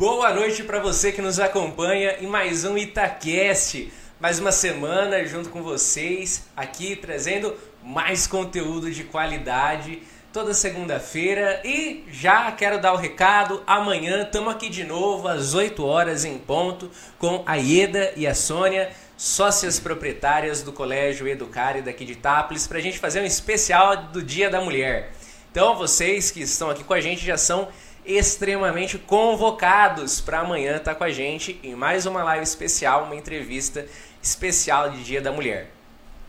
Boa noite para você que nos acompanha em mais um Itacast. Mais uma semana junto com vocês, aqui trazendo mais conteúdo de qualidade toda segunda-feira. E já quero dar o recado: amanhã estamos aqui de novo às 8 horas em ponto com a Ieda e a Sônia, sócias proprietárias do Colégio Educare daqui de Itápolis, para a gente fazer um especial do Dia da Mulher. Então, vocês que estão aqui com a gente já são extremamente convocados para amanhã estar tá com a gente em mais uma live especial, uma entrevista especial de Dia da Mulher.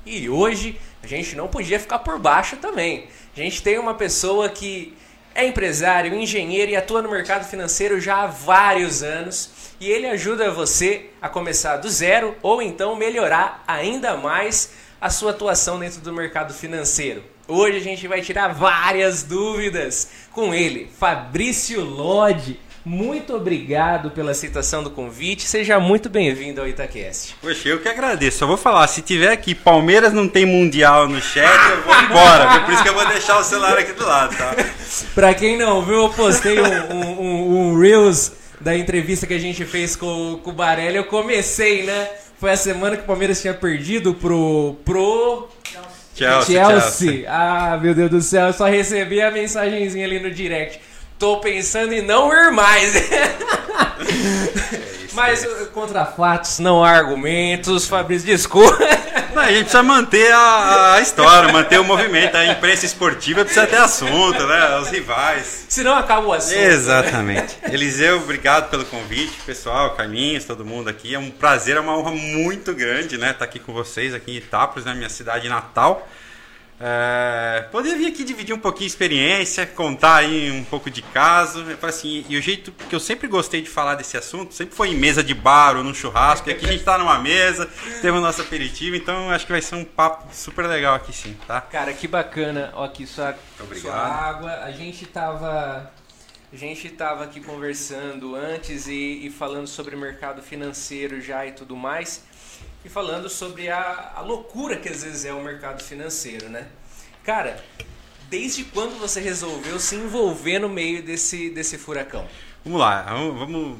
E hoje a gente não podia ficar por baixo também. A gente tem uma pessoa que é empresário, engenheiro e atua no mercado financeiro já há vários anos e ele ajuda você a começar do zero ou então melhorar ainda mais a sua atuação dentro do mercado financeiro. Hoje a gente vai tirar várias dúvidas com ele, Fabrício Lodi. Muito obrigado pela aceitação do convite. Seja muito bem-vindo ao Itacast. Poxa, eu que agradeço. Só vou falar, se tiver aqui Palmeiras não tem mundial no chat, eu vou embora. Por isso que eu vou deixar o celular aqui do lado, tá? pra quem não viu, eu postei um, um, um, um Reels da entrevista que a gente fez com, com o Barelli. Eu comecei, né? Foi a semana que o Palmeiras tinha perdido pro. pro. Chelsea, Chelsea. Chelsea. Ah, meu Deus do céu, eu só recebi a mensagenzinha ali no direct. Tô pensando em não ir mais. Mas é contra fatos, não há argumentos. Fabrício, desculpa. Não, a gente precisa manter a, a, história, manter o movimento. A imprensa esportiva precisa ter assunto, né? Os rivais. Senão acaba o assunto. Exatamente. Eliseu, obrigado pelo convite, pessoal, Carlinhos, todo mundo aqui. É um prazer, é uma honra muito grande, né? Estar tá aqui com vocês, aqui em Itápolis, na minha cidade natal. É, poder vir aqui dividir um pouquinho de experiência, contar aí um pouco de caso. Assim, e o jeito que eu sempre gostei de falar desse assunto sempre foi em mesa de bar ou num churrasco. E aqui a gente está numa mesa, temos o nosso aperitivo, então acho que vai ser um papo super legal aqui sim, tá? Cara, que bacana. Ó, aqui sua, sua água. A gente tava. A gente estava aqui conversando antes e, e falando sobre mercado financeiro já e tudo mais e falando sobre a, a loucura que às vezes é o mercado financeiro, né? Cara, desde quando você resolveu se envolver no meio desse, desse furacão? Vamos lá, vamos, vamos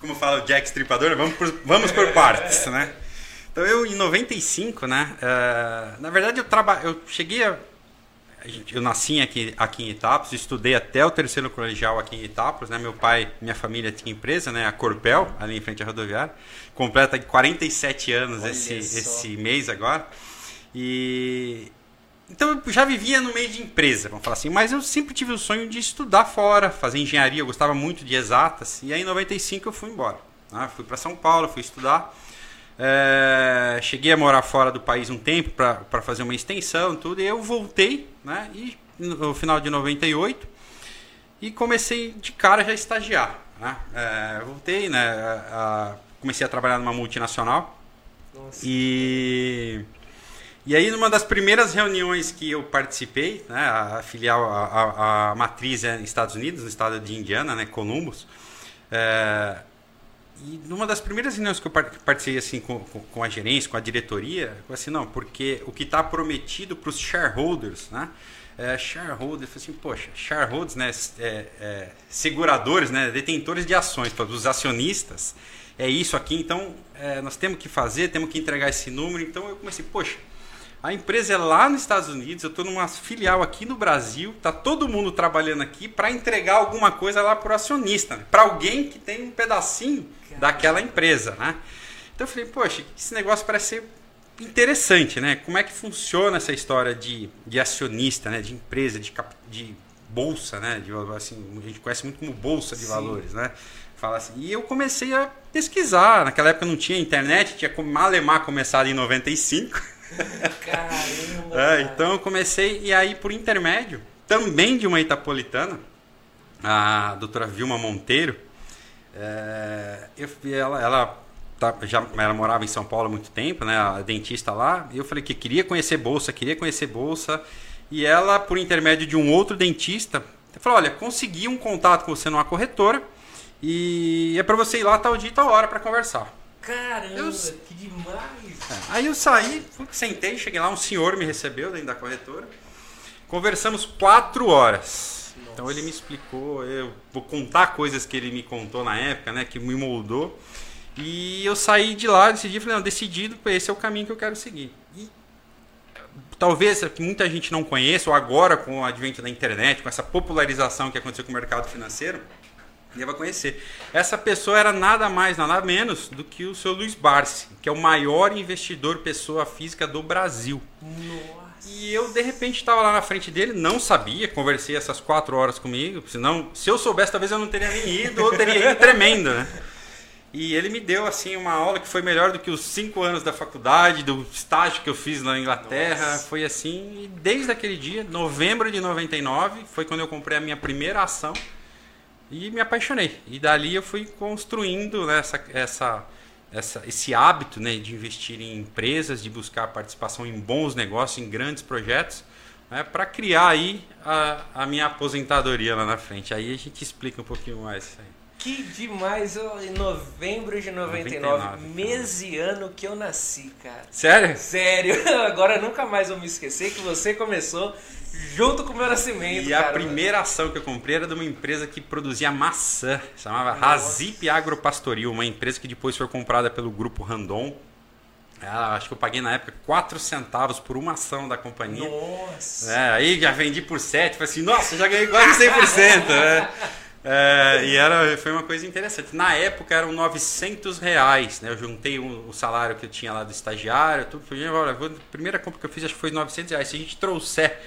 como fala o Jack Stripador, vamos por, vamos por partes, né? Então eu em 95, né? Uh, na verdade eu trabalho, eu cheguei a eu nasci aqui, aqui em Itápolis, estudei até o terceiro colegial aqui em Itápolis, né? Meu pai, minha família tinha empresa, né? A Corpel, ali em frente à rodoviária. Completa 47 anos esse, esse mês agora. E então eu já vivia no meio de empresa, vamos falar assim, mas eu sempre tive o sonho de estudar fora, fazer engenharia, eu gostava muito de exatas. E aí em 95 eu fui embora. Né? Fui para São Paulo, fui estudar. É, cheguei a morar fora do país um tempo para fazer uma extensão, tudo, e eu voltei, né? E no final de 98 e comecei de cara já a estagiar, né? É, voltei, né? A, comecei a trabalhar numa multinacional Nossa. e e aí numa das primeiras reuniões que eu participei, né? A filial, a, a, a matriz é nos Estados Unidos, no estado de Indiana, né? Columbus. É, e numa das primeiras reuniões que eu participei assim, com, com, a gerência, com a diretoria, eu assim, não, porque o que está prometido para os shareholders, né? É, shareholders, assim, poxa, shareholders, né? É, é, seguradores, né? Detentores de ações, os acionistas, é isso aqui, então é, nós temos que fazer, temos que entregar esse número. Então eu comecei, poxa, a empresa é lá nos Estados Unidos, eu estou numa filial aqui no Brasil, tá todo mundo trabalhando aqui para entregar alguma coisa lá para o acionista, né? para alguém que tem um pedacinho daquela empresa, né? Então eu falei, poxa, esse negócio parece ser interessante, né? Como é que funciona essa história de, de acionista, né? De empresa, de, de bolsa, né? De, assim, a gente conhece muito como bolsa de Sim. valores, né? Fala assim. E eu comecei a pesquisar. Naquela época não tinha internet, tinha malemar começado em 95. Caramba! é, então eu comecei, e aí por intermédio, também de uma itapolitana, a doutora Vilma Monteiro, é, eu, ela, ela tá, já ela morava em São Paulo há muito tempo, né, a dentista lá, e eu falei que queria conhecer bolsa, queria conhecer bolsa, e ela, por intermédio de um outro dentista, falou: olha, consegui um contato com você numa corretora, e é para você ir lá tal dia e tal hora para conversar. Caramba, eu... que demais! É, aí eu saí, sentei, cheguei lá, um senhor me recebeu dentro da corretora. Conversamos quatro horas. Então ele me explicou, eu vou contar coisas que ele me contou na época, né, que me moldou. E eu saí de lá, decidi, falei, não, decidido, esse é o caminho que eu quero seguir. E talvez que muita gente não conheça, ou agora com o advento da internet, com essa popularização que aconteceu com o mercado financeiro, deva conhecer. Essa pessoa era nada mais, nada menos do que o seu Luiz Barsi, que é o maior investidor pessoa física do Brasil. Nossa. E eu, de repente, estava lá na frente dele, não sabia, conversei essas quatro horas comigo, senão, se eu soubesse, talvez eu não teria nem ido, ou teria ido tremendo, né? E ele me deu assim uma aula que foi melhor do que os cinco anos da faculdade, do estágio que eu fiz na Inglaterra. Nossa. Foi assim, e desde aquele dia, novembro de 99, foi quando eu comprei a minha primeira ação e me apaixonei. E dali eu fui construindo né, essa, essa, essa, esse hábito né, de investir em empresas, de buscar participação em bons negócios, em grandes projetos, né, para criar aí a, a minha aposentadoria lá na frente. Aí a gente explica um pouquinho mais isso aí. Que demais, em novembro de 99, 99 mês e ano que eu nasci, cara. Sério? Sério, agora nunca mais vou me esquecer que você começou junto com o meu nascimento. E cara. a primeira ação que eu comprei era de uma empresa que produzia maçã, chamava Razip Agropastoril, uma empresa que depois foi comprada pelo grupo Randon. Ah, acho que eu paguei na época 4 centavos por uma ação da companhia. Nossa! É, aí já vendi por 7, falei assim, nossa, já ganhei quase 100%. né? É, e era, foi uma coisa interessante. Na época eram 900 reais, né? Eu juntei um, o salário que eu tinha lá do estagiário, tudo. Olha, a primeira compra que eu fiz acho que foi 900 reais. Se a gente trouxer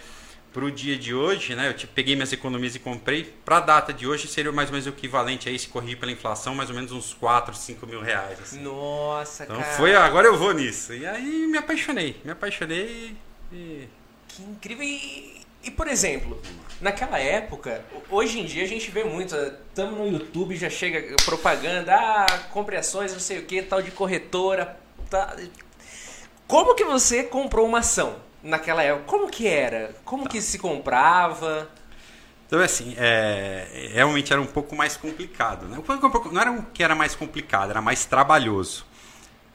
para o dia de hoje, né? Eu te, peguei minhas economias e comprei. Para a data de hoje seria mais ou menos o equivalente aí, se corrigir pela inflação, mais ou menos uns 4, 5 mil reais. Assim. Nossa, então cara. foi, agora eu vou nisso. E aí me apaixonei, me apaixonei e... Que incrível. E, e, por exemplo, naquela época, hoje em dia a gente vê muito, estamos no YouTube, já chega propaganda, ah, compre ações, não sei o que, tal de corretora. Tá. Como que você comprou uma ação? Naquela época? Como que era? Como tá. que se comprava? Então, assim, é, realmente era um pouco mais complicado. Né? Não era o que era mais complicado, era mais trabalhoso.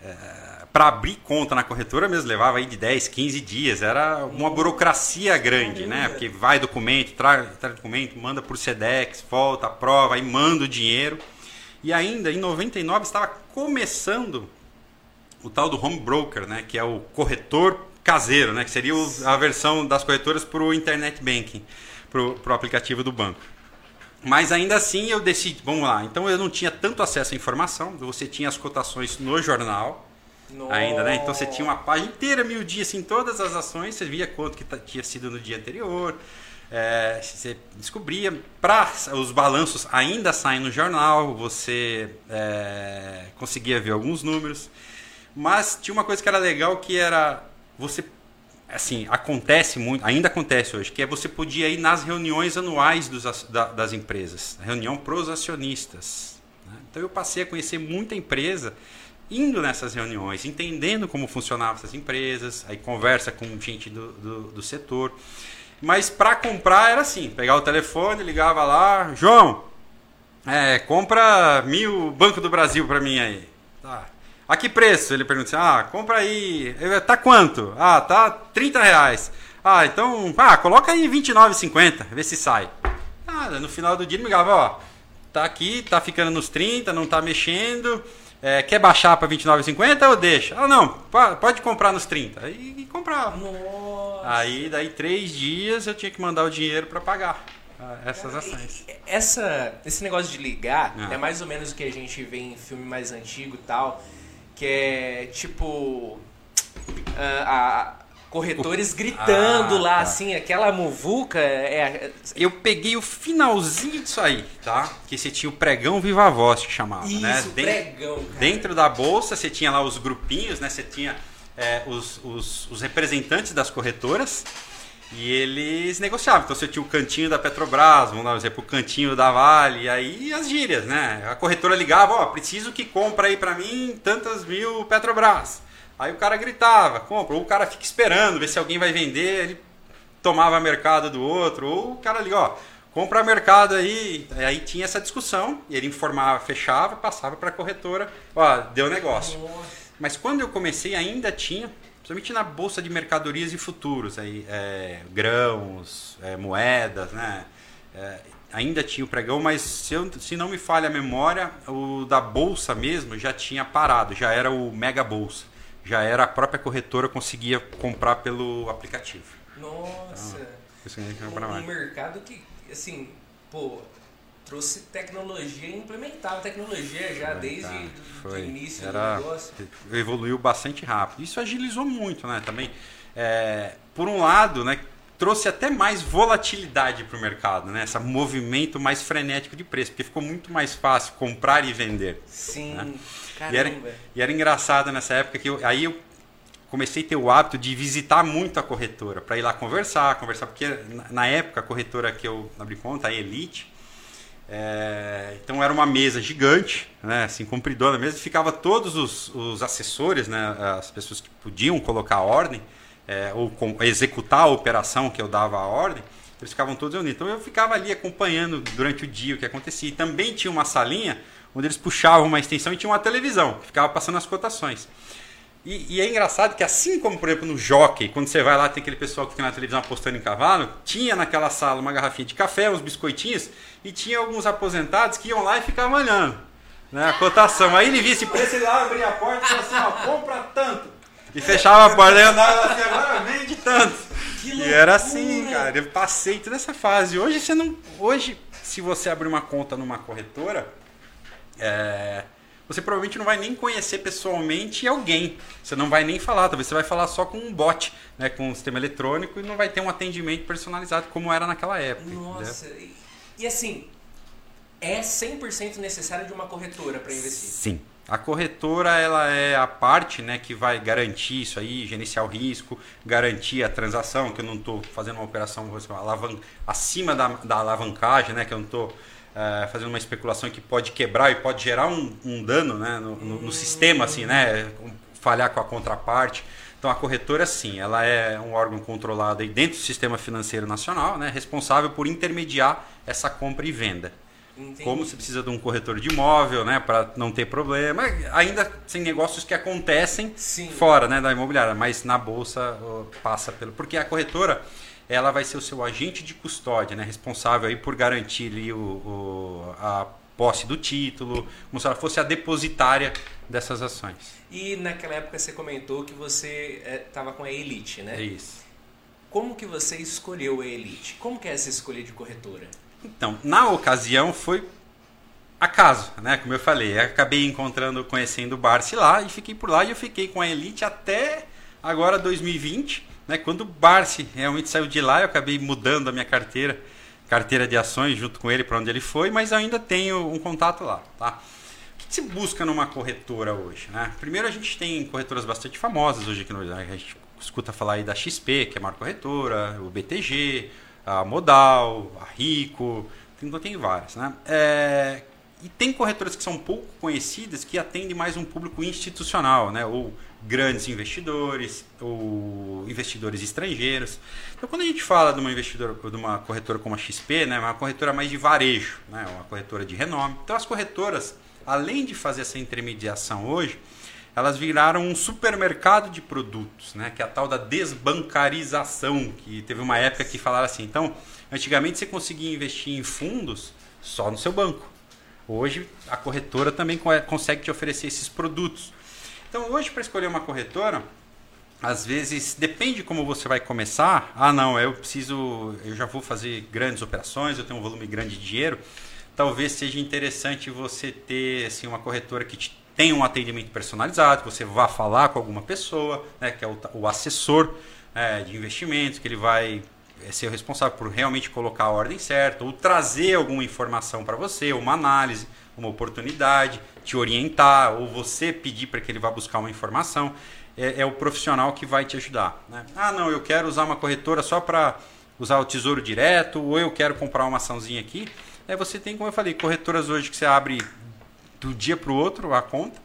É, Para abrir conta na corretora mesmo levava aí de 10, 15 dias. Era uma burocracia grande, né? Porque vai documento, traz, traz documento, manda por SEDEX, volta, aprova, aí manda o dinheiro. E ainda em 99 estava começando o tal do home broker, né? Que é o corretor caseiro, né? Que seria a versão das corretoras para o internet banking, para o aplicativo do banco. Mas ainda assim eu decidi, vamos lá. Então eu não tinha tanto acesso à informação. Você tinha as cotações no jornal, Nossa. ainda, né? Então você tinha uma página inteira, mil dias, assim, todas as ações. Você via quanto que tinha sido no dia anterior. É, você descobria. Pra, os balanços ainda saem no jornal. Você é, conseguia ver alguns números. Mas tinha uma coisa que era legal que era você assim, acontece muito, ainda acontece hoje, que é você podia ir nas reuniões anuais dos, da, das empresas, reunião pros acionistas. Né? Então eu passei a conhecer muita empresa indo nessas reuniões, entendendo como funcionavam essas empresas, aí conversa com gente do, do, do setor. Mas para comprar era assim, pegar o telefone, ligava lá, João, é, compra mil Banco do Brasil para mim aí. Tá. A que preço? Ele pergunta assim, ah, compra aí. Tá quanto? Ah, tá 30 reais. Ah, então, ah, coloca aí 29,50, vê se sai. Ah, no final do dia ele me ligava, ó, tá aqui, tá ficando nos 30, não tá mexendo. É, quer baixar para 29,50 ou deixa? Ah, não, pode comprar nos 30. E, e comprava. Nossa. Aí, daí, três dias eu tinha que mandar o dinheiro para pagar ah, essas ações. Essa, esse negócio de ligar ah. é mais ou menos o que a gente vê em filme mais antigo e tal que é tipo ah, a, corretores gritando ah, lá, tá. assim, aquela muvuca. É... Eu peguei o finalzinho disso aí, tá? Que você tinha o pregão Viva Voz que chamava, Isso, né? pregão, cara. Dentro da bolsa você tinha lá os grupinhos, né? Você tinha é, os, os, os representantes das corretoras e eles negociavam. Então você tinha o cantinho da Petrobras, vamos dar um exemplo, o cantinho da Vale, e aí as gírias, né? A corretora ligava, ó, preciso que compra aí para mim tantas mil Petrobras. Aí o cara gritava, compra, ou o cara fica esperando, ver se alguém vai vender, ele tomava mercado do outro, ou o cara liga, ó, compra mercado aí. E aí tinha essa discussão, e ele informava, fechava, passava para a corretora, ó, deu negócio. Mas quando eu comecei ainda tinha principalmente na bolsa de mercadorias e futuros, aí, é, grãos, é, moedas, né? é, ainda tinha o pregão, mas se, eu, se não me falha a memória, o da bolsa mesmo já tinha parado, já era o Mega Bolsa. Já era a própria corretora conseguia comprar pelo aplicativo. Nossa. Então, um mercado que, assim, pô, trouxe tecnologia e implementava tecnologia já desde o início Era, do negócio. Evoluiu bastante rápido. Isso agilizou muito, né? Também, é, por um lado, né? Trouxe até mais volatilidade para o mercado, né? Esse movimento mais frenético de preço, porque ficou muito mais fácil comprar e vender. Sim, né? E era, e era engraçado nessa época que eu, aí eu comecei a ter o hábito de visitar muito a corretora, para ir lá conversar, conversar, porque na época a corretora que eu abri conta, a Elite, é, então era uma mesa gigante, né, assim, compridona mesmo, ficava todos os, os, assessores, né, as pessoas que podiam colocar ordem, é, ou com, executar a operação que eu dava a ordem, eles ficavam todos reunidos. Então eu ficava ali acompanhando durante o dia o que acontecia. E também tinha uma salinha onde eles puxavam uma extensão e tinha uma televisão, que ficava passando as cotações. E, e, é engraçado que assim como, por exemplo, no jockey, quando você vai lá, tem aquele pessoal que fica na televisão apostando em cavalo, tinha naquela sala uma garrafinha de café, uns biscoitinhos, e tinha alguns aposentados que iam lá e ficavam olhando né, a cotação. Aí ele via esse preço, ele lá abria a porta e falava assim, ó, compra tanto. E fechava a porta e andava assim, agora vende tanto. e era assim, cara. Eu passei toda essa fase. Hoje você não. Hoje, se você abrir uma conta numa corretora, é, você provavelmente não vai nem conhecer pessoalmente alguém. Você não vai nem falar, talvez você vai falar só com um bot, né, com um sistema eletrônico e não vai ter um atendimento personalizado como era naquela época. Nossa, e, e assim, é 100% necessário de uma corretora para investir? Sim. A corretora ela é a parte né, que vai garantir isso aí, gerenciar o risco, garantir a transação, que eu não estou fazendo uma operação acima da, da alavancagem, né, que eu não estou é, fazendo uma especulação que pode quebrar e pode gerar um, um dano né, no, no, no, sistema, assim, né, falhar com a contraparte. Então a corretora, sim, ela é um órgão controlado aí dentro do sistema financeiro nacional, né, responsável por intermediar essa compra e venda. Entendi. Como você precisa de um corretor de imóvel, né, para não ter problema. Ainda tem negócios que acontecem Sim. fora, né, da imobiliária, mas na bolsa passa pelo, porque a corretora ela vai ser o seu agente de custódia, né, responsável aí por garantir ali, o, o, a posse do título, como se ela fosse a depositária dessas ações. E naquela época você comentou que você estava é, com a Elite, né? É isso. Como que você escolheu a Elite? Como que é essa escolha de corretora? Então, na ocasião foi acaso, né? Como eu falei, eu acabei encontrando, conhecendo o Barsi lá e fiquei por lá e eu fiquei com a Elite até agora 2020 né? Quando o Barsi realmente saiu de lá, eu acabei mudando a minha carteira, carteira de ações junto com ele para onde ele foi, mas ainda tenho um contato lá. Tá? O que se busca numa corretora hoje? Né? Primeiro, a gente tem corretoras bastante famosas hoje aqui no Brasil. A gente escuta falar aí da XP, que é a maior corretora, o BTG, a Modal, a Rico, então tem várias. Né? É, e tem corretoras que são pouco conhecidas que atendem mais um público institucional, né? ou grandes investidores ou investidores estrangeiros. Então, quando a gente fala de uma investidora, de uma corretora como a XP, né, é uma corretora mais de varejo, né, uma corretora de renome. Então, as corretoras, além de fazer essa intermediação hoje, elas viraram um supermercado de produtos, né, que é a tal da desbancarização, que teve uma época que falaram assim. Então, antigamente você conseguia investir em fundos só no seu banco. Hoje, a corretora também consegue te oferecer esses produtos. Então, hoje, para escolher uma corretora, às vezes depende como você vai começar. Ah, não, eu preciso, eu já vou fazer grandes operações, eu tenho um volume grande de dinheiro. Talvez seja interessante você ter assim, uma corretora que te, tenha um atendimento personalizado, que você vá falar com alguma pessoa, né, que é o, o assessor é, de investimentos, que ele vai é, ser o responsável por realmente colocar a ordem certa, ou trazer alguma informação para você, uma análise, uma oportunidade, te orientar, ou você pedir para que ele vá buscar uma informação. É, é, o profissional que vai te ajudar. Né? Ah, não, eu quero usar uma corretora só para usar o tesouro direto, ou eu quero comprar uma açãozinha aqui. Aí você tem, como eu falei, corretoras hoje que você abre do dia para o outro a conta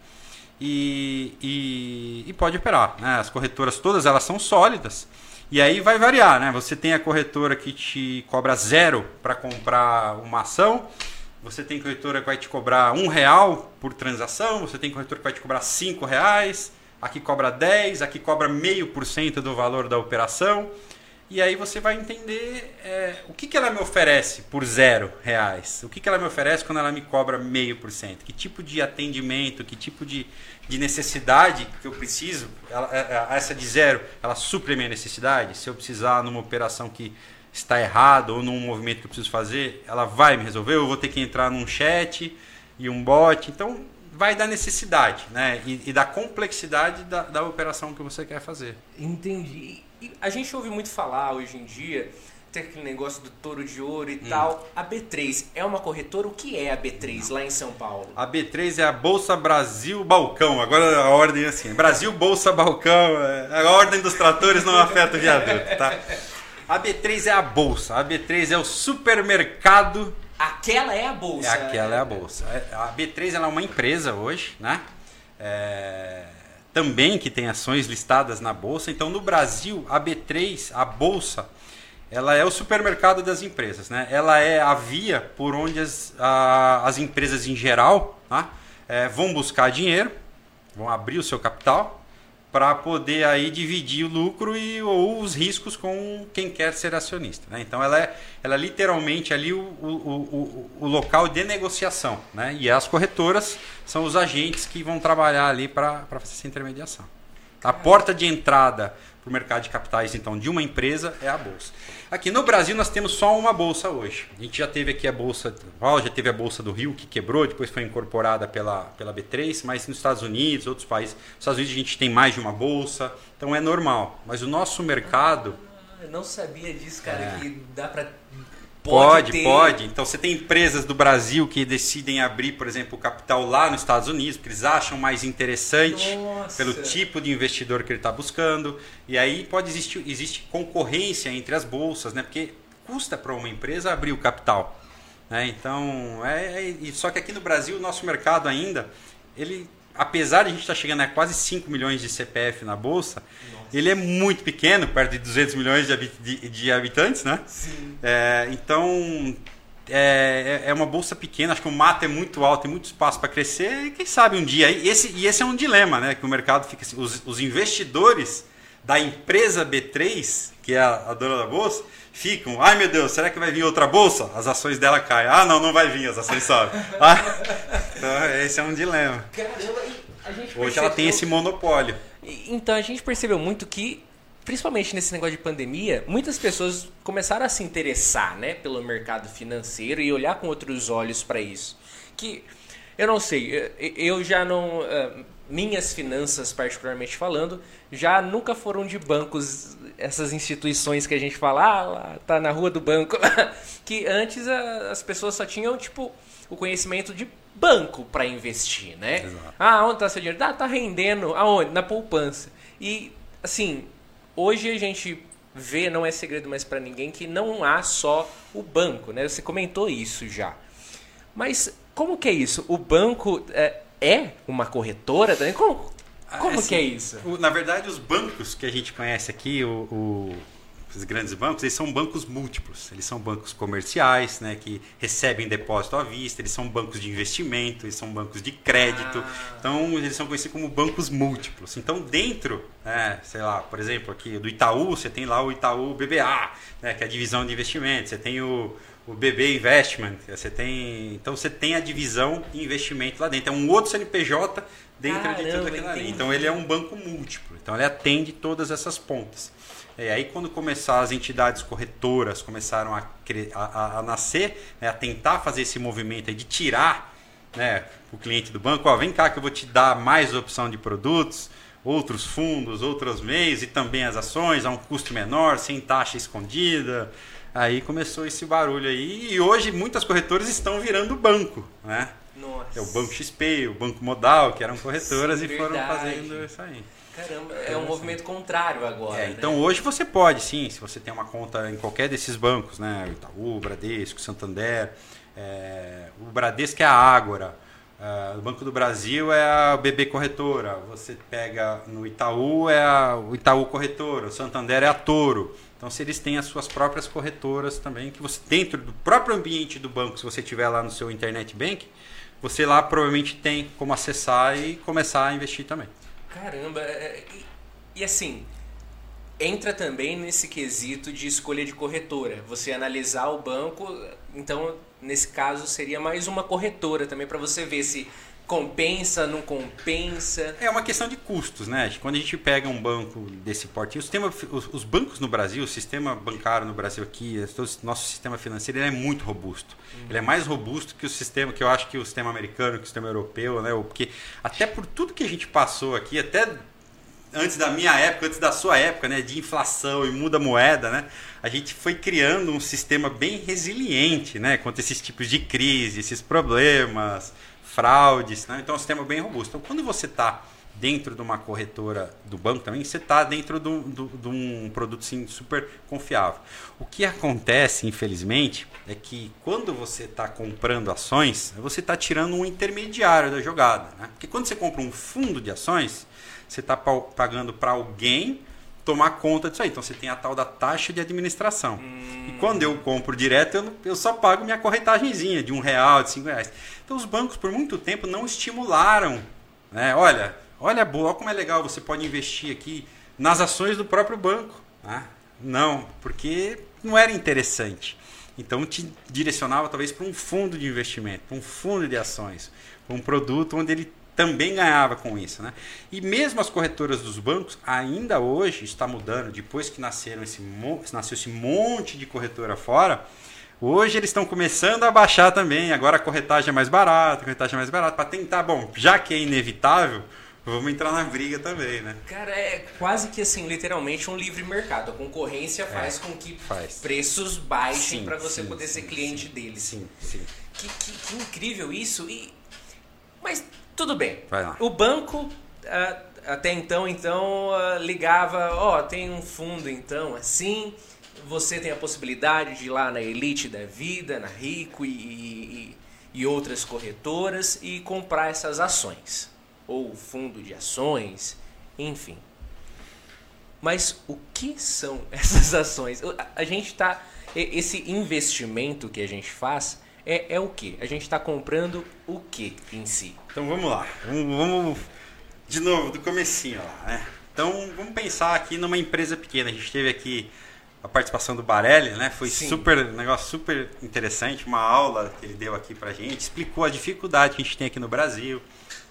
e, e, e pode operar. Né? As corretoras todas elas são sólidas. E aí vai variar, né? Você tem a corretora que te cobra zero para comprar uma ação, você tem corretora que vai te cobrar um real por transação, você tem corretora que vai te cobrar cinco reais, aqui cobra 10, aqui cobra meio por cento do valor da operação. E aí você vai entender é, o que, que ela me oferece por zero reais. O que, que ela me oferece quando ela me cobra meio por cento. Que tipo de atendimento, que tipo de, de necessidade que eu preciso. Ela, é, é, essa de zero, ela supre a minha necessidade. Se eu precisar numa operação que está errado ou num movimento que eu preciso fazer, ela vai me resolver. Eu vou ter que entrar num chat e um bot. Então vai da necessidade né? e, e da complexidade da, da operação que você quer fazer. Entendi a gente ouve muito falar hoje em dia, tem aquele negócio do touro de ouro e hum. tal. A B3 é uma corretora? O que é a B3 lá em São Paulo? A B3 é a Bolsa Brasil Balcão. Agora a ordem é assim: Brasil Bolsa Balcão. É, a ordem dos tratores não afeta o viaduto, tá? A B3 é a bolsa. A B3 é o supermercado. Aquela é a bolsa. É, aquela é a bolsa. É, a B3 ela é uma empresa hoje, né? É também que tem ações listadas na bolsa. Então, no Brasil, a B3, a bolsa, ela é o supermercado das empresas, né? Ela é a via por onde as, a, as empresas em geral tá? é, vão buscar dinheiro, vão abrir o seu capital para poder aí dividir o lucro e ou os riscos com quem quer ser acionista. Né? Então ela é, ela é literalmente ali o, o, o, o, local de negociação. Né? E as corretoras são os agentes que vão trabalhar ali para fazer essa intermediação. A porta de entrada para o mercado de capitais, então, de uma empresa é a bolsa. Aqui no Brasil nós temos só uma bolsa hoje. A gente já teve aqui a bolsa, já teve a bolsa do Rio que quebrou, depois foi incorporada pela, pela B3, mas nos Estados Unidos, outros países, nos Estados Unidos a gente tem mais de uma bolsa, então é normal. Mas o nosso mercado, eu não sabia disso, cara, é. que dá para Pode, pode, pode, Então você tem empresas do Brasil que decidem abrir, por exemplo, capital lá nos Estados Unidos, porque eles acham mais interessante Nossa. pelo tipo de investidor que ele está buscando. E aí pode existir existe concorrência entre as bolsas, né? Porque custa para uma empresa abrir o capital. Né? Então, é, é, só que aqui no Brasil o nosso mercado ainda, ele apesar de a gente estar tá chegando a quase 5 milhões de CPF na bolsa, Nossa. ele é muito pequeno, perto de 200 milhões de, de, de habitantes, né? Sim. É, então, é, é, é uma bolsa pequena, acho que o mato é muito alto, tem muito espaço para crescer, e quem sabe um dia. E esse, e esse é um dilema, né? Que o mercado fica assim, os, os investidores da empresa B3, que é a, a dona da bolsa, ficam, ai meu Deus, será que vai vir outra bolsa? As ações dela caem. Ah, não, não vai vir, as ações sobem. Ah, então, esse é um dilema. Caramba, a gente Hoje ela tem esse monopólio. Então a gente percebeu muito que, principalmente nesse negócio de pandemia, muitas pessoas começaram a se interessar né, pelo mercado financeiro e olhar com outros olhos para isso. Que eu não sei, eu já não. Ah, minhas finanças, particularmente falando, já nunca foram de bancos, essas instituições que a gente fala, ah, lá, tá na rua do banco, que antes a, as pessoas só tinham, tipo, o conhecimento de banco para investir, né? Exato. Ah, onde tá seu dinheiro? Ah, tá rendendo. Aonde? Na poupança. E, assim, hoje a gente vê, não é segredo mais para ninguém, que não há só o banco, né? Você comentou isso já. Mas como que é isso? O banco é, é uma corretora também? Como, como assim, que é isso? O, na verdade, os bancos que a gente conhece aqui, o, o, os grandes bancos, eles são bancos múltiplos. Eles são bancos comerciais, né, que recebem depósito à vista, eles são bancos de investimento, eles são bancos de crédito. Ah. Então, eles são conhecidos como bancos múltiplos. Então, dentro, né, sei lá, por exemplo, aqui do Itaú, você tem lá o Itaú BBA, né, que é a divisão de investimentos. Você tem o o BB Investment. Você tem, então você tem a divisão de investimento lá dentro. É um outro CNPJ dentro Caramba, de tudo aquilo ali. Então ele é um banco múltiplo. Então ele atende todas essas pontas. E aí quando começar as entidades corretoras começaram a, a, a nascer, né, a tentar fazer esse movimento de tirar né, o cliente do banco, ó, vem cá que eu vou te dar mais opção de produtos, outros fundos, outros meios e também as ações a um custo menor, sem taxa escondida. Aí começou esse barulho aí e hoje muitas corretoras estão virando banco, né? Nossa. É o Banco XP, o Banco Modal, que eram corretoras Sim, e foram fazendo isso aí. Caramba, é um movimento contrário agora. É, né? Então hoje você pode, sim, se você tem uma conta em qualquer desses bancos, né? Itaú, Bradesco, Santander. É, o Bradesco é a Ágora. Uh, o Banco do Brasil é a BB Corretora. Você pega no Itaú, é a, o Itaú Corretora. O Santander é a Toro. Então, se eles têm as suas próprias corretoras também, que você dentro do próprio ambiente do banco, se você tiver lá no seu internet bank, você lá provavelmente tem como acessar e começar a investir também. Caramba, é, é, e, e assim, entra também nesse quesito de escolha de corretora. Você analisar o banco, então nesse caso seria mais uma corretora também para você ver se compensa, não compensa. É uma questão de custos, né? Quando a gente pega um banco desse porte, o sistema, os, os bancos no Brasil, o sistema bancário no Brasil aqui, o nosso sistema financeiro é muito robusto. Uhum. Ele é mais robusto que o sistema, que eu acho que o sistema americano, que o sistema europeu, né? Porque até por tudo que a gente passou aqui, até antes da minha época, antes da sua época, né, de inflação e muda moeda, né, a gente foi criando um sistema bem resiliente, né, contra esses tipos de crise, esses problemas, fraudes, né? então é um sistema bem robusto. Então, quando você está dentro de uma corretora do banco também, você está dentro de um produto sim, super confiável. O que acontece, infelizmente, é que quando você está comprando ações, você está tirando um intermediário da jogada. Né? Porque quando você compra um fundo de ações, você está pagando para alguém tomar conta disso aí. Então você tem a tal da taxa de administração. Hum. E quando eu compro direto, eu, eu só pago minha corretagenzinha de um real, de cinco reais. Então os bancos por muito tempo não estimularam. Né? Olha, olha boa, como é legal, você pode investir aqui nas ações do próprio banco. Né? Não, porque não era interessante. Então te direcionava talvez para um fundo de investimento, para um fundo de ações, um produto onde ele também ganhava com isso. Né? E mesmo as corretoras dos bancos, ainda hoje está mudando, depois que nasceram esse, nasceu esse monte de corretora fora, hoje eles estão começando a baixar também. Agora a corretagem é mais barata, a corretagem é mais barata, para tentar, bom, já que é inevitável, vamos entrar na briga também, né? Cara, é quase que assim, literalmente um livre mercado. A concorrência faz é, com que faz. preços baixem para você sim, poder sim, ser cliente sim, deles. Sim, sim. Que, que, que incrível isso. E... Mas tudo bem. Vai lá. O banco até então então ligava, ó, oh, tem um fundo então assim, você tem a possibilidade de ir lá na Elite da Vida, na Rico e, e, e outras corretoras e comprar essas ações ou fundo de ações, enfim. Mas o que são essas ações? A gente está esse investimento que a gente faz é, é o que? A gente está comprando o que em si? Então vamos lá. Vamos, vamos de novo, do comecinho lá, né? Então vamos pensar aqui numa empresa pequena. A gente teve aqui a participação do Barelli, né? Foi Sim. super, um negócio super interessante, uma aula que ele deu aqui pra gente, explicou a dificuldade que a gente tem aqui no Brasil,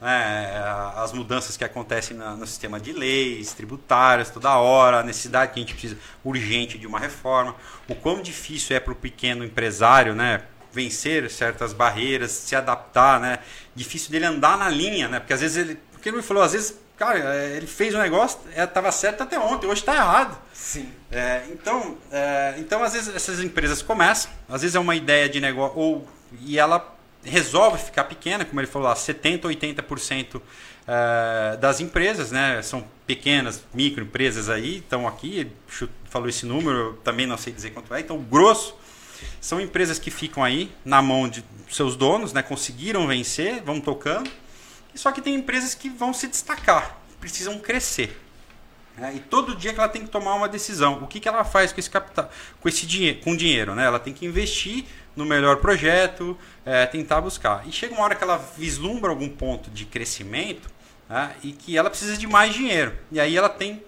né? as mudanças que acontecem no sistema de leis tributárias toda hora, a necessidade que a gente precisa urgente de uma reforma, o quão difícil é para o pequeno empresário, né? vencer certas barreiras, se adaptar, né? Difícil dele andar na linha, né? Porque às vezes ele, porque ele me falou, às vezes, cara, é, ele fez um negócio, estava é, certo até ontem, hoje está errado. Sim. É, então, é, então às vezes essas empresas começam, às vezes é uma ideia de negócio ou e ela resolve ficar pequena, como ele falou lá, 70, 80% é, das empresas, né? São pequenas, microempresas aí, estão aqui, falou esse número, eu também não sei dizer quanto é, então grosso são empresas que ficam aí na mão de seus donos, né? conseguiram vencer, vão tocando. Só que tem empresas que vão se destacar, precisam crescer. Né? E todo dia que ela tem que tomar uma decisão. O que, que ela faz com esse capital, com esse dinheiro, com dinheiro, né? Ela tem que investir no melhor projeto, é, tentar buscar. E chega uma hora que ela vislumbra algum ponto de crescimento né? e que ela precisa de mais dinheiro. E aí ela tem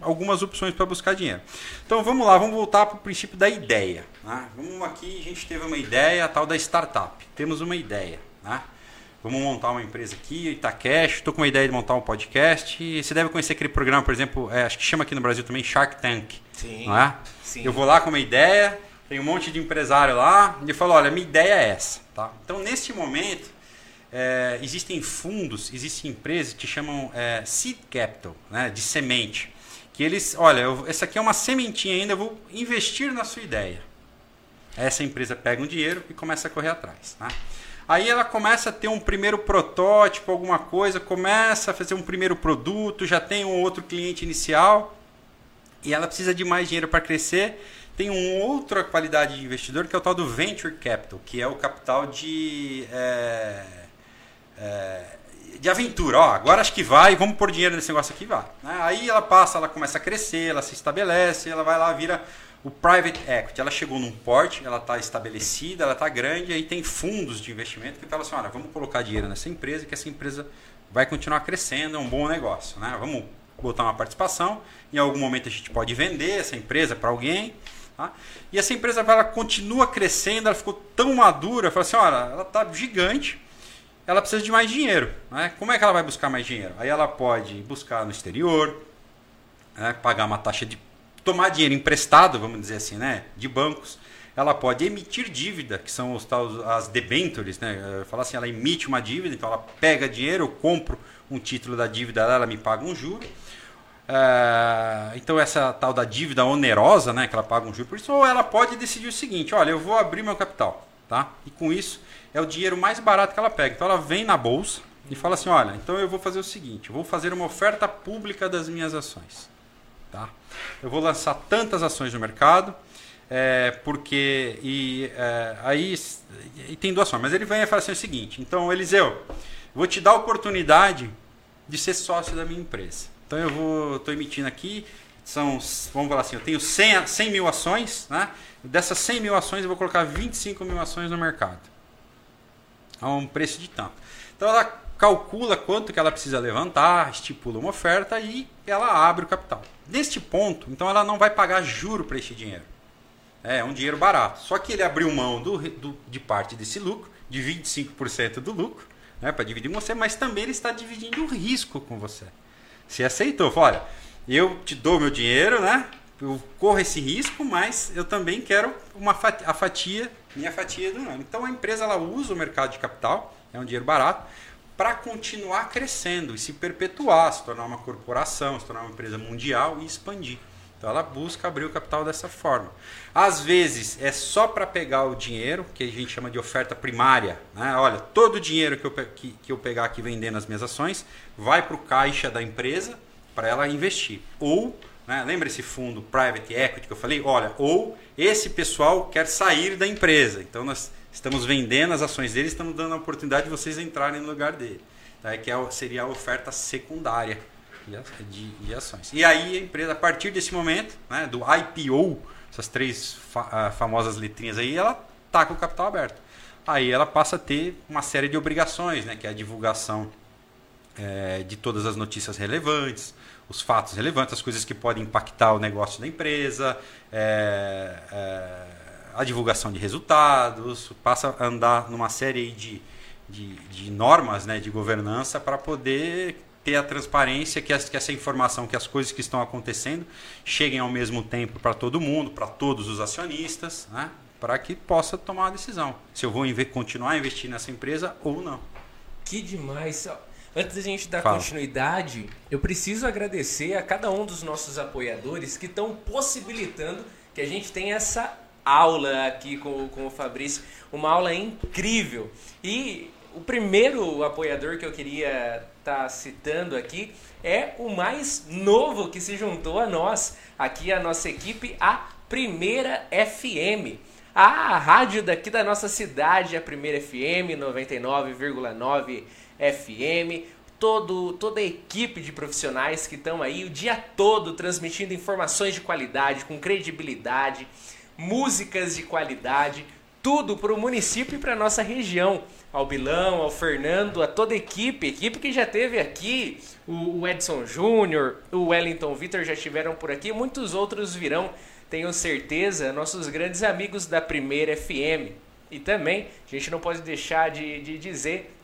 algumas opções para buscar dinheiro. Então vamos lá, vamos voltar para o princípio da ideia. Né? Vamos aqui, a gente teve uma ideia, a tal da startup. Temos uma ideia. Né? Vamos montar uma empresa aqui, Itacash. Estou com uma ideia de montar um podcast. E você deve conhecer aquele programa, por exemplo, é, acho que chama aqui no Brasil também Shark Tank. Sim, não é? sim. Eu vou lá com uma ideia, tem um monte de empresário lá, e eu falo, olha, minha ideia é essa. Tá? Então, neste momento, é, existem fundos, existem empresas que chamam é, seed capital, né, de semente. Que eles, olha, eu, essa aqui é uma sementinha ainda, eu vou investir na sua ideia. Essa empresa pega um dinheiro e começa a correr atrás. Tá? Aí ela começa a ter um primeiro protótipo, alguma coisa, começa a fazer um primeiro produto, já tem um outro cliente inicial e ela precisa de mais dinheiro para crescer. Tem uma outra qualidade de investidor que é o tal do venture capital, que é o capital de é, é, de aventura. Ó, agora acho que vai, vamos pôr dinheiro nesse negócio aqui, vai. Aí ela passa, ela começa a crescer, ela se estabelece, ela vai lá, vira o private equity. Ela chegou num porte, ela está estabelecida, ela está grande, aí tem fundos de investimento que falam assim, olha, vamos colocar dinheiro nessa empresa, que essa empresa vai continuar crescendo, é um bom negócio. Né? Vamos botar uma participação. Em algum momento a gente pode vender essa empresa para alguém. Tá? E essa empresa ela continua crescendo, ela ficou tão madura, fala assim, olha, ela está gigante, ela precisa de mais dinheiro. Né? Como é que ela vai buscar mais dinheiro? Aí ela pode buscar no exterior, né? pagar uma taxa de tomar dinheiro emprestado, vamos dizer assim, né? de bancos. Ela pode emitir dívida, que são os, as debentures, né? Falar assim, ela emite uma dívida, então ela pega dinheiro, eu compro um título da dívida ela me paga um juro. É, então essa tal da dívida onerosa, né, que ela paga um juro por isso, ou ela pode decidir o seguinte, olha, eu vou abrir meu capital, tá? E com isso é o dinheiro mais barato que ela pega. Então ela vem na bolsa e fala assim, olha, então eu vou fazer o seguinte, eu vou fazer uma oferta pública das minhas ações, tá? Eu vou lançar tantas ações no mercado, é, porque e é, aí e tem duas formas. Mas ele vem e fala assim o seguinte: então Eliseu, vou te dar a oportunidade de ser sócio da minha empresa. Então eu vou, estou emitindo aqui, são, vamos falar assim, eu tenho 100, 100 mil ações, né? Dessas 100 mil ações eu vou colocar 25 mil ações no mercado. A um preço de tanto. Então ela calcula quanto que ela precisa levantar, estipula uma oferta e ela abre o capital. Neste ponto, então ela não vai pagar juro para esse dinheiro. É um dinheiro barato. Só que ele abriu mão do, do de parte desse lucro, de 25% do lucro, né, para dividir com você, mas também ele está dividindo o risco com você. Se aceitou, fala, olha, eu te dou meu dinheiro, né? Eu corro esse risco, mas eu também quero uma fatia, a fatia, minha fatia do ano. Então a empresa ela usa o mercado de capital, é um dinheiro barato, para continuar crescendo e se perpetuar, se tornar uma corporação, se tornar uma empresa mundial e expandir. Então ela busca abrir o capital dessa forma. Às vezes é só para pegar o dinheiro, que a gente chama de oferta primária. Né? Olha, todo o dinheiro que eu, que, que eu pegar aqui vendendo as minhas ações vai para o caixa da empresa para ela investir. Ou, né, lembra esse fundo private equity que eu falei? Olha, ou esse pessoal quer sair da empresa. Então nós estamos vendendo as ações deles, estamos dando a oportunidade de vocês entrarem no lugar dele. Tá? Que é, seria a oferta secundária de, de ações. E aí a empresa, a partir desse momento, né, do IPO, essas três fa uh, famosas letrinhas aí, ela está com o capital aberto. Aí ela passa a ter uma série de obrigações, né, que é a divulgação é, de todas as notícias relevantes, os fatos relevantes, as coisas que podem impactar o negócio da empresa, é, é, a divulgação de resultados, passa a andar numa série de, de, de normas né, de governança para poder ter a transparência, que, que essa informação, que as coisas que estão acontecendo cheguem ao mesmo tempo para todo mundo, para todos os acionistas, né? para que possa tomar a decisão se eu vou continuar a investir nessa empresa ou não. Que demais! Antes da gente dar Fala. continuidade, eu preciso agradecer a cada um dos nossos apoiadores que estão possibilitando que a gente tenha essa aula aqui com, com o Fabrício, uma aula incrível. E o primeiro apoiador que eu queria estar tá citando aqui é o mais novo que se juntou a nós, aqui a nossa equipe, a Primeira FM. A rádio daqui da nossa cidade, a Primeira FM 99,9 FM. Todo, toda a equipe de profissionais que estão aí o dia todo transmitindo informações de qualidade, com credibilidade, músicas de qualidade, tudo para o município e para nossa região ao Bilão, ao Fernando, a toda a equipe, equipe que já teve aqui, o Edson Júnior, o Wellington Vitor já estiveram por aqui, muitos outros virão, tenho certeza, nossos grandes amigos da Primeira FM. E também, a gente não pode deixar de, de dizer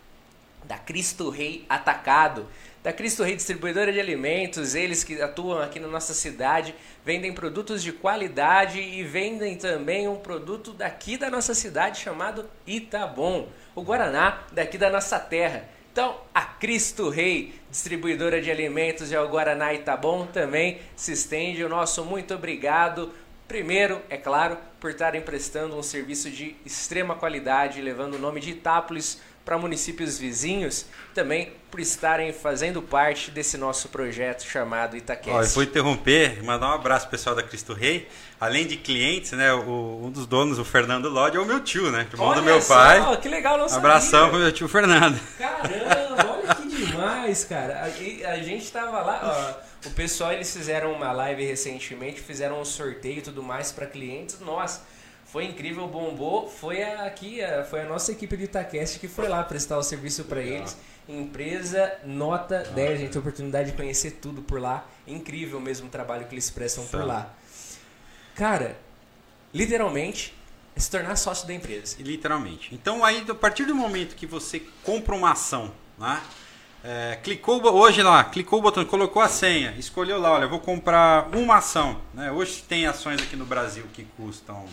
da Cristo Rei Atacado, da Cristo Rei Distribuidora de Alimentos, eles que atuam aqui na nossa cidade, vendem produtos de qualidade e vendem também um produto daqui da nossa cidade chamado Itabom o Guaraná daqui da nossa terra. Então, a Cristo Rei, distribuidora de alimentos e ao Guaraná Itabom também se estende o nosso muito obrigado. Primeiro, é claro, por estarem prestando um serviço de extrema qualidade, levando o nome de Itápolis para municípios vizinhos, também por estarem fazendo parte desse nosso projeto chamado Itaquest. Vou interromper, mandar um abraço pro pessoal da Cristo Rei. Além de clientes, né, o, um dos donos, o Fernando Lodge, é o meu tio, né? Irmão olha do meu só, pai. que legal, não sabia. Abração pro meu tio Fernando. Caramba, olha que demais, cara. A, a gente tava lá, ó, o pessoal, eles fizeram uma live recentemente, fizeram um sorteio e tudo mais para clientes. Nossa, Foi incrível, bombou. Foi a, aqui, a, foi a nossa equipe do Itacast que foi lá prestar o serviço para eles. Empresa nota 10, a gente tem a oportunidade de conhecer tudo por lá. Incrível mesmo o trabalho que eles prestam por lá. Cara, literalmente, é se tornar sócio da empresa. Literalmente. Então, aí, a partir do momento que você compra uma ação, né? É, clicou hoje lá, clicou o botão, colocou a senha, escolheu lá, olha, vou comprar uma ação. Né? Hoje tem ações aqui no Brasil que custam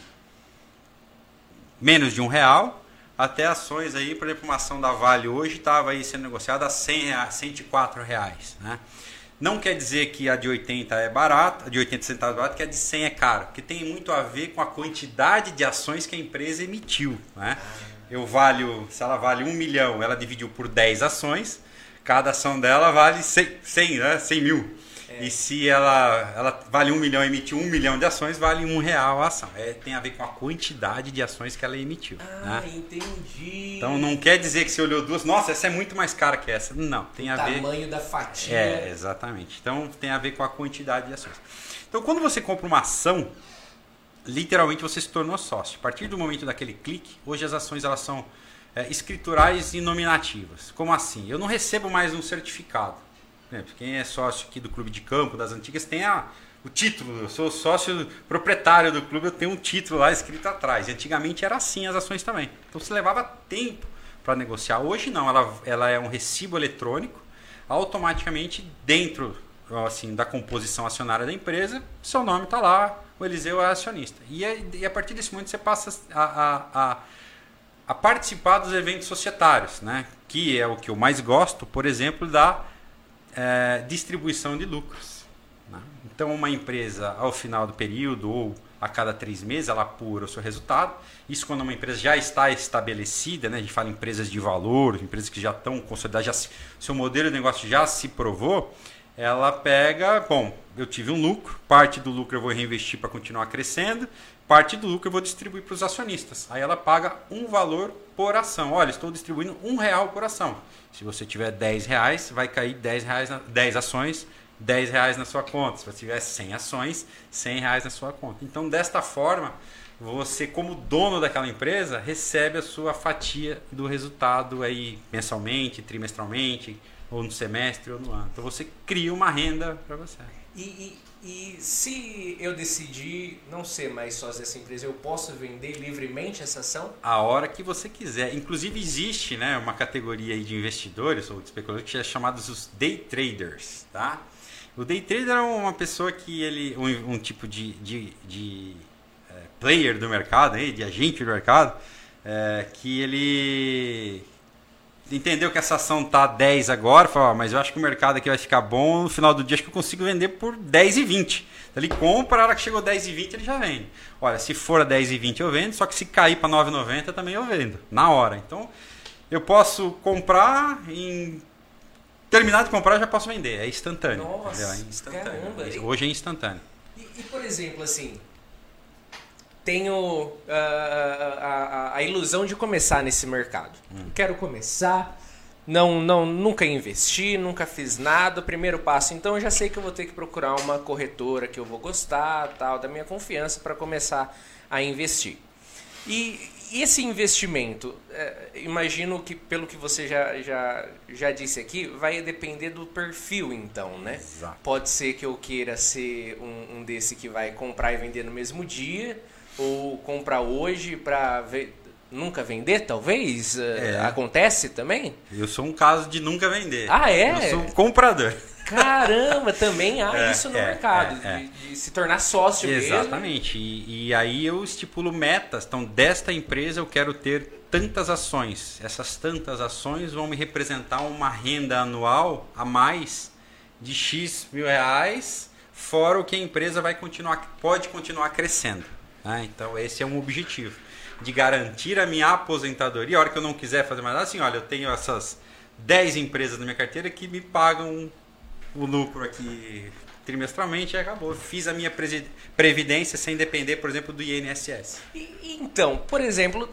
menos de um real, até ações aí, por exemplo, uma ação da Vale hoje estava aí sendo negociada a 100 reais, 104 reais. Né? Não quer dizer que a de 80 é barata, a de 80 centavos é barata, que a de 100 é cara, porque tem muito a ver com a quantidade de ações que a empresa emitiu. Né? Eu valho, se ela vale 1 milhão, ela dividiu por 10 ações, cada ação dela vale 100, 100, né? 100 mil. É. E se ela, ela vale um milhão e emitiu um milhão de ações, vale um real a ação. É, tem a ver com a quantidade de ações que ela emitiu. Ah, né? entendi. Então não quer dizer que você olhou duas, nossa, essa é muito mais cara que essa. Não, tem a o ver. O tamanho da fatia. É, exatamente. Então tem a ver com a quantidade de ações. Então quando você compra uma ação, literalmente você se tornou sócio. A partir do momento daquele clique, hoje as ações elas são é, escriturais e nominativas. Como assim? Eu não recebo mais um certificado. Quem é sócio aqui do Clube de Campo, das Antigas, tem a, o título. Eu sou sócio proprietário do clube, eu tenho um título lá escrito atrás. Antigamente era assim as ações também. Então você levava tempo para negociar. Hoje não, ela, ela é um recibo eletrônico, automaticamente dentro assim, da composição acionária da empresa, seu nome está lá, o Eliseu é acionista. E, e, a partir desse momento você passa a, a, a, a participar dos eventos societários, né? que é o que eu mais gosto, por exemplo, da é, distribuição de lucros. Né? Então, uma empresa, ao final do período ou a cada três meses, ela apura o seu resultado. Isso quando uma empresa já está estabelecida, né? a gente fala em empresas de valor, empresas que já estão consolidadas, já se, seu modelo de negócio já se provou, ela pega, bom, eu tive um lucro, parte do lucro eu vou reinvestir para continuar crescendo, parte do lucro eu vou distribuir para os acionistas. Aí ela paga um valor por ação. Olha, estou distribuindo um real por ação. Se você tiver 10 reais, vai cair 10, reais na, 10 ações, 10 reais na sua conta. Se você tiver 100 ações, 100 reais na sua conta. Então, desta forma, você, como dono daquela empresa, recebe a sua fatia do resultado aí mensalmente, trimestralmente, ou no semestre ou no ano. Então, você cria uma renda para você. E, e, e, se eu decidir não ser mais sócio dessa empresa, eu posso vender livremente essa ação? A hora que você quiser. Inclusive existe né, uma categoria de investidores ou de especuladores que é chamados os day traders. Tá? O day trader é uma pessoa que ele. um, um tipo de, de, de é, player do mercado, de agente do mercado, é, que ele entendeu que essa ação tá 10 agora, fala, mas eu acho que o mercado aqui vai ficar bom, no final do dia acho que eu consigo vender por 10 e 20. Então, ele compra, a hora que chegou 10 e 20 ele já vende. Olha, se for a 10 e 20 eu vendo, só que se cair para 9,90 também eu vendo, na hora. Então, eu posso comprar em terminar de comprar já posso vender, é instantâneo. Nossa, é instantâneo. Caramba. Hoje é instantâneo. E, e por exemplo, assim, tenho a, a, a, ilusão de começar nesse mercado. Hum. Quero começar, não, não, nunca investi, nunca fiz nada. O primeiro passo, então, eu já sei que eu vou ter que procurar uma corretora que eu vou gostar, tal, da minha confiança para começar a investir. E, e esse investimento, é, imagino que pelo que você já, já, já disse aqui, vai depender do perfil, então, né? Exato. Pode ser que eu queira ser um, um desse que vai comprar e vender no mesmo dia ou comprar hoje para nunca vender, talvez? Eh, é. Acontece também? Eu sou um caso de nunca vender. Ah, é? Eu sou um comprador. Caramba, também há é, isso no é, mercado, é, de, de, se tornar sócio Exatamente. E, e, aí eu estipulo metas. Então, desta empresa eu quero ter tantas ações. Essas tantas ações vão me representar uma renda anual a mais de X mil reais, fora o que a empresa vai continuar, pode continuar crescendo. Ah, então esse é um objetivo. De garantir a minha aposentadoria. A hora que eu não quiser fazer mais nada, assim, olha, eu tenho essas 10 empresas na minha carteira que me pagam o lucro aqui trimestralmente e acabou. Fiz a minha previdência sem depender, por exemplo, do INSS. Então, por exemplo,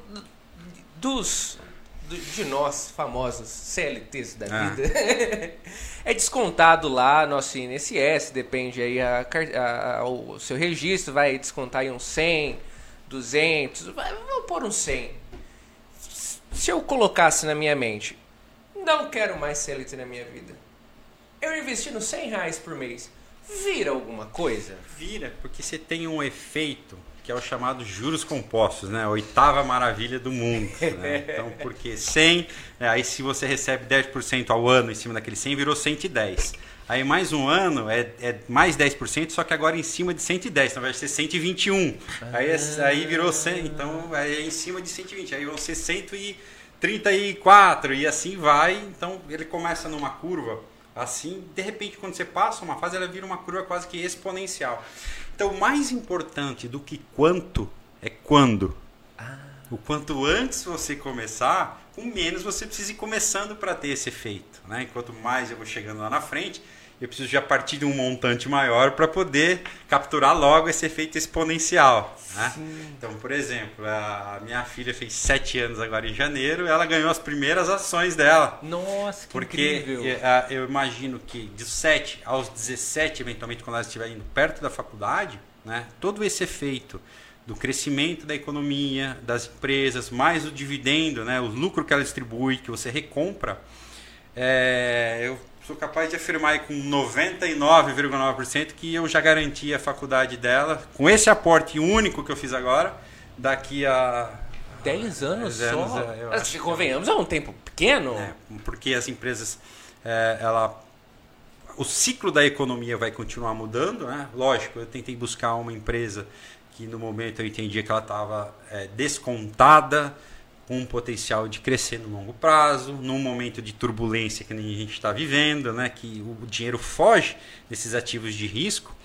dos de nós famosos CLTs da ah. vida é descontado lá nosso INSS, depende aí a, a, a, o seu registro vai descontar aí uns 100, 200, vai, vamos pôr um 100. Se eu colocasse na minha mente, não quero mais CLT na minha vida. Eu investindo 100 reais por mês, vira alguma coisa? Vira, porque você tem um efeito que é o chamado juros compostos, né? A oitava maravilha do mundo. Né? Então, porque 100, é, aí se você recebe 10% ao ano em cima daquele 100, virou 110. Aí mais um ano é, é mais 10%, só que agora em cima de 110, então vai ser 121. Aí, é, aí virou 100, então é em cima de 120, aí vão ser 134 e assim vai. Então ele começa numa curva assim, de repente quando você passa uma fase, ela vira uma curva quase que exponencial. Então, mais importante do que quanto é quando. Ah. O quanto antes você começar, o menos você precisa ir começando para ter esse efeito. Né? Enquanto mais eu vou chegando lá na frente, eu preciso já partir de um montante maior para poder capturar logo esse efeito exponencial. Né? Então, por exemplo, a minha filha fez 7 anos agora em janeiro, ela ganhou as primeiras ações dela. Nossa, que porque incrível! Porque eu imagino que de 7 aos 17, eventualmente, quando ela estiver indo perto da faculdade, né, todo esse efeito do crescimento da economia, das empresas, mais o dividendo, né, o lucro que ela distribui, que você recompra, é, eu sou capaz de afirmar com 99,9% que eu já garanti a faculdade dela, com esse aporte único que eu fiz agora, daqui a. 10 anos, anos só? É, Mas, que convenhamos, é um tempo pequeno. É, porque as empresas. É, ela, o ciclo da economia vai continuar mudando, né? Lógico, eu tentei buscar uma empresa que no momento eu entendia que ela estava é, descontada com um potencial de crescer no longo prazo, num momento de turbulência que a gente está vivendo, né, que o dinheiro foge desses ativos de risco.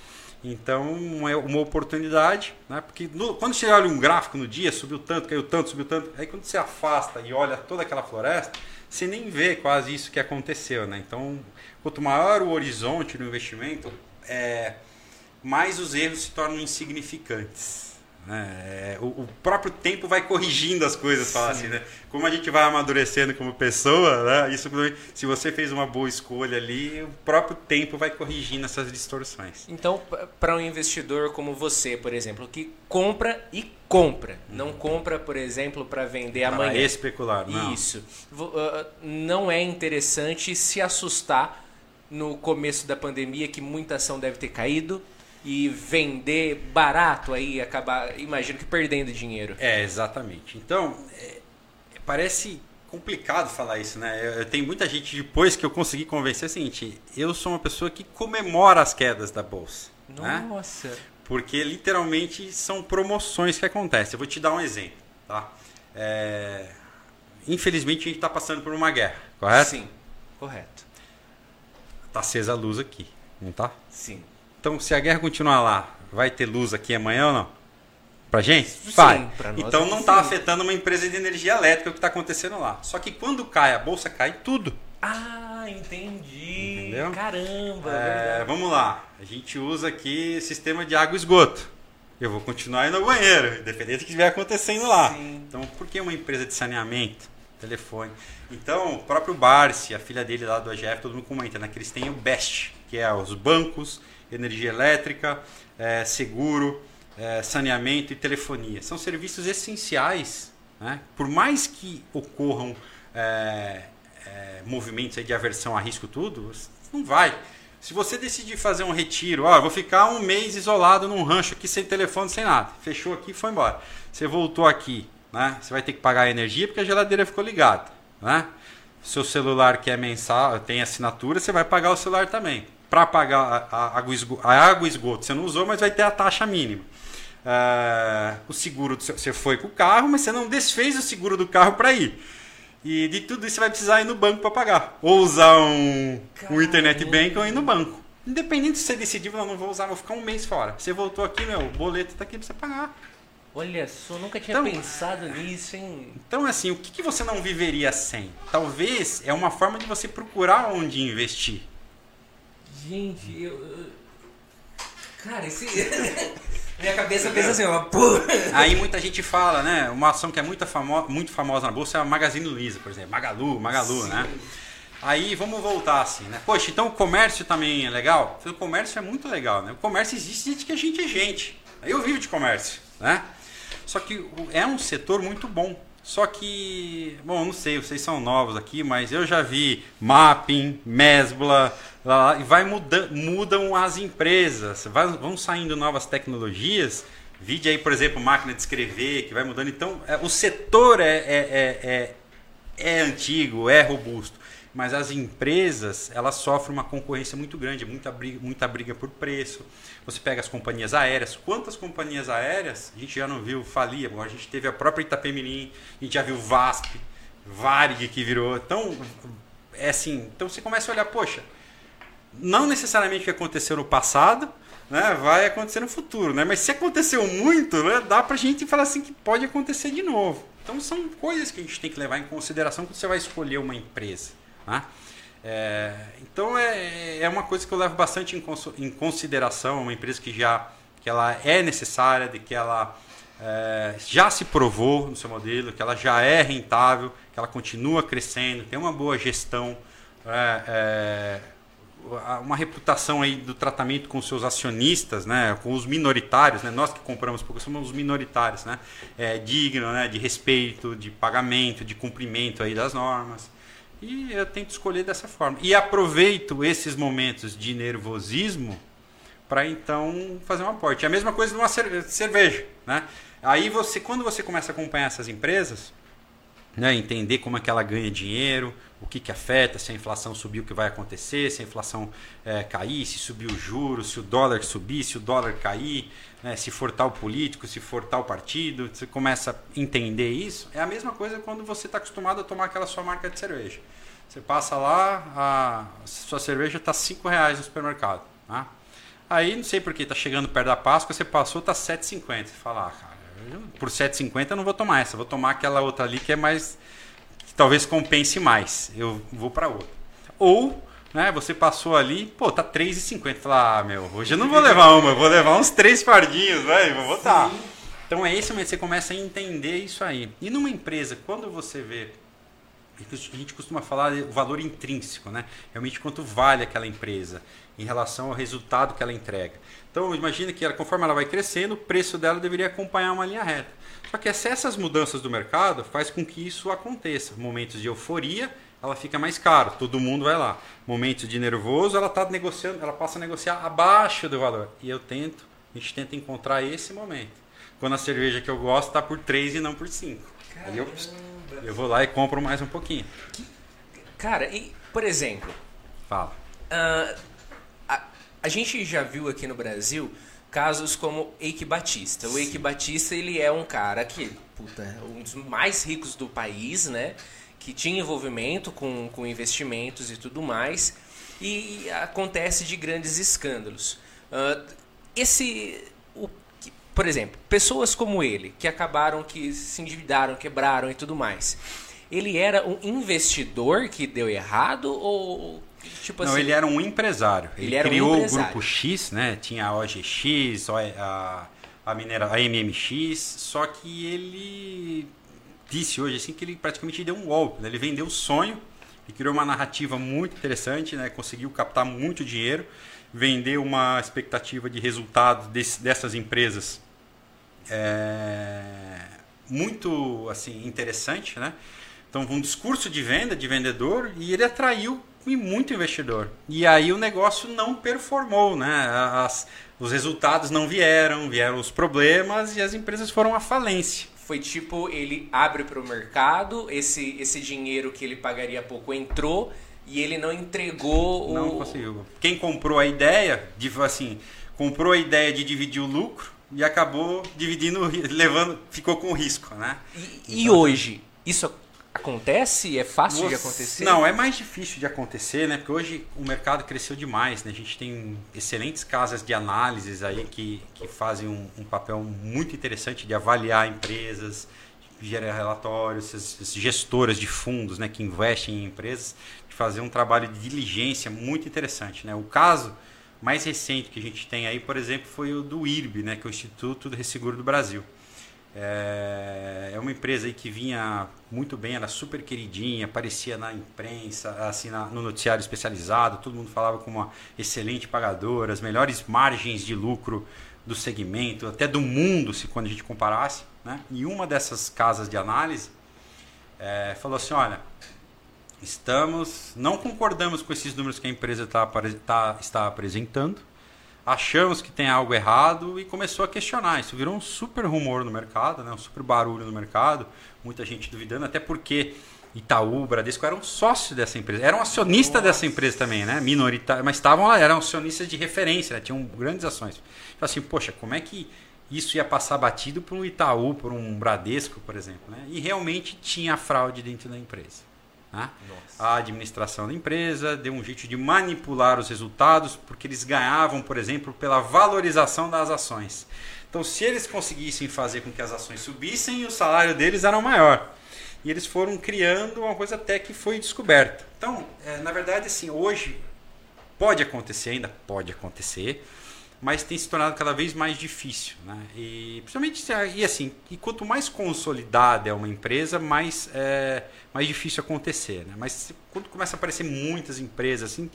Então é uma oportunidade, né, porque no, quando você olha um gráfico no dia, subiu tanto, caiu tanto, subiu tanto, aí quando você afasta e olha toda aquela floresta, você nem vê quase isso que aconteceu. Né? Então, quanto maior o horizonte do investimento, é, mais os erros se tornam insignificantes. É, o, o, próprio tempo vai corrigindo as coisas, fala assim, né? Como a gente vai amadurecendo como pessoa, né? Isso, se você fez uma boa escolha ali, o próprio tempo vai corrigindo essas distorções. Então, para um investidor como você, por exemplo, que compra e compra, hum. não compra, por exemplo, para vender pra amanhã. especular, não. Isso. Não é interessante se assustar no começo da pandemia que muita ação deve ter caído e vender barato aí acabar, imagino que perdendo dinheiro. É, exatamente. Então, é, parece complicado falar isso, né? Eu, eu, tenho muita gente depois que eu consegui convencer é o seguinte: eu sou uma pessoa que comemora as quedas da bolsa. Né? Nossa. Né? Porque literalmente são promoções que acontecem. Eu vou te dar um exemplo, tá? É... Infelizmente a gente está passando por uma guerra, correto? Sim, correto. Tá acesa a luz aqui, não tá? Sim. Então, se a guerra continuar lá, vai ter luz aqui amanhã ou não? Pra gente? Sim, vai. Pra então não está afetando uma empresa de energia elétrica o que está acontecendo lá. Só que quando cai a bolsa, cai tudo. Ah, entendi. Entendeu? Caramba. É, vamos lá. A gente usa aqui sistema de água e esgoto. Eu vou continuar indo ao banheiro, independente do que estiver acontecendo lá. Sim. Então, por que uma empresa de saneamento? Telefone. Então, o próprio Barsi, a filha dele lá do AGF, todo mundo comenta, né? Que eles têm o BEST, que é os bancos energia elétrica, é, seguro, é, saneamento e telefonia. São serviços essenciais. Né? Por mais que ocorram é, é movimentos de aversão a risco tudo, não vai. Se você decidir fazer um retiro, ó, vou ficar um mês isolado num rancho aqui sem telefone, sem nada. Fechou aqui, foi embora. Você voltou aqui, né? Você vai ter que pagar a energia porque a geladeira ficou ligada, né? Seu celular que é mensal, tem assinatura, você vai pagar o celular também para pagar a, água, esgoto, a água esgoto você não usou, mas vai ter a taxa mínima. Uh, o seguro, você foi com o carro, mas você não desfez o seguro do carro para ir. E de tudo isso você vai precisar ir no banco para pagar. Ou usar um, um internet bank ou ir no banco. Independente se você decidir, não, não vou usar, vou ficar um mês fora. Você voltou aqui, meu, o boleto está aqui para você pagar. Olha só, nunca tinha então, pensado nisso, hein? Então, assim, o que, que você não viveria sem? Talvez é uma forma de você procurar onde investir. Gente, eu. Cara, esse. Minha cabeça pensa assim, ó. Aí muita gente fala, né? Uma ação que é muito, famo muito famosa na bolsa é a Magazine Luiza, por exemplo. Magalu, Magalu, Sim. né? Aí vamos voltar assim, né? Poxa, então o comércio também é legal? O comércio é muito legal, né? O comércio existe desde que a gente é gente. Aí eu vivo de comércio, né? Só que é um setor muito bom. Só que, bom, não sei, vocês são novos aqui, mas eu já vi mapping, Mesbla, lá, e vai mudando, mudam as empresas, vai, vão saindo novas tecnologias. Vide aí, por exemplo, máquina de escrever, que vai mudando. Então, é, o setor é, é, é, é, antigo, é robusto, mas as empresas elas sofrem uma concorrência muito grande, muita briga, muita briga por preço. Você pega as companhias aéreas, quantas companhias aéreas a gente já não viu falir? Agora a gente teve a própria Itapemirim, a gente já viu VASP, Varig que virou. Então, é assim, então você começa a olhar, poxa, não necessariamente o que aconteceu no passado, né, vai acontecer no futuro, né? Mas se aconteceu muito, né, dá pra gente falar assim que pode acontecer de novo. Então são coisas que a gente tem que levar em consideração quando você vai escolher uma empresa. Né? É, então é, é uma coisa que eu levo bastante em, em consideração, uma empresa que já que ela é necessária, de que ela é, já se provou no seu modelo, que ela já é rentável, que ela continua crescendo, tem uma boa gestão, é, é, uma reputação aí do tratamento com seus acionistas, né, com os minoritários, né, nós que compramos porque somos os minoritários, né, é digno, né, de respeito, de pagamento, de cumprimento aí das normas. E eu tento escolher dessa forma. E aproveito esses momentos de nervosismo para então fazer um aporte. É a mesma coisa de uma cerveja. Né? Aí você, quando você começa a acompanhar essas empresas, né, entender como é que ela ganha dinheiro, o que, que afeta, se a inflação subir, o que vai acontecer, se a inflação é, cair, se subir o juros, se o dólar subir, se o dólar cair, né, se for tal político, se for tal partido, você começa a entender isso. É a mesma coisa quando você está acostumado a tomar aquela sua marca de cerveja. Você passa lá, a sua cerveja está R$ reais no supermercado. Tá? Aí, não sei porque, está chegando perto da Páscoa, você passou, está R$ 7,50. Você fala, ah, cara, por 7,50 eu não vou tomar essa, vou tomar aquela outra ali que é mais talvez compense mais. Eu vou para outra. Ou, né, você passou ali, pô, tá 3,50. Fala, ah, meu, hoje eu não vou levar uma, eu vou levar uns três fardinhos, velho, vou botar. Sim. Então é isso mesmo, você começa a entender isso aí. E numa empresa, quando você vê a gente costuma falar o valor intrínseco, né? Realmente quanto vale aquela empresa em relação ao resultado que ela entrega. Então imagine que ela, conforme ela vai crescendo, o preço dela deveria acompanhar uma linha reta. Só que essas mudanças do mercado faz com que isso aconteça. Momentos de euforia, ela fica mais cara, todo mundo vai lá. Momentos de nervoso, ela tá negociando, ela passa a negociar abaixo do valor. E eu tento, a gente tenta encontrar esse momento. Quando a cerveja que eu gosto está por 3 e não por 5. Aí eu, eu vou lá e compro mais um pouquinho. Cara, e por exemplo, fala. Uh, a gente já viu aqui no Brasil casos como Eike Batista. O Eike Batista, ele é um cara que, puta, é um dos mais ricos do país, né? Que tinha envolvimento com, com investimentos e tudo mais. E acontece de grandes escândalos. Uh, esse, por exemplo, pessoas como ele, que acabaram, que se endividaram, quebraram e tudo mais. Ele era um investidor que deu errado ou Tipo não, assim, ele era um empresário. Ele, ele criou um empresário. o grupo X, né? Tinha a OGX, a, a, minera, a MMX, só que ele disse hoje assim que ele praticamente deu um golpe. Né? Ele vendeu o sonho e criou uma narrativa muito interessante, né? Conseguiu captar muito dinheiro, vendeu uma expectativa de resultado desse, dessas empresas é, muito assim interessante, né? Então, um discurso de venda, de vendedor, e ele atraiu muito investidor. E aí o negócio não performou, né? As, os resultados não vieram, vieram os problemas e as empresas foram à falência. Foi tipo, ele abre para o mercado, esse, esse dinheiro que ele pagaria pouco entrou e ele não entregou Não conseguiu. Quem comprou a ideia, de, assim, comprou a ideia de dividir o lucro e acabou dividindo, levando, ficou com risco, né? E, então, hoje, isso Acontece? É fácil Você, de acontecer? Não, é mais difícil de acontecer, né? Porque hoje o mercado cresceu demais, né? A gente tem excelentes casas de análises aí que, que fazem um, um papel muito interessante de avaliar empresas, gerar relatórios, essas gestoras de fundos, né? Que investem em empresas, de fazer um trabalho de diligência muito interessante, né? O caso mais recente que a gente tem aí, por exemplo, foi o do IRB, né? Que é o Instituto do Resseguro do Brasil. É, é uma empresa aí que vinha muito bem, era super queridinha, aparecia na imprensa, assim, na, no noticiário especializado, todo mundo falava como uma excelente pagadora, as melhores margens de lucro do segmento, até do mundo, se quando a gente comparasse. né? E uma dessas casas de análise é, falou assim, olha, estamos, não concordamos com esses números que a empresa tá, tá, está apresentando, achamos que tem algo errado e começou a questionar. Isso virou um super rumor no mercado, né? um super barulho no mercado, muita gente duvidando, até porque Itaú, Bradesco eram sócios dessa empresa, eram acionistas dessa empresa também, né? Minoritário, mas estavam lá, eram acionistas de referência, né? tinham grandes ações. Então, assim, poxa, como é que isso ia passar batido por um Itaú, por um Bradesco, por exemplo? Né? E realmente tinha fraude dentro da empresa. Né? A administração da empresa deu um jeito de manipular os resultados, porque eles ganhavam, por exemplo, pela valorização das ações. Então, se eles conseguissem fazer com que as ações subissem, o salário deles era maior. E eles foram criando uma coisa até que foi descoberta. Então, é, na verdade, assim, hoje pode acontecer ainda, pode acontecer mas tem se tornado cada vez mais difícil, né? E principalmente e assim, e quanto mais consolidada é uma empresa, mais é, mais difícil acontecer, né? Mas quando começa a aparecer muitas empresas assim,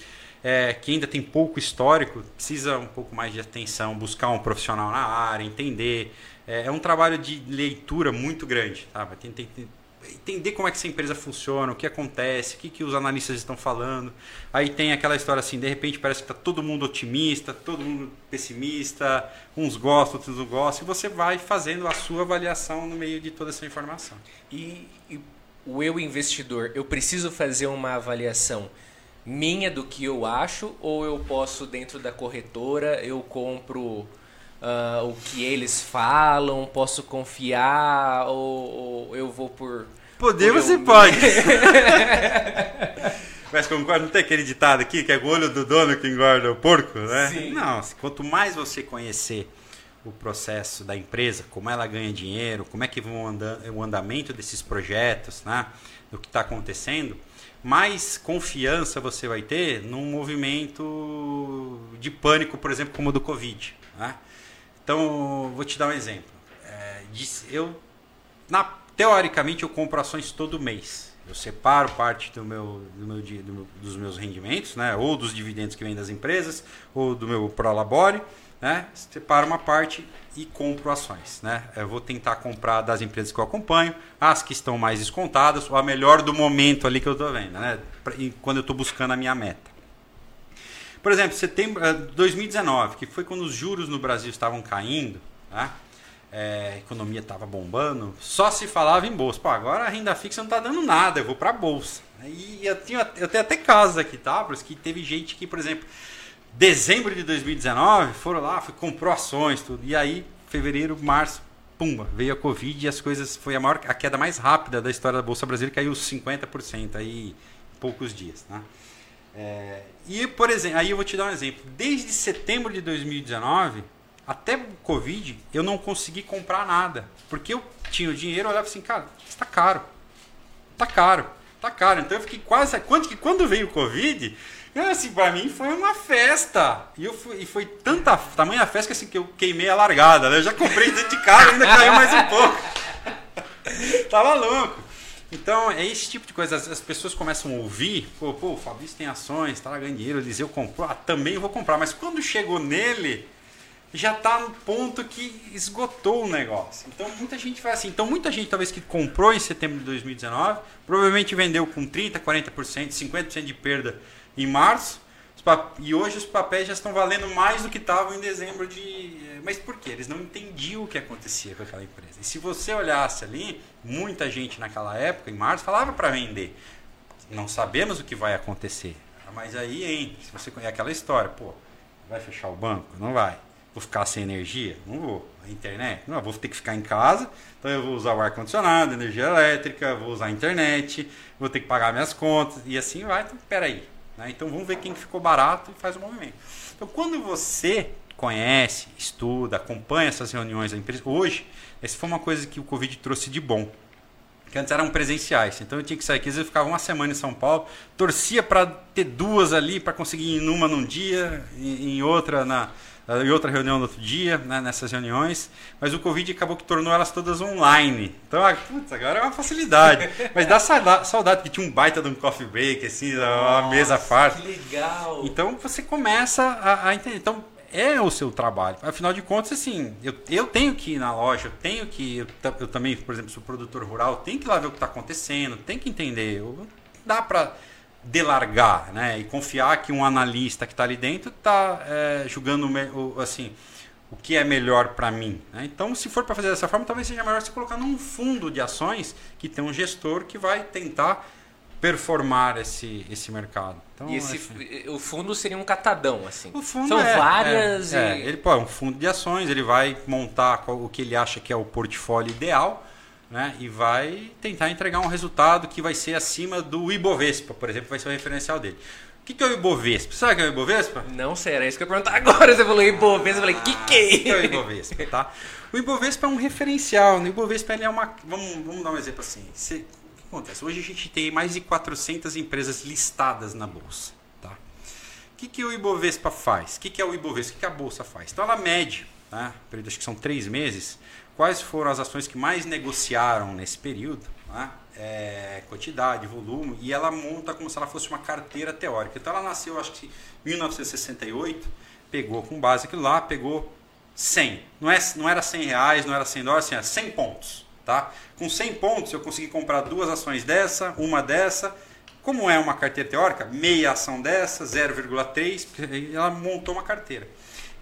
é, que ainda tem pouco histórico, precisa um pouco mais de atenção, buscar um profissional na área, entender. É, é um trabalho de leitura muito grande, tá? Tem, tem, entender como é que essa empresa funciona, o que acontece, o que, que os analistas estão falando. Aí tem aquela história assim, de repente parece que está todo mundo otimista, todo mundo pessimista, uns gostam, outros não gostam, e você vai fazendo a sua avaliação no meio de toda essa informação. E, e o eu investidor, eu preciso fazer uma avaliação minha do que eu acho, ou eu posso, dentro da corretora, eu compro uh, o que eles falam, posso confiar ou, ou eu vou por. Poder por você eu... pode. Mas concorda, não tem aquele ditado aqui que é o olho do dono que engorda o porco, né? Sim. Não, quanto mais você conhecer o processo da empresa, como ela ganha dinheiro, como é que vão andar, o andamento desses projetos, né? Do que está acontecendo, mais confiança você vai ter num movimento de pânico, por exemplo, como o do Covid. Né? Então, vou te dar um exemplo. É, eu, na, teoricamente, eu compro ações todo mês. Eu separo parte do meu, do meu, do dos meus rendimentos, né? ou dos dividendos que vêm das empresas, ou do meu Prolabore. Né? Separo uma parte e compro ações. Né? Eu vou tentar comprar das empresas que eu acompanho, as que estão mais descontadas, ou a melhor do momento ali que eu estou vendo, né? quando eu estou buscando a minha meta. Por exemplo, setembro de eh, 2019, que foi quando os juros no Brasil estavam caindo? É, a economia estava bombando, só se falava em bolsa. Pô, agora a renda fixa não está dando nada, eu vou para a bolsa. E eu, tinha, eu tenho até casos aqui, tá? Porque que teve gente que, por exemplo, dezembro de 2019, foram lá, foi, comprou ações, tudo. E aí, fevereiro, março, pumba, veio a Covid e as coisas. Foi a maior, a queda mais rápida da história da Bolsa Brasileira, caiu 50% aí em poucos dias, né? É, e, por exemplo, aí eu vou te dar um exemplo. Desde setembro de 2019 até o Covid, eu não consegui comprar nada. Porque eu tinha o dinheiro, eu olhava assim, cara, está caro. Está caro. Está caro. Então eu fiquei quase. Quanto que quando veio o Covid, assim, para mim foi uma festa. E, eu fui, e foi tanta tamanha festa que, assim, que eu queimei a largada. Né? Eu já comprei dentro de casa, ainda caiu mais um pouco. Tava louco. Então, é esse tipo de coisa. As, as, pessoas começam a ouvir, pô, pô, o Fabrício tem ações, tá ganhando dinheiro, o Eliseu comprou, ah, também vou comprar. Mas quando chegou nele, já está no ponto que esgotou o negócio. Então, muita gente vai assim. Então, muita gente, talvez, que comprou em setembro de 2019, provavelmente vendeu com 30%, 40%, 50% de perda em março e hoje os papéis já estão valendo mais do que estavam em dezembro de. Mas por quê? Eles não entendiam o que acontecia com aquela empresa. E se você olhasse ali, muita gente naquela época, em março, falava para vender. Não sabemos o que vai acontecer. Mas aí, hein? Se você conhece aquela história, pô, vai fechar o banco? Não vai. Vou ficar sem energia? Não vou. A internet? Não, vou ter que ficar em casa. Então eu vou usar o ar-condicionado, energia elétrica, vou usar a internet, vou ter que pagar minhas contas. E assim vai. Então, peraí. Né? Então vamos ver quem ficou barato e faz o movimento. Então quando você conhece, estuda, acompanha essas reuniões da empresa, hoje, essa foi uma coisa que o Covid trouxe de bom. Que antes eram presenciais, então eu tinha que sair aqui, eu ficava uma semana em São Paulo, torcia para ter duas ali, para conseguir ir numa num dia, em outra na, em outra reunião no outro dia, né, nessas reuniões, mas o Covid acabou que tornou elas todas online. Então, ah, putz, agora é uma facilidade. mas dá saudade, que tinha um baita de um coffee break, assim, Nossa, uma mesa farta. Que legal! Então você começa a, a, entender. Então, é o seu trabalho. Afinal de contas, assim, eu, eu tenho que ir na loja, eu tenho que. Eu, eu também, por exemplo, sou produtor rural, tenho que ir lá ver o que está acontecendo, tem que entender. Eu, dá para delargar né? e confiar que um analista que está ali dentro está é, julgando assim, o que é melhor para mim. Né? Então, se for para fazer dessa forma, talvez seja melhor você colocar num fundo de ações que tem um gestor que vai tentar performar esse, esse mercado. Então, e esse, assim, o fundo seria um catadão, assim. São é, várias. É, e... é, ele pô, é um fundo de ações, ele vai montar o que ele acha que é o portfólio ideal. Né, e vai tentar entregar um resultado que vai ser acima do Ibovespa, por exemplo, vai ser o referencial dele. O que, que é o Ibovespa? Sabe o que é o Ibovespa? Não sei, era isso que eu ia perguntar agora. Você falou Ibovespa, eu falei, o que, que é isso? O que é o Ibovespa, tá? O Ibovespa é um referencial. O Ibovespa ele é uma. Vamos, vamos dar um exemplo assim. Você acontece? Hoje a gente tem mais de 400 empresas listadas na bolsa. Tá? O que, que o Ibovespa faz? O que, que é o Ibovespa? O que, que a bolsa faz? Então ela mede, período acho que são três meses, quais foram as ações que mais negociaram nesse período, tá? é, quantidade, volume, e ela monta como se ela fosse uma carteira teórica. Então ela nasceu, acho que em 1968, pegou com base aquilo lá, pegou 100. Não, é, não era 100 reais, não era 100 dólares, assim, era 100 pontos. Tá? Com 100 pontos eu consegui comprar duas ações dessa, uma dessa. Como é uma carteira teórica, meia ação dessa, 0,3, ela montou uma carteira.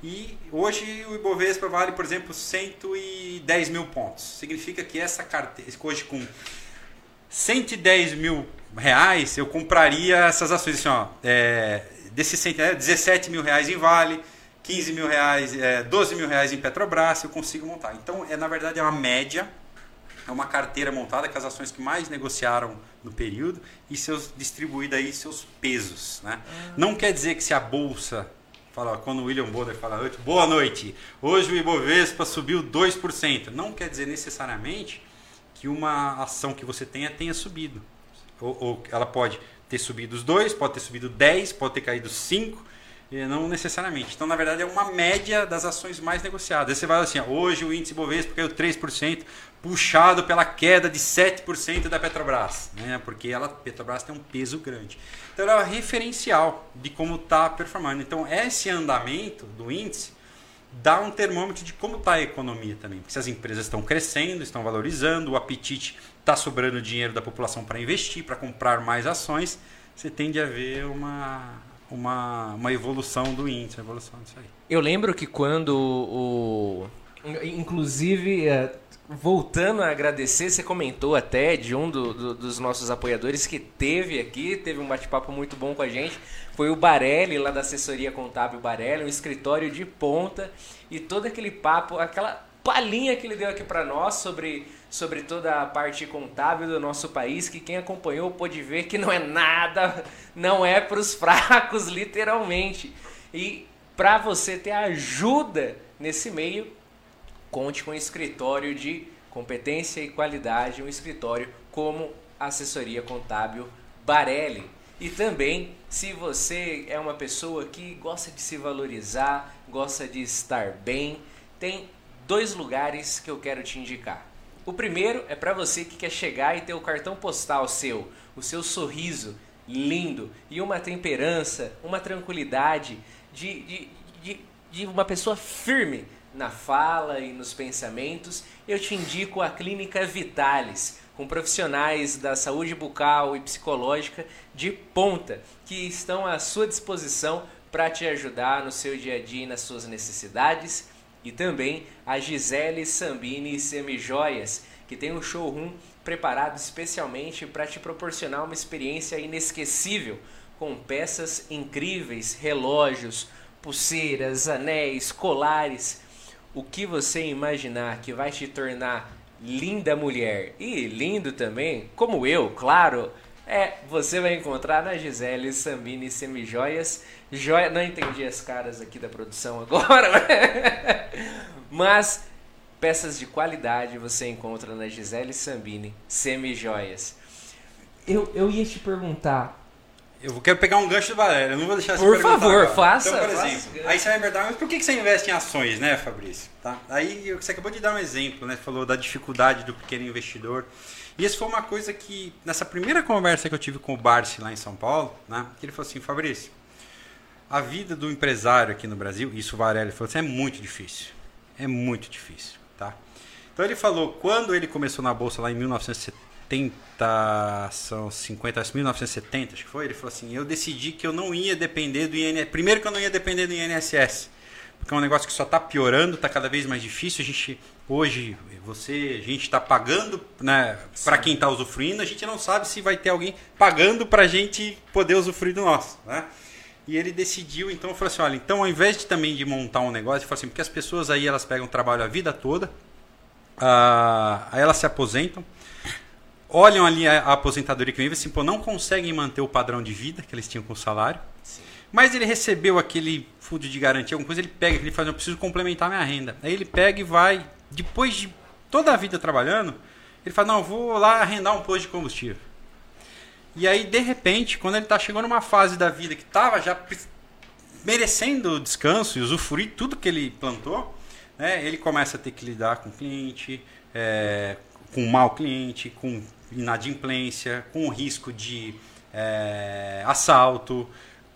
E hoje o Ibovespa vale, por exemplo, 110 mil pontos. Significa que essa carteira, hoje com 110 mil reais, eu compraria essas ações. Assim, ó, é, desses 17 mil reais em Vale, 15 mil reais, é, 12 mil reais em Petrobras, eu consigo montar. Então, é, na verdade, é uma média é uma carteira montada com as ações que mais negociaram no período e seus distribuída aí seus pesos, né? Ah. Não quer dizer que se a bolsa fala, quando o William Bonner fala boa noite, hoje o Ibovespa subiu 2%, não quer dizer necessariamente que uma ação que você tenha tenha subido. Ou, ou ela pode ter subido os dois, pode ter subido 10, pode ter caído 5, não necessariamente. Então, na verdade, é uma média das ações mais negociadas. Aí você vai assim, hoje o índice Bovespa caiu 3%, puxado pela queda de 7% da Petrobras, né? porque ela, Petrobras tem um peso grande. Então, ela é um referencial de como está performando. Então, esse andamento do índice dá um termômetro de como está a economia também. Porque se as empresas estão crescendo, estão valorizando, o apetite está sobrando dinheiro da população para investir, para comprar mais ações, você tende a ver uma uma, uma evolução do índice, evolução disso aí. Eu lembro que quando o. Inclusive, é, voltando a agradecer, você comentou até de um do, do, dos nossos apoiadores que teve aqui, teve um bate-papo muito bom com a gente. Foi o Barelli, lá da assessoria contábil Barelli, um escritório de ponta, e todo aquele papo, aquela palhinha que ele deu aqui para nós sobre sobre toda a parte contábil do nosso país, que quem acompanhou pôde ver que não é nada, não é para os fracos, literalmente. E para você ter ajuda nesse meio, conte com um escritório de competência e qualidade, um escritório como Assessoria Contábil Barelli. E também, se você é uma pessoa que gosta de se valorizar, gosta de estar bem, tem dois lugares que eu quero te indicar. O primeiro é para você que quer chegar e ter o cartão postal seu, o seu sorriso lindo e uma temperança, uma tranquilidade de, de, de, de uma pessoa firme na fala e nos pensamentos. Eu te indico a Clínica Vitalis, com profissionais da saúde bucal e psicológica de ponta, que estão à sua disposição para te ajudar no seu dia a dia e nas suas necessidades e também a Gisele Sambini Semijoias, que tem um showroom preparado especialmente para te proporcionar uma experiência inesquecível com peças incríveis, relógios, pulseiras, anéis, colares, o que você imaginar que vai te tornar linda mulher. E lindo também, como eu, claro, é, você vai encontrar na Gisele Sambini Semijoias. Joia, não entendi as caras aqui da produção agora, mas peças de qualidade você encontra na Gisele Sambini Semijoias. Eu, eu ia te perguntar. Eu quero pegar um gancho do Valério, eu não vou deixar você Por favor, agora. faça. Então, por exemplo, faça. aí você vai me perguntar, mas por que você investe em ações, né, Fabrício? Tá? Aí você acabou de dar um exemplo, né? Falou da dificuldade do pequeno investidor. E isso foi uma coisa que, nessa primeira conversa que eu tive com o Barsi lá em São Paulo, né? Ele falou assim, Fabrício, a vida do empresário aqui no Brasil, isso o Varela falou assim, é muito difícil. É muito difícil, tá? Então ele falou, quando ele começou na bolsa lá em 1970, são 50, 1970, acho que foi, ele falou assim, eu decidi que eu não ia depender do INSS. Primeiro que eu não ia depender do INSS, porque é um negócio que só está piorando, está cada vez mais difícil. A gente hoje, você, a gente está pagando, né, para quem está usufruindo, a gente não sabe se vai ter alguém pagando para a gente poder usufruir do nosso, né? E ele decidiu, então, falou assim, olha, então ao invés de também de montar um negócio, ele falou assim, porque as pessoas aí elas pegam trabalho a vida toda, ah, aí elas se aposentam, olham ali a, a aposentadoria que vem e assim, pô, não conseguem manter o padrão de vida que eles tinham com o salário, Sim. mas ele recebeu aquele fundo de garantia, alguma coisa, ele pega, ele faz, eu preciso complementar minha renda. Aí ele pega e vai, depois de toda a vida trabalhando, ele fala, não, vou lá arrendar um posto de combustível. E aí, de repente, quando ele está chegando numa fase da vida que estava já merecendo descanso e usufruir tudo que ele plantou, né, ele começa a ter que lidar com cliente, é, com mau cliente, com inadimplência, com o risco de é, assalto,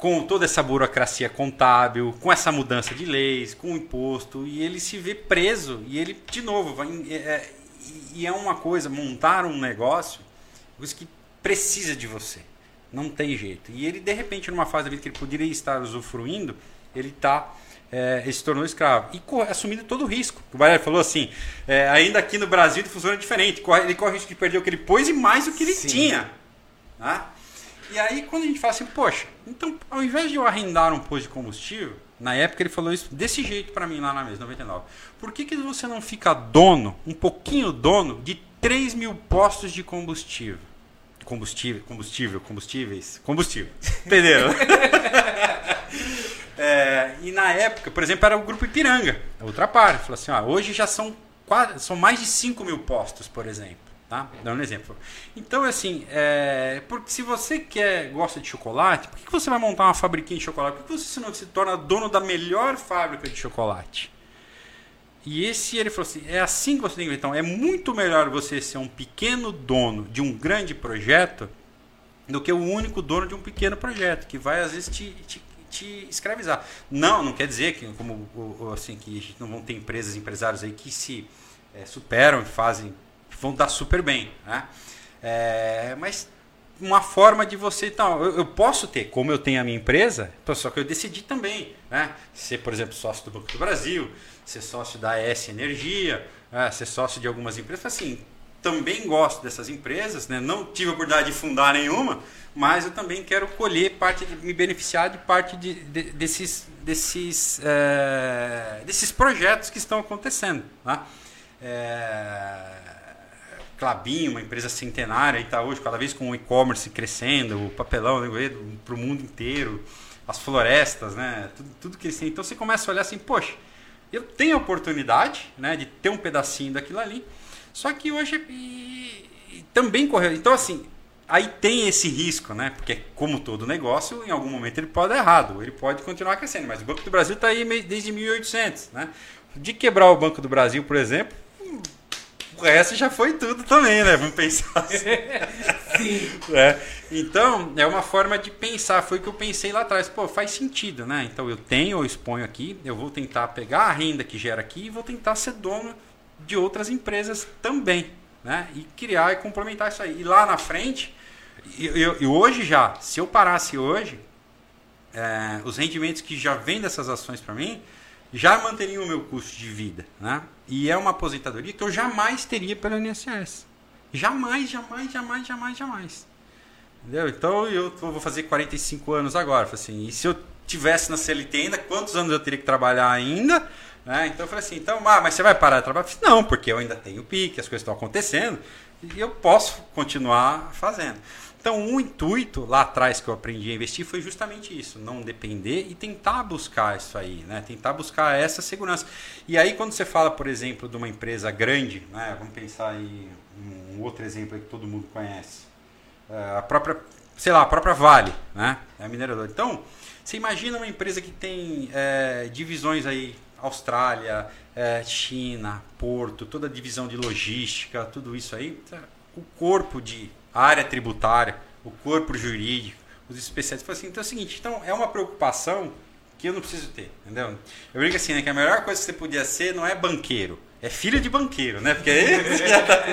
com toda essa burocracia contábil, com essa mudança de leis, com o imposto, e ele se vê preso. E ele, de novo, vai, é, é e é uma coisa, montar um negócio, que precisa de você. Não tem jeito. E ele, de repente, numa fase da vida que ele poderia estar usufruindo, ele está é, ele se tornou escravo. E assumindo todo o risco. O Barelli falou assim: é, ainda aqui no Brasil funciona diferente. Ele corre o risco de perder o que ele pôs e mais o que ele Sim. tinha. Tá? E aí, quando a gente fala assim, poxa, então ao invés de eu arrendar um posto de combustível, na época ele falou isso desse jeito para mim lá na mesa, 99. Por que, que você não fica dono, um pouquinho dono, de 3 mil postos de combustível? combustível, combustível, combustíveis, combustível. Entenderam? é, e na época, por exemplo, era o grupo Ipiranga, outra parte. Falou assim: ó, hoje já são, quase, são mais de 5 mil postos, por exemplo. Tá? Dando um exemplo. Então, assim, é, porque se você quer, gosta de chocolate, por que você vai montar uma fabriquinha de chocolate? Por que você não se torna dono da melhor fábrica de chocolate? E esse ele falou assim: é assim que você tem que ver. Então, é muito melhor você ser um pequeno dono de um grande projeto do que o único dono de um pequeno projeto, que vai às vezes te, te, te escravizar. Não, não quer dizer que, como assim, que não vão ter empresas, empresários aí que se é, superam e fazem, vão dar super bem. Né? É, mas uma forma de você. Então, eu, eu, posso ter, como eu tenho a minha empresa, só que eu decidi também. Né? Ser, por exemplo, sócio do Banco do Brasil ser sócio da S Energia, é, ser sócio de algumas empresas. Assim, também gosto dessas empresas, né? não tive a oportunidade de fundar nenhuma, mas eu também quero colher parte, de, me beneficiar de parte de, de, desses, desses, é, desses projetos que estão acontecendo. Tá? É, Clabinho, uma empresa centenária, está hoje cada vez com o e-commerce crescendo, o papelão né, para o mundo inteiro, as florestas, né? tudo, tudo que eles têm. Então você começa a olhar assim, poxa, eu tenho a oportunidade né, de ter um pedacinho daquilo ali. Só que hoje e, e também correu. Então, assim, aí tem esse risco, né? Porque, como todo negócio, em algum momento ele pode dar errado, ele pode continuar crescendo. Mas o Banco do Brasil está aí desde 1800, né? De quebrar o Banco do Brasil, por exemplo, resto já foi tudo também, né? Vamos pensar assim. Sim. É. Então, é uma forma de pensar. Foi o que eu pensei lá atrás. Pô, faz sentido, né? Então, eu tenho, eu exponho aqui, eu vou tentar pegar a renda que gera aqui e vou tentar ser dono de outras empresas também, né? E criar e complementar isso aí. E lá na frente, e, hoje já, se eu parasse hoje, é, os rendimentos que já vêm dessas ações para mim, já manteriam o meu custo de vida, né? E é uma aposentadoria que eu jamais teria pelo INSS. Jamais, jamais, jamais, jamais, jamais. Entendeu? Então eu vou fazer 45 anos agora. Assim, e se eu tivesse na CLT ainda, quantos anos eu teria que trabalhar ainda? Né? Então eu falei assim, então, ah, mas você vai parar de trabalhar? Falei, não, porque eu ainda tenho pique, as coisas estão acontecendo e eu posso continuar fazendo. Então, o intuito lá atrás que eu aprendi a investir foi justamente isso, não depender e tentar buscar isso aí, né? Tentar buscar essa segurança. E aí, quando você fala, por exemplo, de uma empresa grande, né? Vamos pensar em um outro exemplo que todo mundo conhece, é, a própria, sei lá, a própria Vale, né? É a mineradora. Então, você imagina uma empresa que tem é, divisões aí, Austrália, é, China, Porto, toda a divisão de logística, tudo isso aí, o corpo de a área tributária, o corpo jurídico, os especialistas assim, então é o seguinte, então é uma preocupação que eu não preciso ter, entendeu? Eu brinco assim, né, que a melhor coisa que você podia ser não é banqueiro, é filho de banqueiro, né? Porque aí já tá...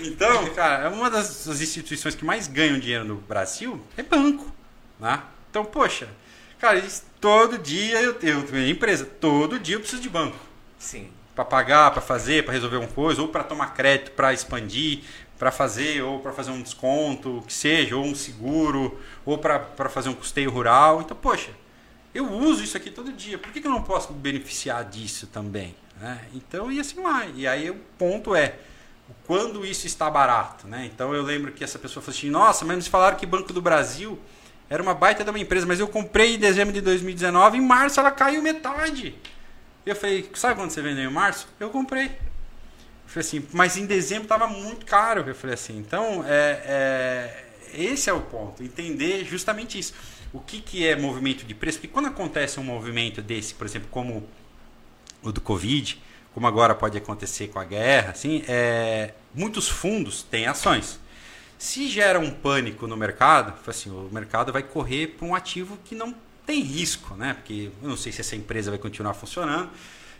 Então, cara, é uma das, das instituições que mais ganham dinheiro no Brasil é banco, né? Então, poxa, cara, todo dia eu tenho minha empresa, todo dia eu preciso de banco. Sim. Para pagar, para fazer, para resolver uma coisa, ou para tomar crédito, para expandir, para fazer, ou para fazer um desconto, que seja, ou um seguro, ou para fazer um custeio rural. Então, poxa, eu uso isso aqui todo dia, por que, que eu não posso me beneficiar disso também? Né? Então, e assim vai. E aí o ponto é, quando isso está barato. Né? Então eu lembro que essa pessoa falou assim, nossa, mas eles falaram que Banco do Brasil era uma baita de uma empresa, mas eu comprei em dezembro de 2019, em março ela caiu metade. Eu falei, sabe quando você vendeu em março? Eu comprei. Falei assim, mas em dezembro estava muito caro. Eu falei assim, então é, é, esse é o ponto, entender justamente isso. O que, que é movimento de preço? Porque quando acontece um movimento desse, por exemplo, como o do Covid, como agora pode acontecer com a guerra, assim, é, muitos fundos têm ações. Se gera um pânico no mercado, assim, o mercado vai correr para um ativo que não tem risco, né? Porque eu não sei se essa empresa vai continuar funcionando.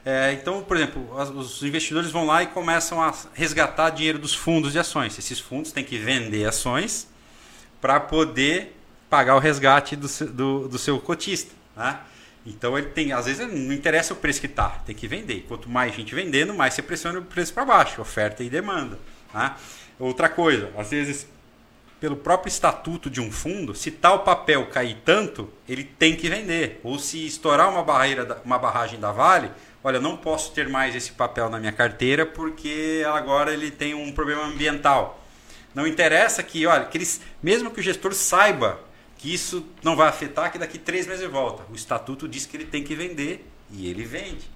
É, então, por exemplo, os investidores vão lá e começam a resgatar dinheiro dos fundos de ações. Esses fundos têm que vender ações para poder pagar o resgate do, do, do seu cotista. Né? Então ele tem, às vezes não interessa o preço que está, tem que vender. Quanto mais gente vendendo, mais você pressiona o preço para baixo, oferta e demanda. Tá? Outra coisa, às vezes pelo próprio estatuto de um fundo, se tal papel cair tanto, ele tem que vender. Ou se estourar uma barreira, uma barragem da Vale, olha, não posso ter mais esse papel na minha carteira porque agora ele tem um problema ambiental. Não interessa que, olha, que eles, mesmo que o gestor saiba que isso não vai afetar, que daqui três meses volta. O estatuto diz que ele tem que vender e ele vende.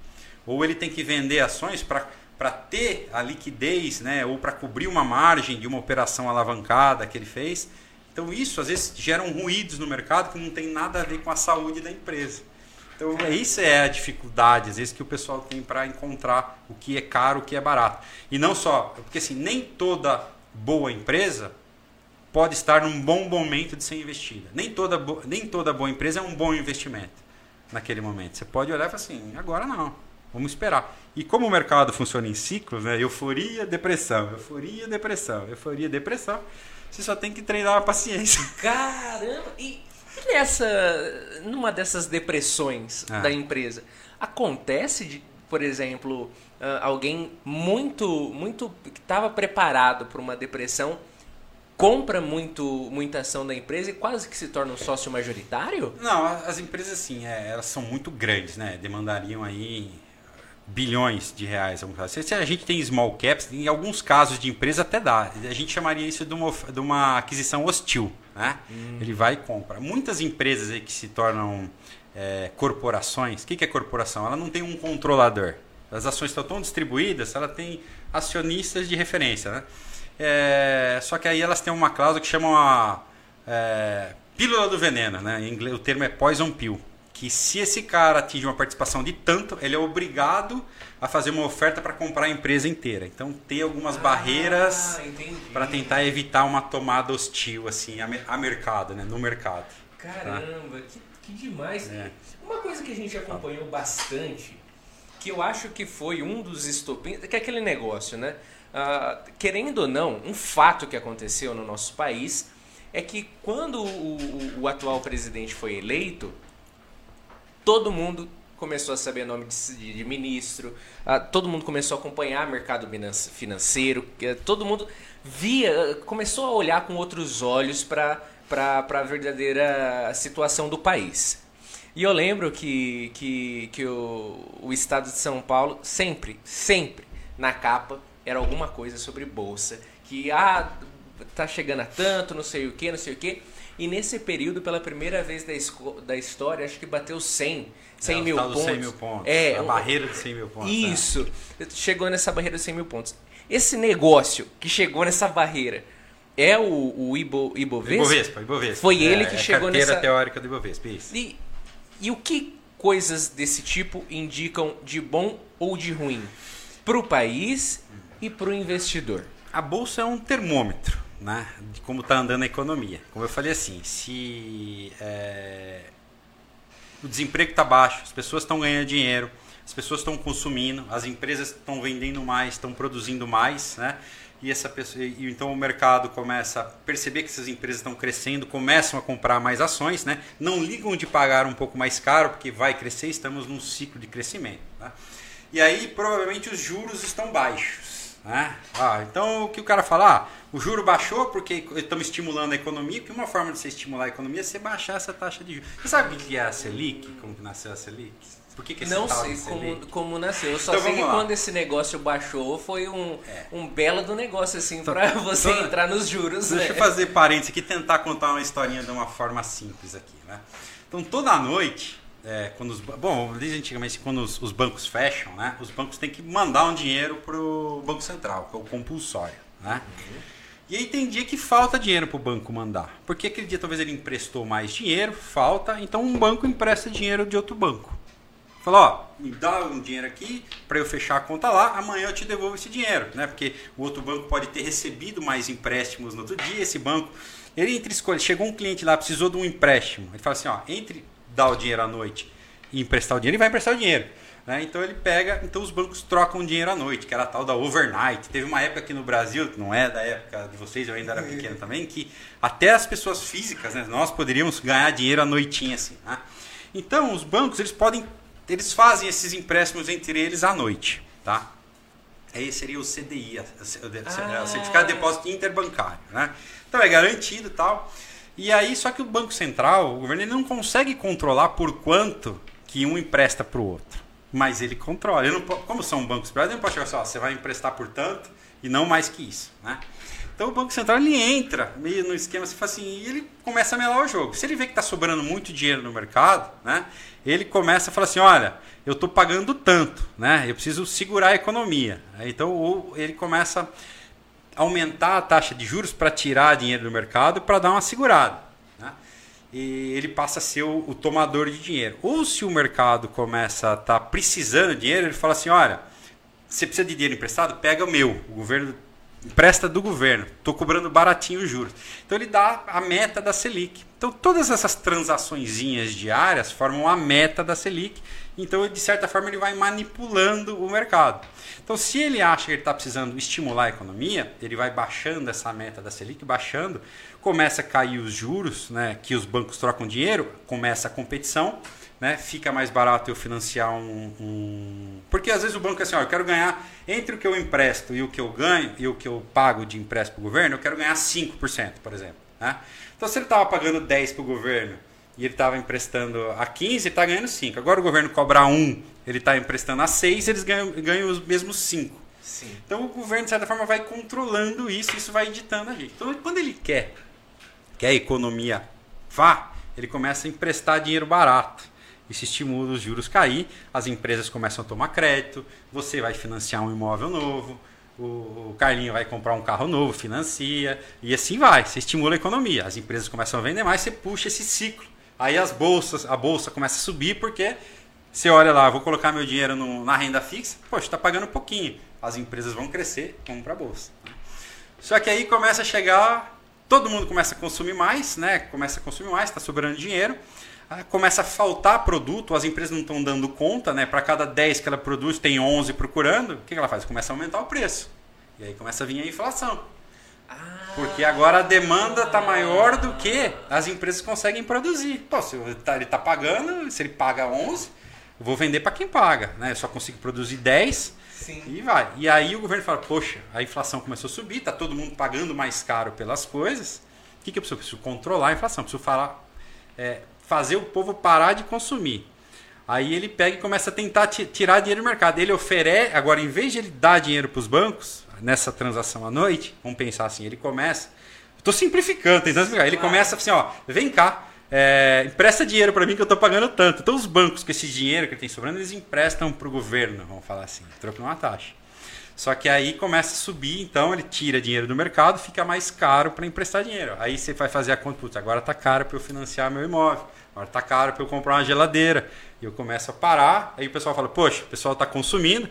Ou ele tem que vender ações para ter a liquidez, né? ou para cobrir uma margem de uma operação alavancada que ele fez. Então isso às vezes geram ruídos no mercado que não tem nada a ver com a saúde da empresa. Então isso é a dificuldade às vezes que o pessoal tem para encontrar o que é caro, o que é barato. E não só, porque assim, nem toda boa empresa pode estar num bom momento de ser investida. Nem toda, nem toda boa empresa é um bom investimento naquele momento. Você pode olhar e falar assim, agora não, vamos esperar. E como o mercado funciona em ciclos, né? euforia, depressão, euforia, depressão, euforia, depressão, você só tem que treinar a paciência. Caramba! E nessa, numa dessas depressões ah. da empresa, acontece de, por exemplo, alguém muito, muito que estava preparado para uma depressão compra muito, muita ação da empresa e quase que se torna um sócio majoritário? Não, as empresas assim, é, elas são muito grandes, né? Demandariam aí bilhões de reais. Se a gente tem small caps, em alguns casos de empresa até dá. A gente chamaria isso de uma, de uma aquisição hostil. Né? Hum. Ele vai e compra. Muitas empresas aí que se tornam é, corporações, o que, que é corporação? Ela não tem um controlador. As ações estão tão distribuídas, ela tem acionistas de referência. Né? É, só que aí elas têm uma cláusula que chamam a é, pílula do veneno, né? Em inglês, o termo é poison pill. Que se esse cara atinge uma participação de tanto, ele é obrigado a fazer uma oferta para comprar a empresa inteira. Então tem algumas ah, barreiras para tentar evitar uma tomada hostil assim a, a mercado, né? No mercado. Tá? Caramba, tá? que, que demais. É. Uma coisa que a gente acompanhou bastante, que eu acho que foi um dos estopins, que é aquele negócio, né? Uh, querendo ou não, um fato que aconteceu no nosso país é que quando o, o atual presidente foi eleito, todo mundo começou a saber nome de, de ministro, uh, todo mundo começou a acompanhar mercado financeiro, todo mundo via, começou a olhar com outros olhos para a verdadeira situação do país. E eu lembro que, que, que o, o estado de São Paulo sempre, sempre na capa era alguma coisa sobre bolsa, que ah, tá chegando a tanto, não sei o que, não sei o que. E nesse período, pela primeira vez da, da história, acho que bateu 100, 100 é, mil pontos. 100 mil pontos. É, a um, barreira de 100 mil pontos. Né? Isso, é. chegou nessa barreira de 100 mil pontos. Esse negócio que chegou nessa barreira é o, o Ibo, Ibovespa? Ibovespa, Ibovespa. Foi ele é, que é chegou nessa... carteira teórica do Ibovespa, isso. E, e o que coisas desse tipo indicam de bom ou de ruim para o país e para o investidor? A bolsa é um termômetro. Né, de como está andando a economia. Como eu falei assim, se é, o desemprego está baixo, as pessoas estão ganhando dinheiro, as pessoas estão consumindo, as empresas estão vendendo mais, estão produzindo mais, né? E essa pessoa, e então o mercado começa a perceber que essas empresas estão crescendo, começam a comprar mais ações, né? Não ligam de pagar um pouco mais caro porque vai crescer, estamos num ciclo de crescimento. Né? E aí provavelmente os juros estão baixos. Né? Ah, então o que o cara fala? Ah, o juro baixou porque estamos estimulando a economia, que uma forma de você estimular a economia é você baixar essa taxa de juros. Você sabe o que é a Selic? Como que nasceu a Selic? Por que, que não sei como, como nasceu. Eu só então, sei que lá. quando esse negócio baixou foi um, é. um belo do negócio assim então, para você então, entrar nos juros. Deixa né? eu fazer parênteses aqui tentar contar uma historinha de uma forma simples aqui, né? Então toda noite, é, quando os, bom, desde antigamente quando os, os, bancos fecham, né? Os bancos têm que mandar um dinheiro para o banco central, que é o compulsório, né? Uhum. E aí tem dia que falta dinheiro para o banco mandar. Porque aquele dia talvez ele emprestou mais dinheiro, falta, então um banco empresta dinheiro de outro banco. Falou, ó, me dá um dinheiro aqui para eu fechar a conta lá, amanhã eu te devolvo esse dinheiro, né? Porque o outro banco pode ter recebido mais empréstimos no outro dia, esse banco, ele entre escolha, chegou um cliente lá, precisou de um empréstimo, ele fala assim, ó, entre dar o dinheiro à noite e emprestar o dinheiro, ele vai emprestar o dinheiro. Né? Então ele pega, então os bancos trocam dinheiro à noite, que era a tal da overnight. Teve uma época aqui no Brasil, não é da época de vocês, eu ainda era pequeno também, que até as pessoas físicas, né, nós poderíamos ganhar dinheiro à noitinha assim. Né? Então os bancos eles podem eles fazem esses empréstimos entre eles à noite, tá? Aí seria o CDI, o ah. Certificado de Depósito Interbancário, né? Então é garantido e tal. E aí, só que o Banco Central, o governo, ele não consegue controlar por quanto que um empresta para o outro. Mas ele controla. Ele não, como são bancos privados, ele não pode chegar só, você vai emprestar por tanto e não mais que isso, né? Então o Banco Central ele entra meio no esquema assim, assim, e ele começa a melar o jogo. Se ele vê que está sobrando muito dinheiro no mercado, né, ele começa a falar assim, olha, eu estou pagando tanto, né, eu preciso segurar a economia. Então ele começa aumentar a taxa de juros para tirar dinheiro do mercado para dar uma segurada. Né? E ele passa a ser o, o, tomador de dinheiro. Ou se o mercado começa a estar tá precisando de dinheiro, ele fala assim, olha, você precisa de dinheiro emprestado? Pega o meu. O governo empresta do governo, estou cobrando baratinho os juros. Então ele dá a meta da Selic. Então todas essas transações diárias formam a meta da Selic. Então de certa forma ele vai manipulando o mercado. Então se ele acha que ele está precisando estimular a economia, ele vai baixando essa meta da Selic, baixando, começa a cair os juros, né, que os bancos trocam dinheiro, começa a competição né, fica mais barato eu financiar um, um, Porque às vezes o banco é assim, ó, eu quero ganhar entre o que eu empresto e o que eu ganho e o que eu pago de empréstimo para o governo, eu quero ganhar 5%, por exemplo. Né? Então se ele estava pagando 10 para o governo e ele estava emprestando a 15, ele está ganhando 5. Agora o governo cobra 1, ele está emprestando a 6, eles ganham, ganham os mesmos 5. Sim. Então o governo, de certa forma, vai controlando isso, isso vai editando a gente. Então quando ele quer que a economia vá, ele começa a emprestar dinheiro barato. Isso estimula os juros cair, as empresas começam a tomar crédito, você vai financiar um imóvel novo, o Carlinho vai comprar um carro novo, financia, e assim vai, você estimula a economia. As empresas começam a vender mais, você puxa esse ciclo. Aí as bolsas, a bolsa começa a subir porque você olha lá, vou colocar meu dinheiro no, na renda fixa, poxa, está pagando um pouquinho. As empresas vão crescer, vão para a bolsa. Só que aí começa a chegar, todo mundo começa a consumir mais, né? Começa a consumir mais, está sobrando dinheiro. Ah, começa a faltar produto, as empresas não estão dando conta, né? Para cada 10 que ela produz, tem 11 procurando. O que ela faz? Começa a aumentar o preço. E aí começa a vir a inflação. Ah. Porque agora a demanda está maior do que as empresas conseguem produzir. Pô, se tá, ele está pagando, se ele paga 11, eu vou vender para quem paga. Né? Eu só consigo produzir 10 Sim. e vai. E aí o governo fala, poxa, a inflação começou a subir, está todo mundo pagando mais caro pelas coisas. O que, que eu preciso? Eu preciso controlar a inflação, preciso falar, é, fazer o povo parar de consumir. Aí ele pega e começa a tentar tirar dinheiro do mercado. Ele oferece, agora em vez de ele dar dinheiro para os bancos, nessa transação à noite, vamos pensar assim, ele começa. Estou simplificando, tentando explicar. Ele começa assim, ó, vem cá, é, empresta dinheiro para mim que eu estou pagando tanto. Então os bancos com esse dinheiro que ele tem sobrando, eles emprestam para o governo, vamos falar assim, trocam uma taxa. Só que aí começa a subir, então ele tira dinheiro do mercado, fica mais caro para emprestar dinheiro. Aí você vai fazer a conta, putz, agora está caro para eu financiar meu imóvel, agora está caro para eu comprar uma geladeira. E eu começo a parar, aí o pessoal fala, poxa, o pessoal está consumindo,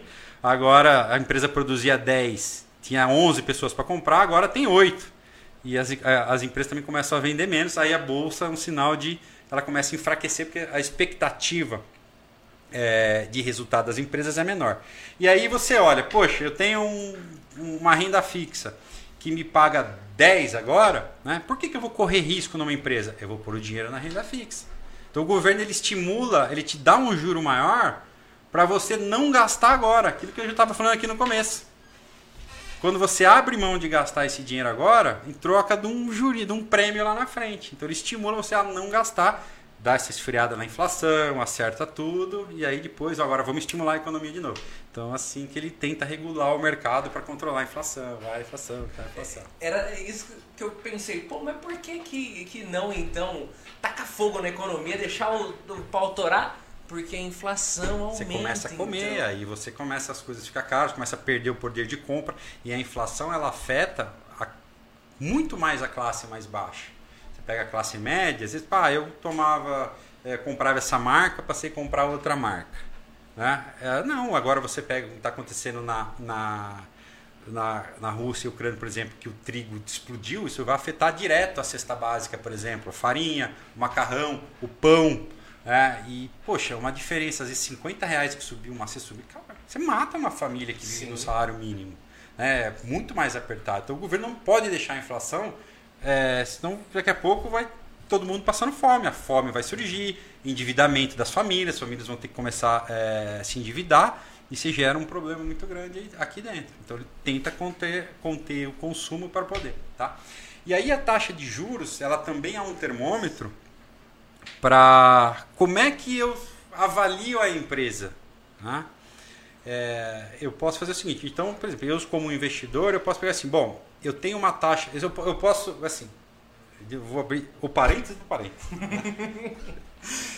agora a empresa produzia 10, tinha 11 pessoas para comprar, agora tem 8. e as, as empresas também começam a vender menos, aí a bolsa é um sinal de ela começa a enfraquecer porque a expectativa é, de resultado das empresas é menor. E aí você olha, poxa, eu tenho um, uma renda fixa que me paga 10 agora, né? por que, que eu vou correr risco numa empresa? Eu vou pôr o dinheiro na renda fixa. Então o governo ele estimula, ele te dá um juro maior para você não gastar agora, aquilo que eu já estava falando aqui no começo. Quando você abre mão de gastar esse dinheiro agora, em troca de um júri, de um prêmio lá na frente. Então ele estimula você a não gastar, dá essa esfriada na inflação, acerta tudo, e aí depois, agora vamos estimular a economia de novo. Então assim que ele tenta regular o mercado para controlar a inflação, vai a inflação, vai a inflação. Era isso que eu pensei, pô, mas por que que, que não então tacar fogo na economia, deixar o, o pau torar? Porque a inflação aumenta. Você começa a comer, então. aí você começa as coisas a ficar caras, começa a perder o poder de compra e a inflação ela afeta a, muito mais a classe mais baixa. Você pega a classe média, às vezes, pá, eu tomava, é, comprava essa marca, passei a comprar outra marca. Né? É, não, agora você pega o que está acontecendo na, na, na, na Rússia e Ucrânia, por exemplo, que o trigo explodiu, isso vai afetar direto a cesta básica, por exemplo, a farinha, o macarrão, o pão. É, e, poxa, uma diferença, às vezes 50 reais que subiu uma cesta subir, cara, você mata uma família que vive Sim. no salário mínimo. É muito mais apertado. Então o governo não pode deixar a inflação, é, senão daqui a pouco vai todo mundo passando fome. A fome vai surgir, endividamento das famílias, as famílias vão ter que começar é, a se endividar e se gera um problema muito grande aqui dentro. Então ele tenta conter, conter o consumo para poder. Tá? E aí a taxa de juros, ela também é um termômetro para como é que eu avalio a empresa. Né? É, eu posso fazer o seguinte, então, por exemplo, eu como investidor, eu posso pegar assim, bom, eu tenho uma taxa, eu, eu posso, assim, eu vou abrir o parênteses do parênteses.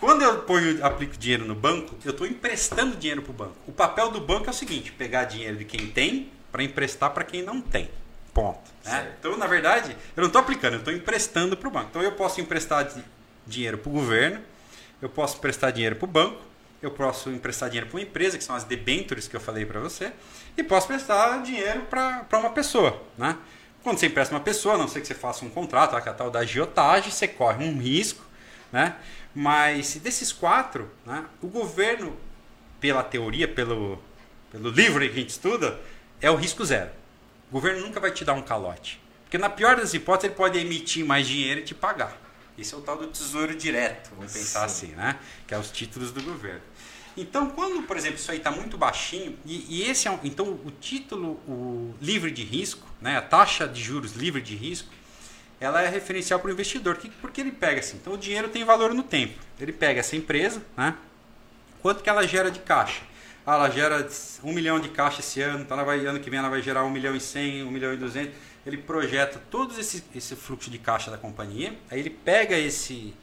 Quando eu ponho, aplico dinheiro no banco, eu estou emprestando dinheiro para o banco. O papel do banco é o seguinte: pegar dinheiro de quem tem para emprestar para quem não tem. Ponto. Né? Então, na verdade, eu não estou aplicando, eu estou emprestando para o banco. Então, eu posso emprestar dinheiro para o governo, eu posso prestar dinheiro para o banco, eu posso emprestar dinheiro para uma empresa, que são as debentures que eu falei para você, e posso prestar dinheiro para uma pessoa. Né? Quando você empresta uma pessoa, a não sei que você faça um contrato, a tal da agiotagem, você corre um risco, né? mas desses quatro, né, o governo, pela teoria, pelo, pelo livro que a gente estuda, é o risco zero. O governo nunca vai te dar um calote. Porque na pior das hipóteses, ele pode emitir mais dinheiro e te pagar. Esse é o tal do tesouro direto, vamos pensar Sim. assim, né? Que é os títulos do governo. Então, quando, por exemplo, isso aí está muito baixinho, e, e, esse é um, então o título o livre de risco, né, a taxa de juros livre de risco, ela é referencial para o investidor. Que, porque ele pega assim, então o dinheiro tem valor no tempo. Ele pega essa empresa, né, quanto que ela gera de caixa? Ah, ela gera um milhão de caixa esse ano, então ela vai, ano que vem ela vai gerar um milhão e cem, um milhão e duzentos ele projeta todo esse, esse fluxo de caixa da companhia, aí ele pega esse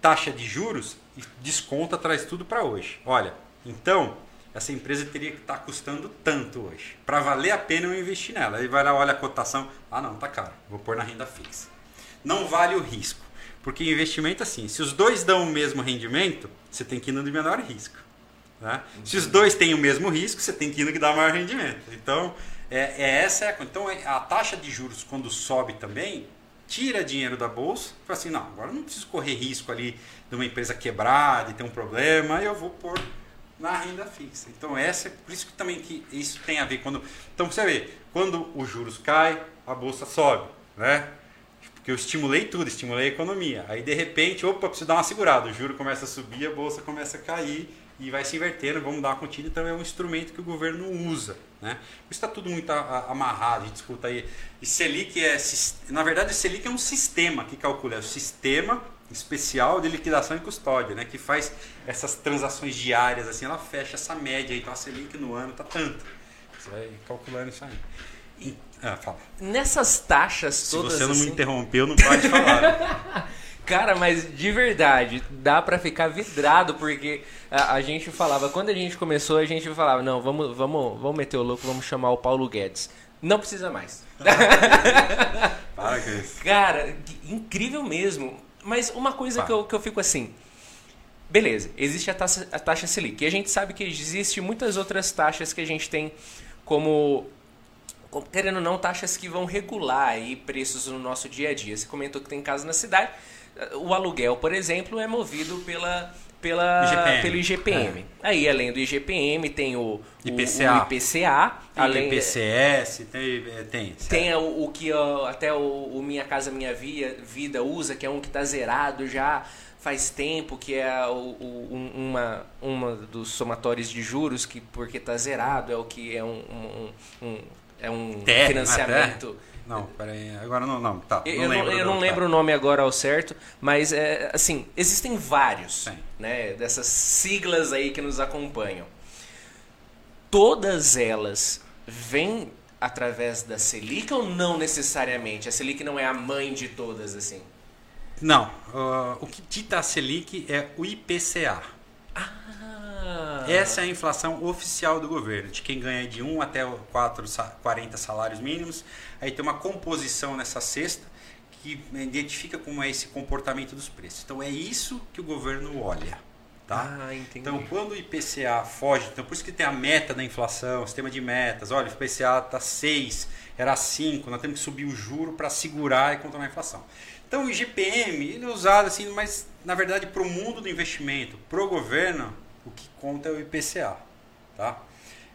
taxa de juros e desconta, traz tudo para hoje. Olha, então essa empresa teria que estar tá custando tanto hoje. Para valer a pena eu investir nela. Aí vai lá, olha a cotação, ah não, tá caro, vou pôr na renda fixa. Não vale o risco. Porque investimento assim, se os dois dão o mesmo rendimento, você tem que ir no de menor risco. Né? Se os dois têm o mesmo risco, você tem que ir no que dá maior rendimento. Então, é, é essa é então é, a taxa de juros quando sobe também tira dinheiro da bolsa, fala assim, não, agora não preciso correr risco ali de uma empresa quebrar, de ter um problema, eu vou pôr na renda fixa. Então essa é por isso que também que isso tem a ver quando então você vê quando os juros cai a bolsa sobe, né? Porque eu estimulei tudo, estimulei a economia. Aí de repente, opa, preciso dar uma segurada, o juro começa a subir, a bolsa começa a cair e vai se invertendo, vamos dar uma contínua, então é um instrumento que o governo usa. Né? Isso está tudo muito amarrado, a gente escuta aí. E Selic é, na verdade, o Selic é um sistema que calcula, é o sistema especial de liquidação e custódia, né? que faz essas transações diárias, assim, ela fecha essa média, então a Selic no ano está tanto. Você vai calculando isso aí. E, ah, fala. Nessas taxas todas. Se você não assim... me interrompeu, não pode falar. Cara, mas de verdade, dá para ficar vidrado, porque a, a, gente falava, quando a gente começou, a gente falava, não, vamos, vamos, vamos meter o louco, vamos chamar o Paulo Guedes. Não precisa mais. Para com isso. Cara, incrível mesmo. Mas uma coisa que eu, que eu fico assim. Beleza, existe a taxa, a taxa Selic. E a gente sabe que existe muitas outras taxas que a gente tem como querendo ou não, taxas que vão regular aí preços no nosso dia a dia. Você comentou que tem casa na cidade. O aluguel, por exemplo, é movido pela, pela, IGPM. pelo IGPM. É. Aí, além do IGPM, tem o IPCA. O, o IPCA Tem além, IPCS, tem. é, tem tem o, o que até o, o Minha Casa Minha Via, Vida usa, que é um que está zerado já faz tempo, que é o, um- uma, uma dos somatórios de juros, que porque está zerado, é o que é um, um- um- é um TR, financiamento. Não, peraí. Agora não, não. Tá. Eu, não lembro. eu não, não tá. lembro o nome agora ao certo, mas é, assim, existem vários né, dessas siglas aí que nos acompanham. Todas elas vêm através da Selic ou não necessariamente? A Selic não é a mãe de todas, assim? Não. ah, o que dita a Selic é o IPCA. Ah, Essa é a inflação oficial do governo, de quem ganha de 1 até 4, sa- 40 salários mínimos. Aí tem uma composição nessa cesta que identifica como é esse comportamento dos preços. Então é isso que o governo olha. Tá? Ah. Então, quando o IPCA foge, então por isso que tem a meta da inflação, o sistema de metas. Olha, o IPCA está 6, era 5, nós temos que subir o juro para segurar e controlar a inflação. Então, o IGPM, ele é usado assim, mas na verdade para o mundo do investimento, para o governo, o que conta é o IPCA. Tá?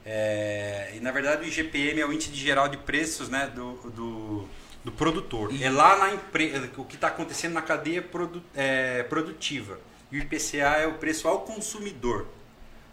É, e na verdade o IGPM é o índice de geral de preços né, do, do, do produtor. É lá na empresa, o que está acontecendo na cadeia produ, é, produtiva. E o IPCA é o preço ao consumidor.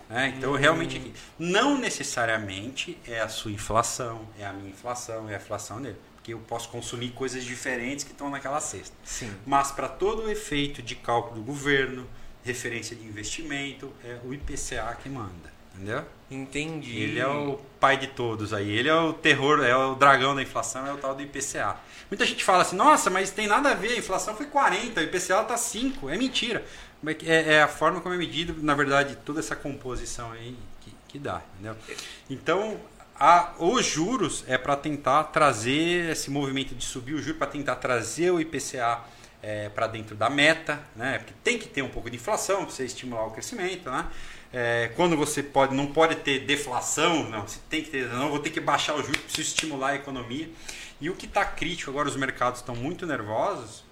né? Então, realmente, aqui, não necessariamente é a sua inflação, é a minha inflação, é a inflação dele. Porque eu posso consumir coisas diferentes que estão naquela cesta. Sim. Mas para todo o efeito de cálculo do governo, referência de investimento, é o IPCA que manda. Entendeu? Entendi. Ele é o pai de todos aí. Ele é o terror, é o dragão da inflação, é o tal do IPCA. Muita gente fala assim, nossa, mas tem nada a ver, a inflação foi 40, o IPCA tá 5. É mentira. É, é a forma como é medido, na verdade, toda essa composição aí que, que dá, entendeu? Então, a- os juros é para tentar trazer esse movimento de subir o juro, para tentar trazer o IPCA para dentro da meta, né? Porque tem que ter um pouco de inflação para você estimular o crescimento, né? É, quando você pode, não pode ter deflação, não, você tem que ter, não vou ter que baixar o juro, preciso estimular a economia. E o que está crítico agora, os mercados estão muito nervosos,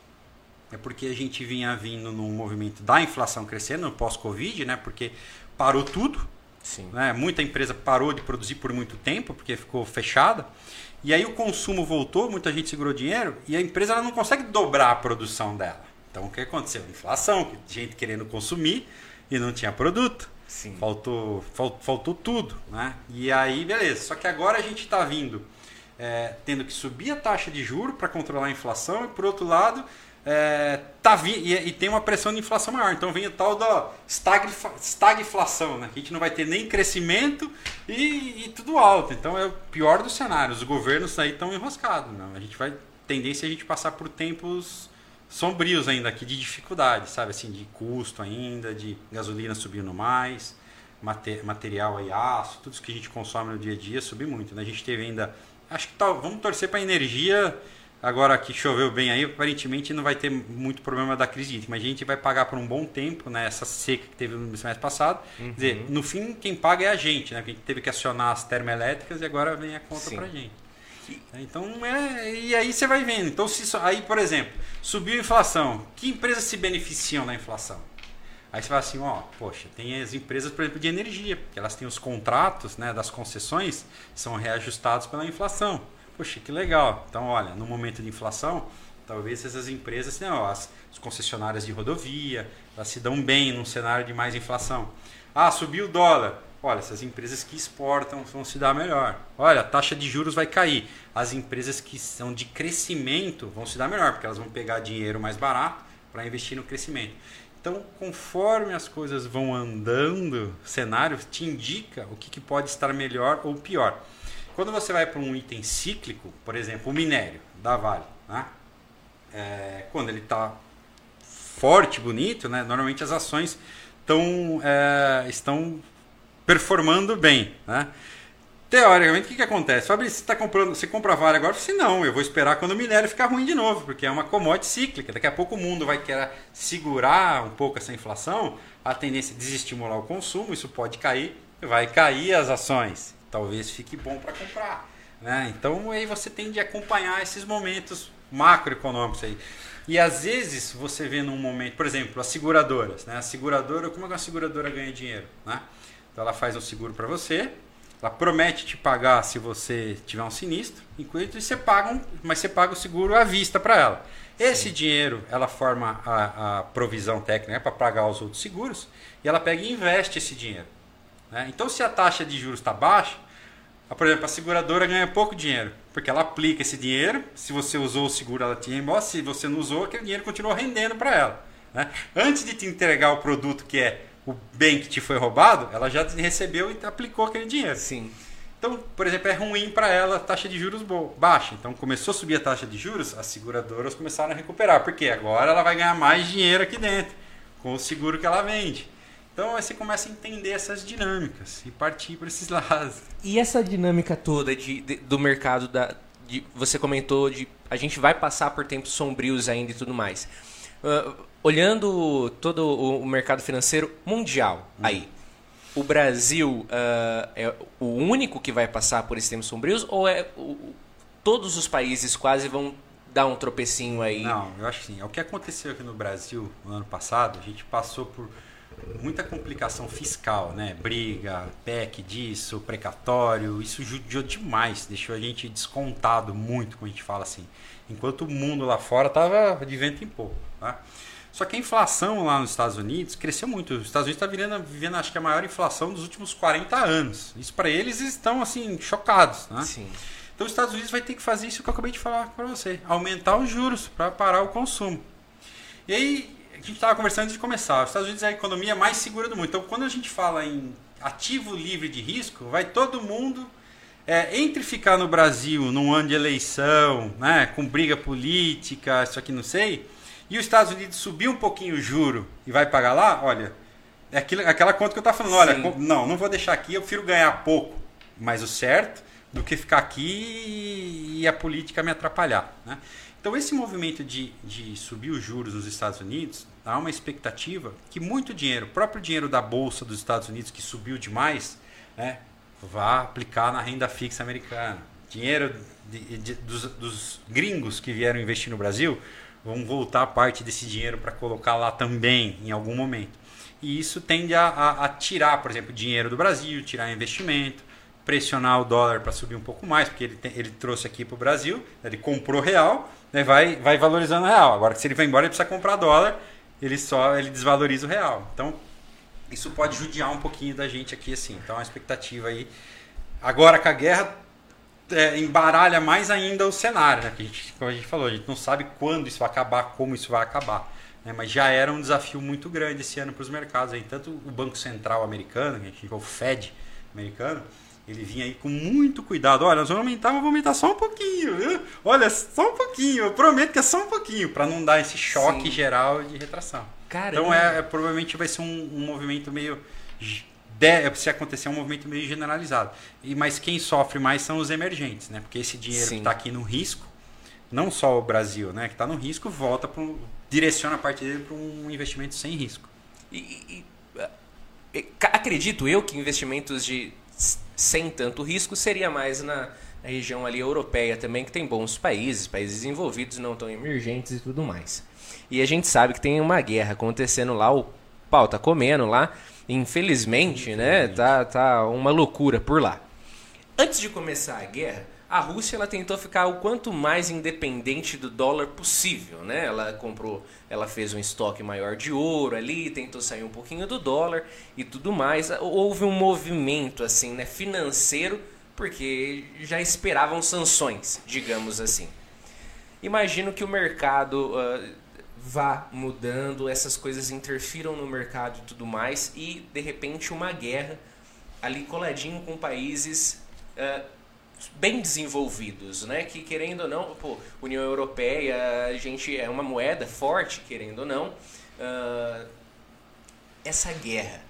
é porque a gente vinha vindo num movimento da inflação crescendo no pós-Covid, né? Porque parou tudo, Sim. né? Muita empresa parou de produzir por muito tempo porque ficou fechada. E aí o consumo voltou, muita gente segurou dinheiro e a empresa ela não consegue dobrar a produção dela. Então o que aconteceu? Inflação, gente querendo consumir e não tinha produto. Sim. Faltou, fal- faltou tudo, né? E aí, beleza. Só que agora a gente está vindo é, tendo que subir a taxa de juro para controlar a inflação e, por outro lado, é, tá vi e, e tem uma pressão de inflação maior. Então vem o tal da stagfa- stagflação, né? Que a gente não vai ter nem crescimento e, e tudo alto. Então é o pior dos cenários. Os governos aí estão enroscados. Não? A gente vai tendência a gente passar por tempos sombrios ainda aqui de dificuldade, sabe? Assim, de custo ainda, de gasolina subindo mais, mate- material aí, aço, tudo isso que a gente consome no dia a dia subir muito. Né? A gente teve ainda. Acho que tá, vamos torcer para energia. Agora que choveu bem aí, aparentemente não vai ter muito problema da crise hídrica, mas a gente vai pagar por um bom tempo né, essa seca que teve no semestre passado. Quer dizer, no fim, quem paga é a gente, né? Porque a gente teve que acionar as termoelétricas e agora vem a conta Sim. pra gente. Então é. E aí você vai vendo. Então, se isso- aí, por exemplo, subiu a inflação, que empresas se beneficiam da inflação? Aí você fala assim, ó, poxa, tem as empresas, por exemplo, de energia, porque elas têm os contratos né, das concessões, são reajustados pela inflação. Poxa, que legal. Então, olha, no momento de inflação, talvez essas empresas, né, ó, as, as concessionárias de rodovia, elas se dão bem num cenário de mais inflação. Ah, subiu o dólar. Olha, essas empresas que exportam vão se dar melhor. Olha, a taxa de juros vai cair. As empresas que são de crescimento vão se dar melhor, porque elas vão pegar dinheiro mais barato para investir no crescimento. Então, conforme as coisas vão andando, o cenário te indica o que, que pode estar melhor ou pior. Quando você vai para um item cíclico, por exemplo, o minério da Vale, né? É, quando ele está forte, bonito, né? normalmente as ações tão, é, estão performando bem. Né? Teoricamente, o que, que acontece? Fabrício, você, tá comprando, você compra a Vale agora? Eu falei, não, eu vou esperar quando o minério ficar ruim de novo, porque é uma commodity cíclica. Daqui a pouco o mundo vai querer segurar um pouco essa inflação, a tendência é desestimular o consumo, isso pode cair, vai cair as ações. Talvez fique bom para comprar. Né? Então aí você tem de acompanhar esses momentos macroeconômicos aí. E às vezes você vê num momento, por exemplo, as seguradoras, né? A seguradora, como é que uma seguradora ganha dinheiro, né? Então ela faz um seguro para você, ela promete te pagar se você tiver um sinistro, enquanto você paga, um, mas você paga o seguro à vista para ela. Esse Sim. dinheiro, ela forma a, a provisão técnica né, para pagar os outros seguros e ela pega e investe esse dinheiro. Né? Então, se a taxa de juros está baixa, por exemplo, a seguradora ganha pouco dinheiro, porque ela aplica esse dinheiro. Se você usou o seguro, ela te reembolsa. Se você não usou, aquele dinheiro continua rendendo para ela. Né? Antes de te entregar o produto que é o bem que te foi roubado, ela já recebeu e aplicou aquele dinheiro. Sim. Então, por exemplo, é ruim para ela a taxa de juros baixa. Então, começou a subir a taxa de juros, as seguradoras começaram a recuperar. Porque agora ela vai ganhar mais dinheiro aqui dentro, com o seguro que ela vende. Então aí você começa a entender essas dinâmicas e partir para esses lados. E essa dinâmica toda de, de, do mercado da, de, você comentou de a gente vai passar por tempos sombrios ainda e tudo mais. Uh, olhando todo o mercado financeiro mundial hum. aí, o Brasil uh, é o único que vai passar por esses tempos sombrios ou é o, todos os países quase vão dar um tropecinho aí? Não, eu acho que sim. É o que aconteceu aqui no Brasil no ano passado, a gente passou por muita complicação fiscal, né? Briga, PEC disso, precatório, isso judiou demais, deixou a gente descontado muito, como a gente fala assim. Enquanto o mundo lá fora estava de vento em pouco, tá? Só que a inflação lá nos Estados Unidos cresceu muito. Os Estados Unidos está vivendo, acho que a maior inflação dos últimos 40 anos. Isso para eles estão assim chocados, né? Sim. Então os Estados Unidos vai ter que fazer isso que eu acabei de falar para você, aumentar os juros para parar o consumo. E aí a gente estava conversando antes de começar. Os Estados Unidos é a economia mais segura do mundo. Então, quando a gente fala em ativo livre de risco, vai todo mundo é, entre ficar no Brasil num ano de eleição, né, com briga política, isso aqui não sei, e os Estados Unidos subir um pouquinho o juro e vai pagar lá, olha, é aquilo, aquela conta que eu estava falando, olha, não, não vou deixar aqui, eu prefiro ganhar pouco, mas o certo, do que ficar aqui e a política me atrapalhar. Né? Então, esse movimento de, de subir os juros nos Estados Unidos há uma expectativa que muito dinheiro, o próprio dinheiro da Bolsa dos Estados Unidos, que subiu demais, né, vá aplicar na renda fixa americana. Dinheiro de, de, dos, dos gringos que vieram investir no Brasil vão voltar parte desse dinheiro para colocar lá também em algum momento. E isso tende a, a, a, tirar, por exemplo, dinheiro do Brasil, tirar investimento, pressionar o dólar para subir um pouco mais, porque ele, ele trouxe aqui para o Brasil, ele comprou real, né, vai, vai valorizando real. Agora, se ele vai embora, ele precisa comprar dólar ele só ele desvaloriza o real. Então, isso pode judiar um pouquinho da gente aqui assim. Então, a expectativa aí agora com a guerra é, embaralha mais ainda o cenário, né? Que a gente, como a gente falou, a gente não sabe quando isso vai acabar, como isso vai acabar. Né? Mas já era um desafio muito grande esse ano para os mercados. Aí. Tanto o Banco Central americano, que a gente o Fed americano, ele vinha aí com muito cuidado. Olha, nós vamos aumentar, mas vamos aumentar só um pouquinho, viu? Olha, só um pouquinho. Eu prometo que é só um pouquinho, para não dar esse choque Sim. geral de retração. Caramba. Então, é, é, provavelmente vai ser um, um movimento meio... Deve, se acontecer, um movimento meio generalizado. E, mas quem sofre mais são os emergentes, né? Porque esse dinheiro Sim. que está aqui no risco, não só o Brasil, né? Que está no risco, volta para direciona a parte dele para um investimento sem risco. E, e, e, acredito eu que investimentos de sem tanto risco seria mais na, na região ali europeia também, que tem bons países, países desenvolvidos, não tão emergentes e tudo mais. E a gente sabe que tem uma guerra acontecendo lá, o pau tá comendo lá, infelizmente, né? Tá, tá uma loucura por lá. Antes de começar a guerra, a Rússia ela tentou ficar o quanto mais independente do dólar possível, né? Ela comprou, ela fez um estoque maior de ouro ali, tentou sair um pouquinho do dólar e tudo mais. Houve um movimento assim, né, financeiro, porque já esperavam sanções, digamos assim. Imagino que o mercado uh, vá mudando, essas coisas interfiram no mercado e tudo mais, e de repente uma guerra ali coladinho com países uh, bem desenvolvidos, né? Que querendo ou não, pô, União Europeia, a gente é uma moeda forte, querendo ou não. Uh, essa guerra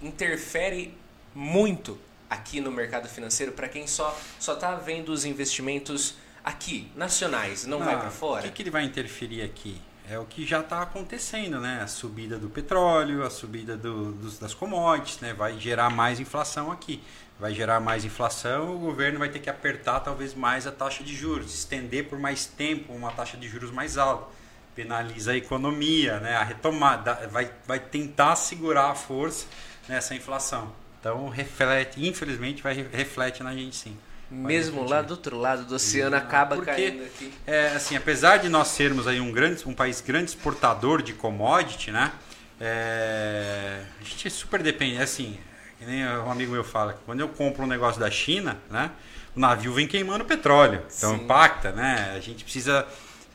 interfere muito aqui no mercado financeiro para quem só só está vendo os investimentos aqui nacionais, não, vai para fora. O que, que, ele vai interferir aqui? é o que já está acontecendo, né? A subida do petróleo, a subida do, dos, das commodities, né? Vai gerar mais inflação aqui. Vai gerar mais inflação, o governo vai ter que apertar talvez mais a taxa de juros, estender por mais tempo uma taxa de juros mais alta. Penaliza a economia, né? A retomada vai, vai tentar segurar a força nessa inflação. Então reflete, infelizmente, vai reflete na gente sim. Mesmo lá do outro lado do oceano acaba Porque, caindo aqui. É, assim, apesar de nós sermos aí um, grande, um país grande exportador de commodity, né? É, a gente é super dependente. Assim, que nem um amigo meu fala, quando eu compro um negócio da China, né? O navio vem queimando petróleo. Então Sim. impacta, né? A gente precisa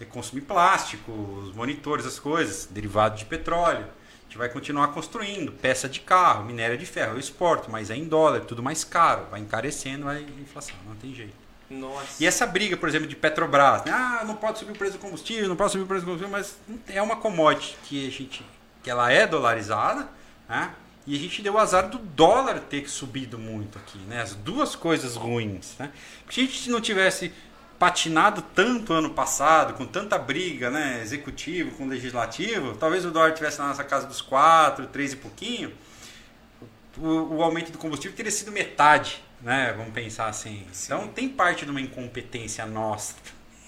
consumir plástico, os monitores, as coisas, derivado de petróleo. A gente vai continuar construindo peça de carro, minério de ferro, eu exporto, mas é em dólar, tudo mais caro, vai encarecendo, vai inflação, não tem jeito. Nossa. E essa briga, por exemplo, de Petrobras, né? ah, não pode subir o preço do combustível, não pode subir o preço do combustível, mas é uma commodity que a gente, que ela é dolarizada, né? E a gente deu o azar do dólar ter subido muito aqui, né? As duas coisas ruins, né? Se a gente não tivesse patinado tanto ano passado, com tanta briga, né, executivo com legislativo, talvez o dólar tivesse na nossa casa dos 4, 3 e pouquinho, o, o aumento do combustível teria sido metade, né? Vamos pensar assim. Então tem parte de uma incompetência nossa.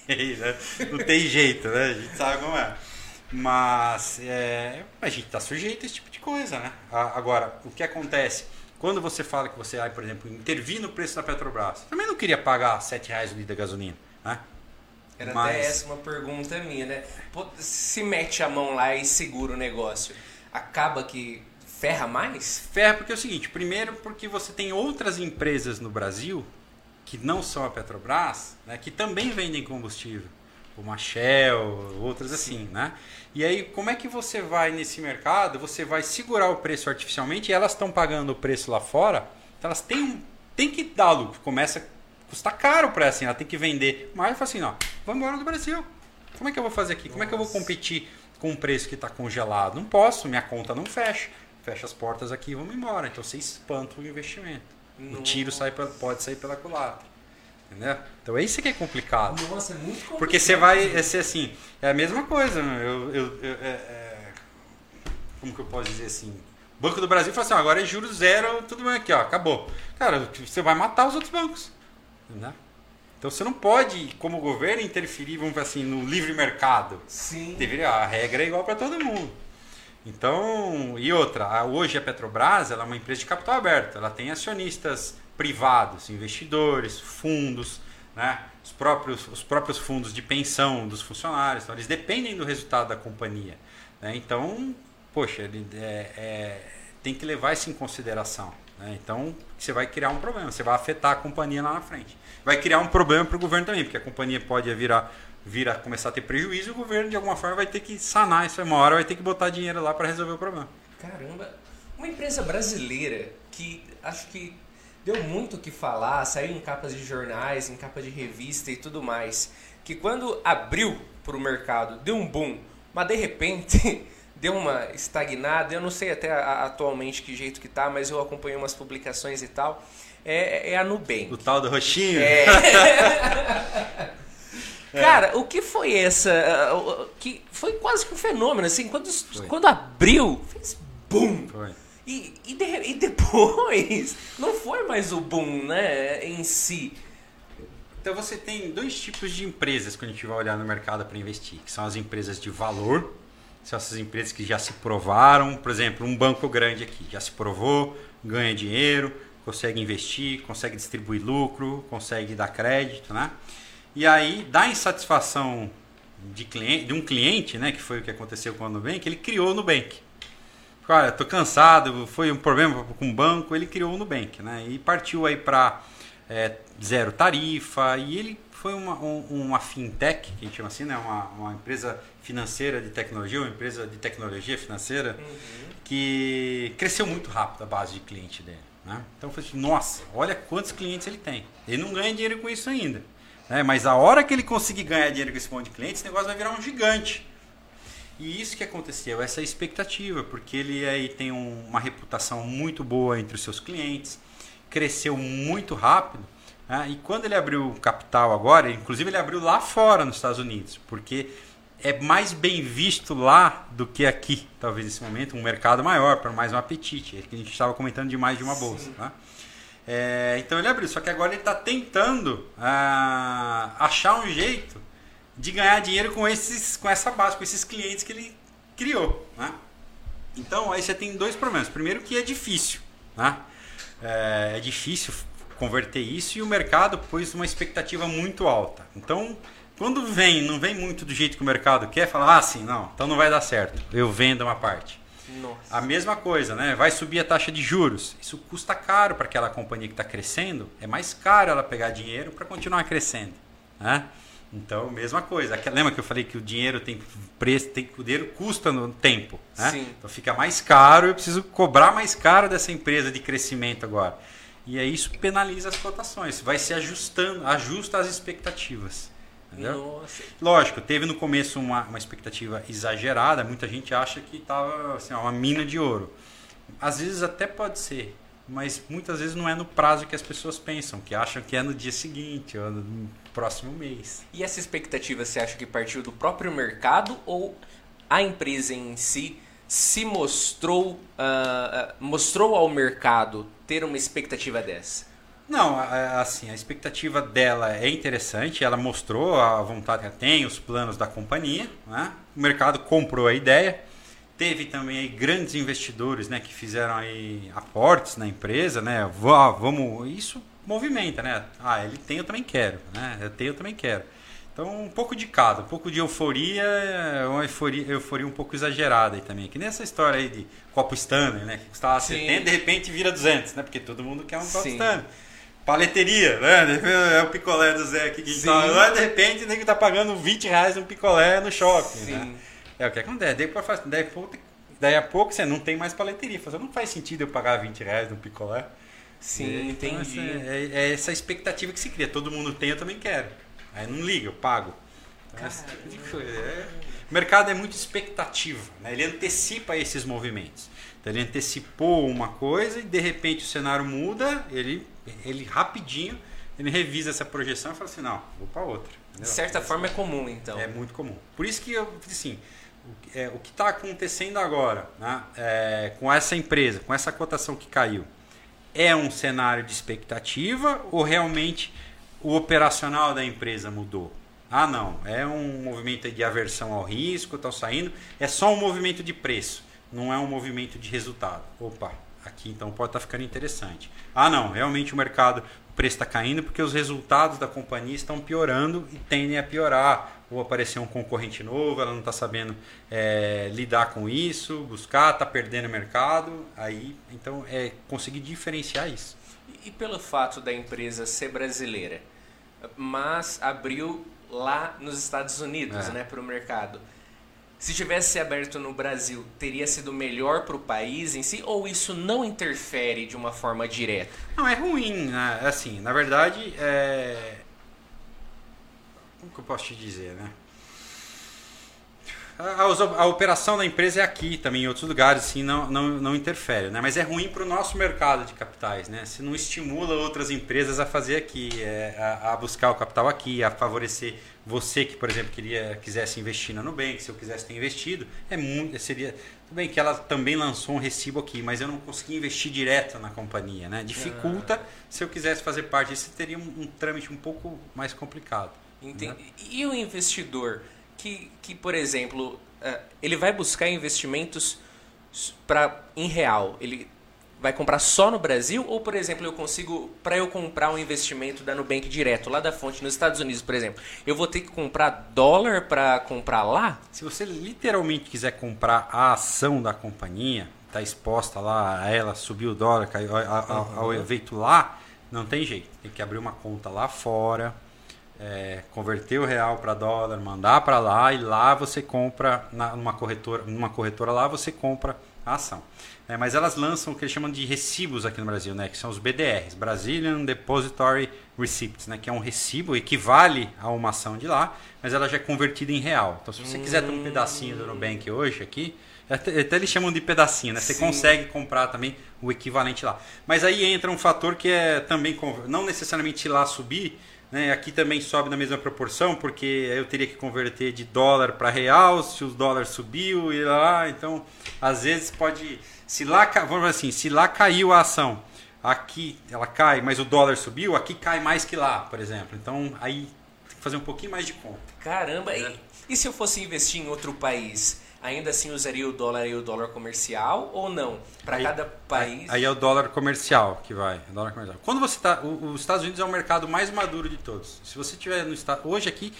né? Não tem jeito, né? A gente sabe como é. Mas é, a gente está sujeito a esse tipo de coisa, né? Agora, o que acontece? Quando você fala que você vai, por exemplo, intervir no preço da Petrobras, também não queria pagar 7 reais o litro da gasolina, né? Era até Mas- essa uma pergunta minha, né? Se mete a mão lá e segura o negócio, acaba que ferra mais? Ferra porque é o seguinte, primeiro porque você tem outras empresas no Brasil que não são a Petrobras, né, que também vendem combustível, como a Shell, outras assim, né? E aí, como é que você vai nesse mercado? Você vai segurar o preço artificialmente e elas estão pagando o preço lá fora, então elas têm, um- têm que dar lucro, começa a custar caro para assim, ela tem que vender. Mas fala assim, ó, vamos embora do Brasil. Como é que eu vou fazer aqui? Como é que eu vou Nossa. competir com um preço que está congelado? Não posso, minha conta não fecha. Fecha as portas aqui e vamos embora. Então você espanta o investimento. O tiro sai pela- pode sair pela culatra. Entendeu? Então é isso que é complicado. Nossa, é muito complicado. Porque você vai é ser assim, é a mesma coisa. né? Eu, eu- eu- é- é- como que eu posso dizer assim? O Banco do Brasil fala assim, ó, agora é juros zero, tudo bem aqui, ó, acabou. Cara, você vai matar os outros bancos. Entendeu? Então você não pode, como governo, interferir, vamos assim, no livre mercado. Sim. Deveria, a regra é igual para todo mundo. Então, e outra, hoje a Petrobras ela é uma empresa de capital aberto, ela tem acionistas privados, investidores, fundos, né? os, próprios, os próprios fundos de pensão dos funcionários, então eles dependem do resultado da companhia. né? Então, poxa, ele é- é- tem que levar isso em consideração. né? Então, você vai criar um problema, você vai afetar a companhia lá na frente. Vai criar um problema para o governo também, porque a companhia pode virar, virar, começar a ter prejuízo o governo, de alguma forma, vai ter que sanar isso. Uma hora vai ter que botar dinheiro lá para resolver o problema. Caramba, uma empresa brasileira que acho que deu muito o que falar, saiu em capas de jornais, em capa de revista e tudo mais, que quando abriu para o mercado deu um boom, mas de repente deu uma estagnada, eu não sei até atualmente que jeito que tá, mas eu acompanhei umas publicações e tal, é, é a Nubank. O tal do roxinho. É. Cara, o que foi essa? Que foi quase que um fenômeno, assim, quando, Foi. quando abriu, fez boom. Foi. E, e, de- e depois, não foi mais o boom, né, em si. Então você tem dois tipos de empresas quando a gente vai olhar no mercado para investir, que são as empresas de valor, são essas empresas que já se provaram, por exemplo, um banco grande aqui já se provou, ganha dinheiro, consegue investir, consegue distribuir lucro, consegue dar crédito, né? E aí dá insatisfação de, cliente, de um cliente, né, que foi o que aconteceu com o Nubank, ele criou o Nubank. Olha, tô cansado, foi um problema com o banco, ele criou o Nubank, né? E partiu aí para zero tarifa e ele foi uma, um- uma fintech, que a gente chama assim, né? Uma, uma empresa financeira de tecnologia, uma empresa de tecnologia financeira que cresceu muito rápido a base de cliente dele. Né? Então eu falei assim, nossa, olha quantos clientes ele tem. Ele não ganha dinheiro com isso ainda. né? Mas a hora que ele conseguir ganhar dinheiro com esse monte de clientes, esse negócio vai virar um gigante. E isso que aconteceu, essa expectativa, porque ele aí tem um- uma reputação muito boa entre os seus clientes, cresceu muito rápido. né? E quando ele abriu o capital agora, inclusive ele abriu lá fora nos Estados Unidos, porque é mais bem visto lá do que aqui, talvez nesse momento, um mercado maior, para mais um apetite. É que a gente estava comentando de mais de uma bolsa. Tá? É, então ele abriu, só que agora ele está tentando ah, achar um jeito de ganhar dinheiro com, esses, com essa base, com esses clientes que ele criou. Né? Então aí você tem dois problemas. Primeiro que é difícil. Né? É, é difícil converter isso e o mercado pôs uma expectativa muito alta. Então, quando vem, não vem muito do jeito que o mercado quer, fala, ah, sim, não, então não vai dar certo. Eu vendo uma parte. Nossa. A mesma coisa, né? Vai subir a taxa de juros. Isso custa caro para aquela companhia que está crescendo. É mais caro ela pegar dinheiro para continuar crescendo. Né? Então, mesma coisa. Lembra que eu falei que o dinheiro tem preço, tem, o dinheiro custa no tempo. Né? Sim. Então fica mais caro, eu preciso cobrar mais caro dessa empresa de crescimento agora. E aí isso penaliza as cotações, vai se ajustando, ajusta as expectativas. Entendeu? Nossa. Lógico, teve no começo uma, uma expectativa exagerada, muita gente acha que estava assim, uma mina de ouro. Às vezes até pode ser, mas muitas vezes não é no prazo que as pessoas pensam, que acham que é no dia seguinte ou no próximo mês. E essa expectativa você acha que partiu do próprio mercado ou a empresa em si se mostrou, uh, mostrou ao mercado ter uma expectativa dessa? Não, assim, a expectativa dela é interessante, ela mostrou a vontade que ela tem, os planos da companhia, né? o mercado comprou a ideia, teve também aí grandes investidores né, que fizeram aí aportes na empresa, né? Vamos, isso movimenta, né? Ah, ele tem, eu também quero, né? Eu tenho, eu também quero. Então, um pouco de cada, um pouco de euforia, uma euforia, euforia um pouco exagerada aí também. Que nessa história aí de copo Stanley, né? Que custava Sim. 70 de repente vira 200, né? Porque todo mundo quer um copo Sim. Stanley. Paleteria, né? É o picolé do Zé aqui. Que tá, de repente, nem que tá pagando 20 reais um picolé no shopping, né? Sim. né? É o que acontece. Daí, daí, daí a pouco você não tem mais paleteria. Você não faz sentido eu pagar 20 reais num picolé. Sim, então, entendi. Essa, é, é essa expectativa que se cria. Todo mundo tem, eu também quero. Aí não liga, eu pago. Então, tipo é, o mercado é muito expectativa, né? ele antecipa esses movimentos. Então, ele antecipou uma coisa e de repente o cenário muda, ele, ele rapidinho ele revisa essa projeção e fala assim, não, vou para outra. Entendeu? De certa forma é comum, então. É muito comum. Por isso que eu assim, é, o que está acontecendo agora né, é, com essa empresa, com essa cotação que caiu, é um cenário de expectativa ou realmente o operacional da empresa mudou. Ah, não, é um movimento de aversão ao risco, estão saindo, é só um movimento de preço, não é um movimento de resultado. Opa, aqui então pode estar tá ficando interessante. Ah, não, realmente o mercado, o preço está caindo porque os resultados da companhia estão piorando e tendem a piorar. Ou aparecer um concorrente novo, ela não está sabendo é, lidar com isso, buscar, está perdendo mercado. Aí, então, é conseguir diferenciar isso. E pelo fato da empresa ser brasileira, mas abriu lá nos Estados Unidos, é. né, para o mercado. Se tivesse aberto no Brasil, teria sido melhor para o país em si ou isso não interfere de uma forma direta? Não, é ruim, né? assim, na verdade, é... como que eu posso te dizer, né? A, a, operação da empresa é aqui também, em outros lugares, assim, não, não, não interfere. Né? Mas é ruim para o nosso mercado de capitais. Né? Se não estimula outras empresas a fazer aqui, é, a, a, buscar o capital aqui, a favorecer você que, por exemplo, queria, quisesse investir na Nubank, se eu quisesse ter investido, é muito, seria. Tudo bem que ela também lançou um recibo aqui, mas eu não consegui investir direto na companhia. Né? Dificulta, ah. se eu quisesse fazer parte disso, teria um, um trâmite um pouco mais complicado. Né? E o investidor? que, que por exemplo, uh, ele vai buscar investimentos pra, em real? Ele vai comprar só no Brasil? Ou, por exemplo, eu consigo, para eu comprar um investimento da Nubank direto, lá da fonte, nos Estados Unidos, por exemplo, eu vou ter que comprar dólar para comprar lá? Se você literalmente quiser comprar a ação da companhia, está exposta lá a ela, subiu o dólar, caiu ao uhum. evento lá, não tem jeito. Tem que abrir uma conta lá fora, é, converter o real para dólar, mandar para lá e lá você compra na, numa corretora, numa corretora lá você compra a ação. É, mas elas lançam o que eles chamam de recibos aqui no Brasil, né, que são os BDRs, Brazilian Depository Receipts, né, que é um recibo equivale a uma ação de lá, mas ela já é convertida em real. Então, se você hum. quiser ter um pedacinho do Nubank hoje aqui, até, até eles chamam de pedacinho, né? Você Sim. consegue comprar também o equivalente lá. Mas aí entra um fator que é também não necessariamente lá subir, Né? Aqui também sobe na mesma proporção, porque eu teria que converter de dólar para real, se o dólar subiu e lá. Então, às vezes pode. Se lá, vamos assim, se lá caiu a ação, aqui ela cai, mas o dólar subiu, aqui cai mais que lá, por exemplo. Então, aí tem que fazer um pouquinho mais de conta. Caramba, é. e, e se eu fosse investir em outro país? Ainda assim usaria o dólar e o dólar comercial ou não? Para cada país? Aí é o dólar comercial que vai. Dólar comercial. Quando você está, os Estados Unidos é o mercado mais maduro de todos. Se você tiver no estado hoje aqui,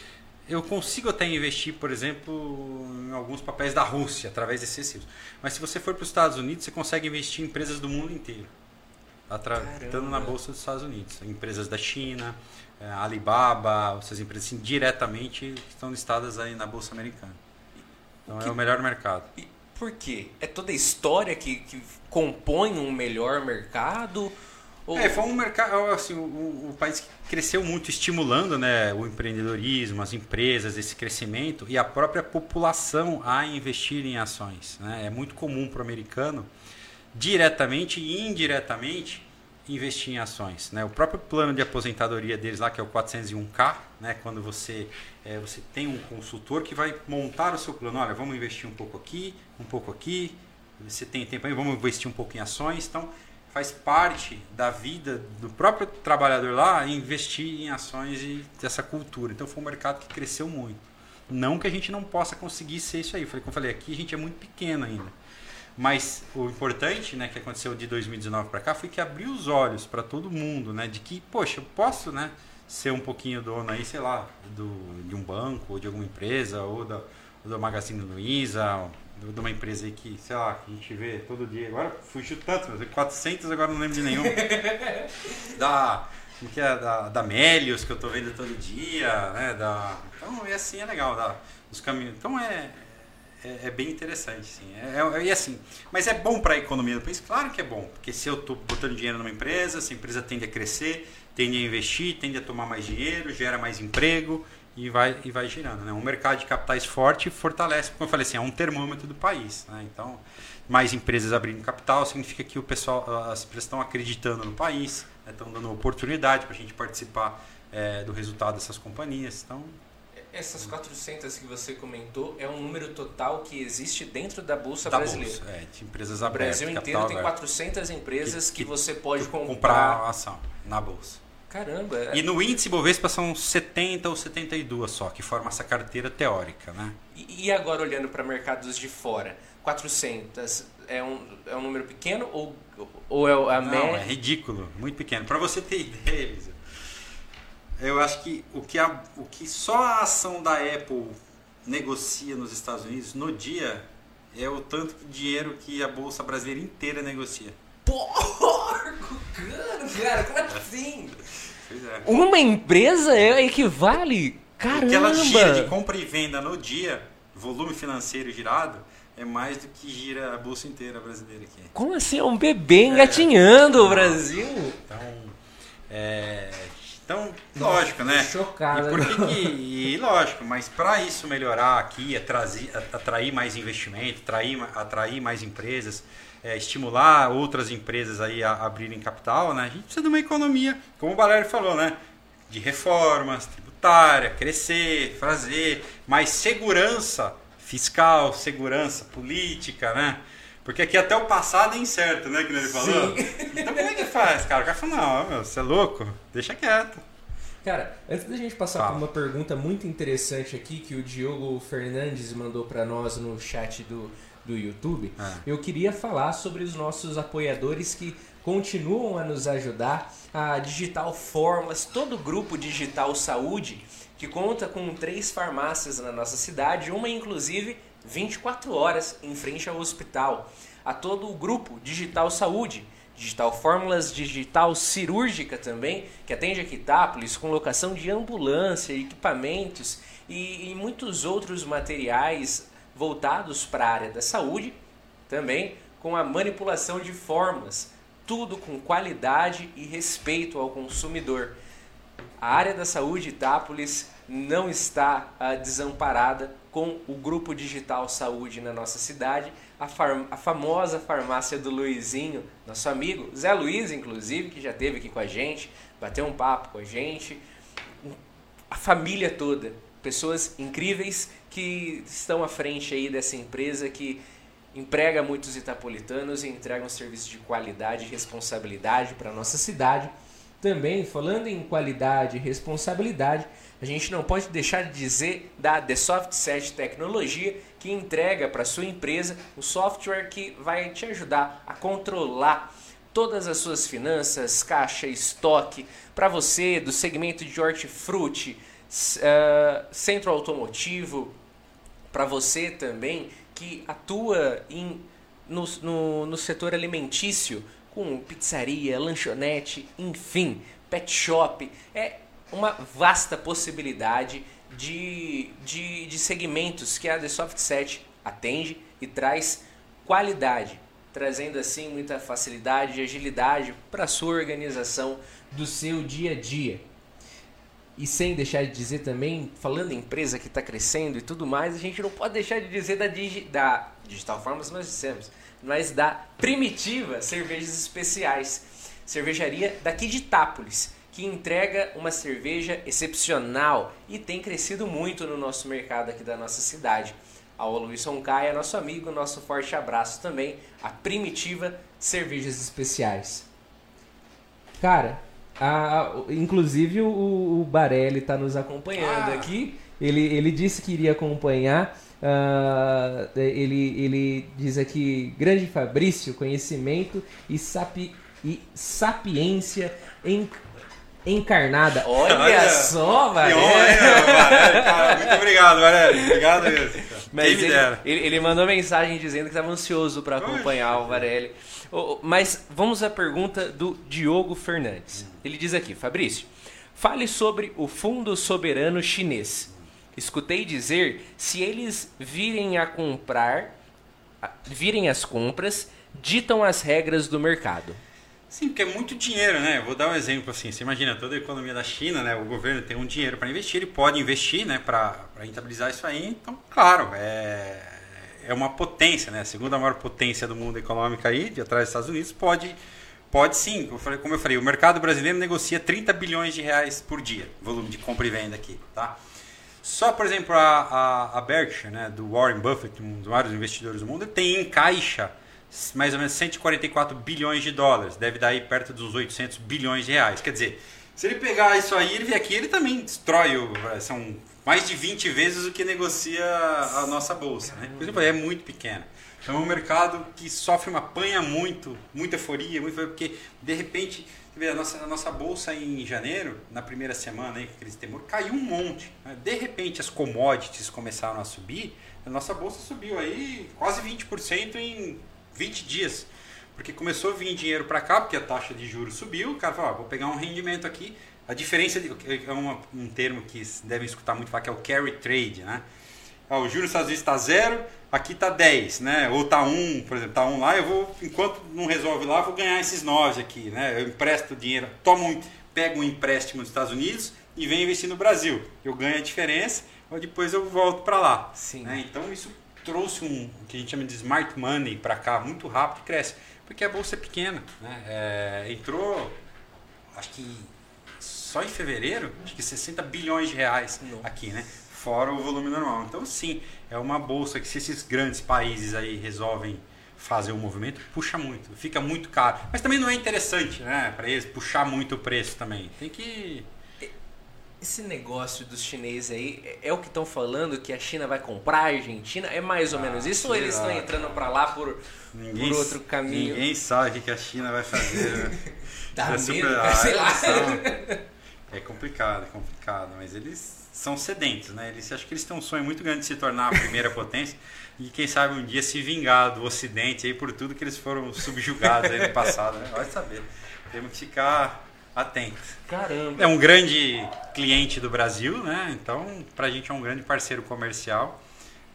eu consigo até investir, por exemplo, em alguns papéis da Rússia através desses recibos. Mas se você for para os Estados Unidos, você consegue investir em empresas do mundo inteiro, estando na bolsa dos Estados Unidos, empresas da China, eh, Alibaba, essas empresas assim, diretamente estão listadas aí na bolsa americana. Então que, é o melhor mercado. Por quê? É toda a história que, que compõe um melhor mercado? Ou... É, foi um mercado, assim, o, o, país que cresceu muito, estimulando né, o empreendedorismo, as empresas, esse crescimento e a própria população a investir em ações. Né? É muito comum para o americano, diretamente e indiretamente, investir em ações. Né? O próprio plano de aposentadoria deles lá, que é o 401k, né? quando você, é, você tem um consultor que vai montar o seu plano. Olha, vamos investir um pouco aqui, um pouco aqui, você tem tempo aí, vamos investir um pouco em ações. Então, faz parte da vida do próprio trabalhador lá investir em ações e dessa cultura. Então, foi um mercado que cresceu muito. Não que a gente não possa conseguir ser isso aí. Como eu falei, aqui a gente é muito pequeno ainda. Mas o importante, né, que aconteceu de 2019 para cá, foi que abriu os olhos para todo mundo, né, de que, poxa, eu posso, né, ser um pouquinho dono aí, sei lá, do, de um banco ou de alguma empresa ou da, do Magazine Luiza, ou de uma empresa aí que, sei lá, que a gente vê todo dia. Agora fugiu tanto, mas 400 agora não lembro de nenhum. da que é da, da Melios que eu tô vendo todo dia, né, da Então, e assim é legal, da os caminhos. Então é é, é, bem interessante, sim. É, é, é, assim, mas é bom para a economia do país? Claro que é bom, porque se eu estou botando dinheiro numa empresa, essa empresa tende a crescer, tende a investir, tende a tomar mais dinheiro, gera mais emprego e vai, e vai girando. Né? Um mercado de capitais forte fortalece, como eu falei assim, é um termômetro do país. Né? Então, mais empresas abrindo capital significa que o pessoal, as empresas estão acreditando no país, né? estão dando oportunidade para a gente participar é, do resultado dessas companhias. Então, essas 400 que você comentou é um número total que existe dentro da Bolsa da Brasileira. Bolsa, é, de empresas abertas. O Brasil inteiro tem 400 empresas que, que, que você pode comprar. comprar ação na Bolsa. Caramba. É... E no índice Bovespa são 70 ou 72 só, que forma essa carteira teórica, né? E, e agora olhando para mercados de fora, 400 é um, é um número pequeno ou, ou é a média? Não, é ridículo, muito pequeno. Para você ter ideia, Elisa, eu acho que o que, a, o que só a ação da Apple negocia nos Estados Unidos no dia é o tanto de dinheiro que a bolsa brasileira inteira negocia. Porco, cara, cara, como assim? É. Uma empresa é, equivale. Caramba! O que ela gira de compra e venda no dia, volume financeiro girado, é mais do que gira a bolsa inteira brasileira aqui. Como assim? É um bebê engatinhando é, o Brasil? Então, é, então, lógico, né? Chocado. E, por que que, e lógico, mas para isso melhorar aqui, atrair, atrair mais investimento, atrair, atrair mais empresas, é, estimular outras empresas aí a abrirem capital, né? A gente precisa de uma economia, como o Valério falou, né? De reformas, tributária, crescer, fazer mais segurança fiscal, segurança política, né? Porque aqui até o passado é incerto, né? Que ele falou. Sim. Então como é que faz, cara? O cara falou, não, meu, você é louco? Deixa quieto. Cara, antes da gente passar Fala. por uma pergunta muito interessante aqui que o Diogo Fernandes mandou para nós no chat do, do YouTube, é. eu queria falar sobre os nossos apoiadores que continuam a nos ajudar, a Digital Fórmulas, todo o grupo Digital Saúde, que conta com três farmácias na nossa cidade, uma inclusive 24 horas em frente ao hospital. A todo o grupo Digital Saúde, Digital Fórmulas Digital Cirúrgica também, que atende a Quitápolis com locação de ambulância, equipamentos e, e muitos outros materiais voltados para a área da saúde, também com a manipulação de fórmulas, tudo com qualidade e respeito ao consumidor. A área da saúde Itápolis não está uh, desamparada com o Grupo Digital Saúde na nossa cidade, a, a, famosa farmácia do Luizinho, nosso amigo Zé Luiz, inclusive, que já esteve aqui com a gente, bateu um papo com a gente. a família toda, pessoas incríveis que estão à frente aí dessa empresa que emprega muitos itapolitanos e entrega um serviço de qualidade e responsabilidade para a nossa cidade. Também, falando em qualidade e responsabilidade, a gente não pode deixar de dizer da The Softset Tecnologia, que entrega para sua empresa um software que vai te ajudar a controlar todas as suas finanças, caixa, estoque, para você do segmento de hortifruti, uh, centro automotivo, para você também que atua em, no, no, no setor alimentício, com pizzaria, lanchonete, enfim, pet shop. É uma vasta possibilidade de, de, de segmentos que a The Softset atende e traz qualidade, trazendo assim muita facilidade e agilidade para a sua organização do seu dia a dia. E sem deixar de dizer também, falando em empresa que está crescendo e tudo mais, a gente não pode deixar de dizer da, digi, da Digital Farms, nós dissemos, mas da Primitiva Cervejas Especiais, cervejaria daqui de Itápolis que entrega uma cerveja excepcional e tem crescido muito no nosso mercado aqui da nossa cidade. Ao Luizson Caia, nosso amigo, nosso forte abraço também, a Primitiva Cervejas Especiais. Cara, a, inclusive o, o Barelli está nos acompanhando ah. aqui. Ele, ele disse que iria acompanhar. Uh, ele, ele diz aqui: Grande Fabrício, conhecimento e, sapi, e sapiência em encarnada. Olha, Olha só, Valério. muito obrigado, Valério. Obrigado mesmo. Mas ele, ele, ele, mandou mensagem dizendo que estava ansioso para acompanhar Oxe. o Varelli. Mas vamos à pergunta do Diogo Fernandes. Ele diz aqui, Fabrício, fale sobre o Fundo Soberano Chinês. Escutei dizer se eles virem a comprar, virem as compras, ditam as regras do mercado. Sim, porque é muito dinheiro, né? vou dar um exemplo assim. Você imagina toda a economia da China, né? O governo tem um dinheiro para investir, ele pode investir, né? Para rentabilizar isso aí. Então, claro, é, é uma potência, né? A segunda maior potência do mundo econômico aí, de atrás dos Estados Unidos, pode, pode sim. Eu falei, como eu falei, o mercado brasileiro negocia 30 bilhões de reais por dia, volume de compra e venda aqui, tá? Só, por exemplo, a, a, a Berkshire, né? Do Warren Buffett, um dos maiores investidores do mundo, tem em caixa mais ou menos 144 bilhões de dólares, deve dar aí perto dos 800 bilhões de reais. Quer dizer, se ele pegar isso aí, ele vier aqui, ele também destrói, o, são mais de 20 vezes o que negocia a nossa bolsa. Né? Por exemplo, é muito pequeno. Então é um mercado que sofre uma panha muito, muita euforia, muito, porque de repente, a, nossa, a nossa bolsa em janeiro, na primeira semana, aí, com aqueles temor, caiu um monte. Né? De repente as commodities começaram a subir, a nossa bolsa subiu aí quase 20% em 20 dias. Porque começou a vir dinheiro para cá, porque a taxa de juros subiu, o cara falou, ah, vou pegar um rendimento aqui. A diferença, de, é uma, um termo que devem escutar muito falar, que é o carry trade, né? Ah, o juros às vezes está zero, aqui está 10, né? Ou está 1, por exemplo, está 1 lá, eu vou, enquanto não resolve lá, eu vou ganhar esses 9 aqui, né? Eu empresto dinheiro, tomo um, pego um empréstimo nos Estados Unidos e venho investir no Brasil. Eu ganho a diferença, ou depois eu volto para lá. Sim. Né? Então isso trouxe um que a gente chama de smart money para cá muito rápido e cresce. Porque a bolsa é pequena. Né? É, entrou, acho que só em fevereiro, acho que 60 bilhões de reais aqui, né? Fora o volume normal. Então, sim, é uma bolsa que se esses grandes países aí resolvem fazer o movimento, puxa muito, fica muito caro. Mas também não é interessante, né? Para eles puxar muito o preço também. Tem que esse negócio dos chineses aí é, é o que estão falando que a China vai comprar a Argentina? É mais ou ah, menos isso ou eles estão entrando para lá por, ninguém, por outro caminho? Ninguém sabe o que a China vai fazer. Né? Dá é medo, super, sei lá. É complicado, é complicado, mas eles são sedentos, né? Eles acho que eles têm um sonho muito grande de se tornar a primeira potência e quem sabe um dia se vingar do Ocidente aí por tudo que eles foram subjugados aí no passado, né? Vai saber. Temos que ficar atento. Caramba. É um grande cliente do Brasil, né? Então, para a gente é um grande parceiro comercial.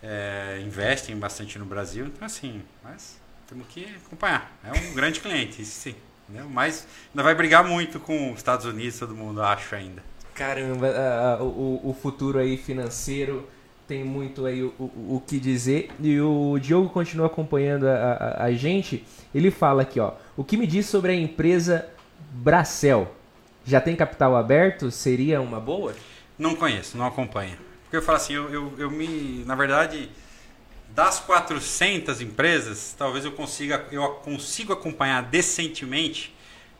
É, investem bastante no Brasil, então assim, mas temos que acompanhar. É um grande cliente, isso sim. Entendeu? Mas ainda vai brigar muito com os Estados Unidos, todo mundo, acho ainda. Caramba, uh, o, o futuro aí financeiro tem muito aí o, o, o, que dizer. E o Diogo continua acompanhando a, a, a gente. Ele fala aqui, ó. O que me diz sobre a empresa Bracel. já tem capital aberto, seria uma boa? Não conheço, não acompanho. Porque eu falo assim, eu, eu, eu me. Na verdade, das 400 empresas, talvez eu consiga, eu consigo acompanhar decentemente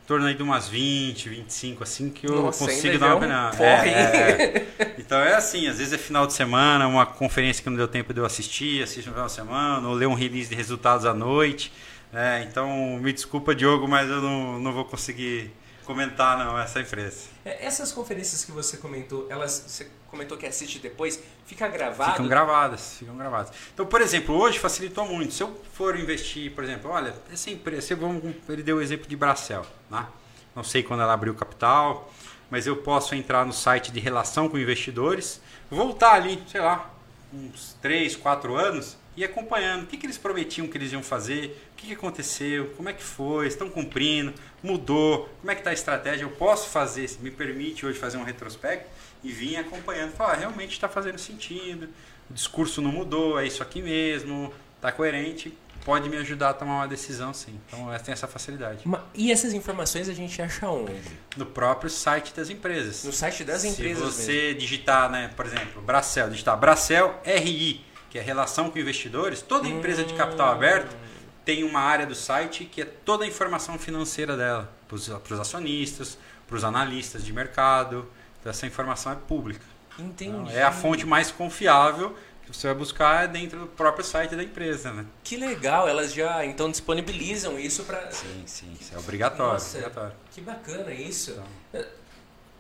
em torno aí de umas 20, 25, assim, que eu Nossa, consigo dar uma é um opinião. porre, É, é. Então é assim, às vezes é final de semana, uma conferência que não deu tempo de eu assistir, assisto no final de semana, ou ler um release de resultados à noite. É, então, me desculpa, Diogo, mas eu não, não vou conseguir comentar não essa empresa. É, Essas conferências que você comentou, elas você comentou que assiste depois, fica gravado? Ficam gravadas, ficam gravadas. Então, por exemplo, hoje facilitou muito. Se eu for investir, por exemplo, olha, essa empresa, vamos, ele deu o exemplo de Bracel, né? Não sei quando ela abriu capital, mas eu posso entrar no site de relação com investidores, voltar ali, sei lá, uns 3, 4 anos e acompanhando o que, que eles prometiam que eles iam fazer, o que, que aconteceu, como é que foi, estão cumprindo, mudou, como é que está a estratégia, eu posso fazer, me permite hoje fazer um retrospecto e vim acompanhando, falar, ah, realmente está fazendo sentido, o discurso não mudou, é isso aqui mesmo, está coerente, pode me ajudar a tomar uma decisão sim. Então tem essa facilidade. E essas informações a gente acha onde? No próprio site das empresas. No site das empresas Se você digitar, né, por exemplo, Bracel, digitar Bracel RI, que é relação com investidores, toda empresa de capital aberto tem uma área do site que é toda a informação financeira dela, para os acionistas, para os analistas de mercado. Então essa informação é pública. Entendi. Então, é a fonte mais confiável que você vai buscar dentro do próprio site da empresa, né? Que legal, elas já então disponibilizam isso para. Sim, sim, isso é obrigatório. Nossa, obrigatório. que bacana isso. Então.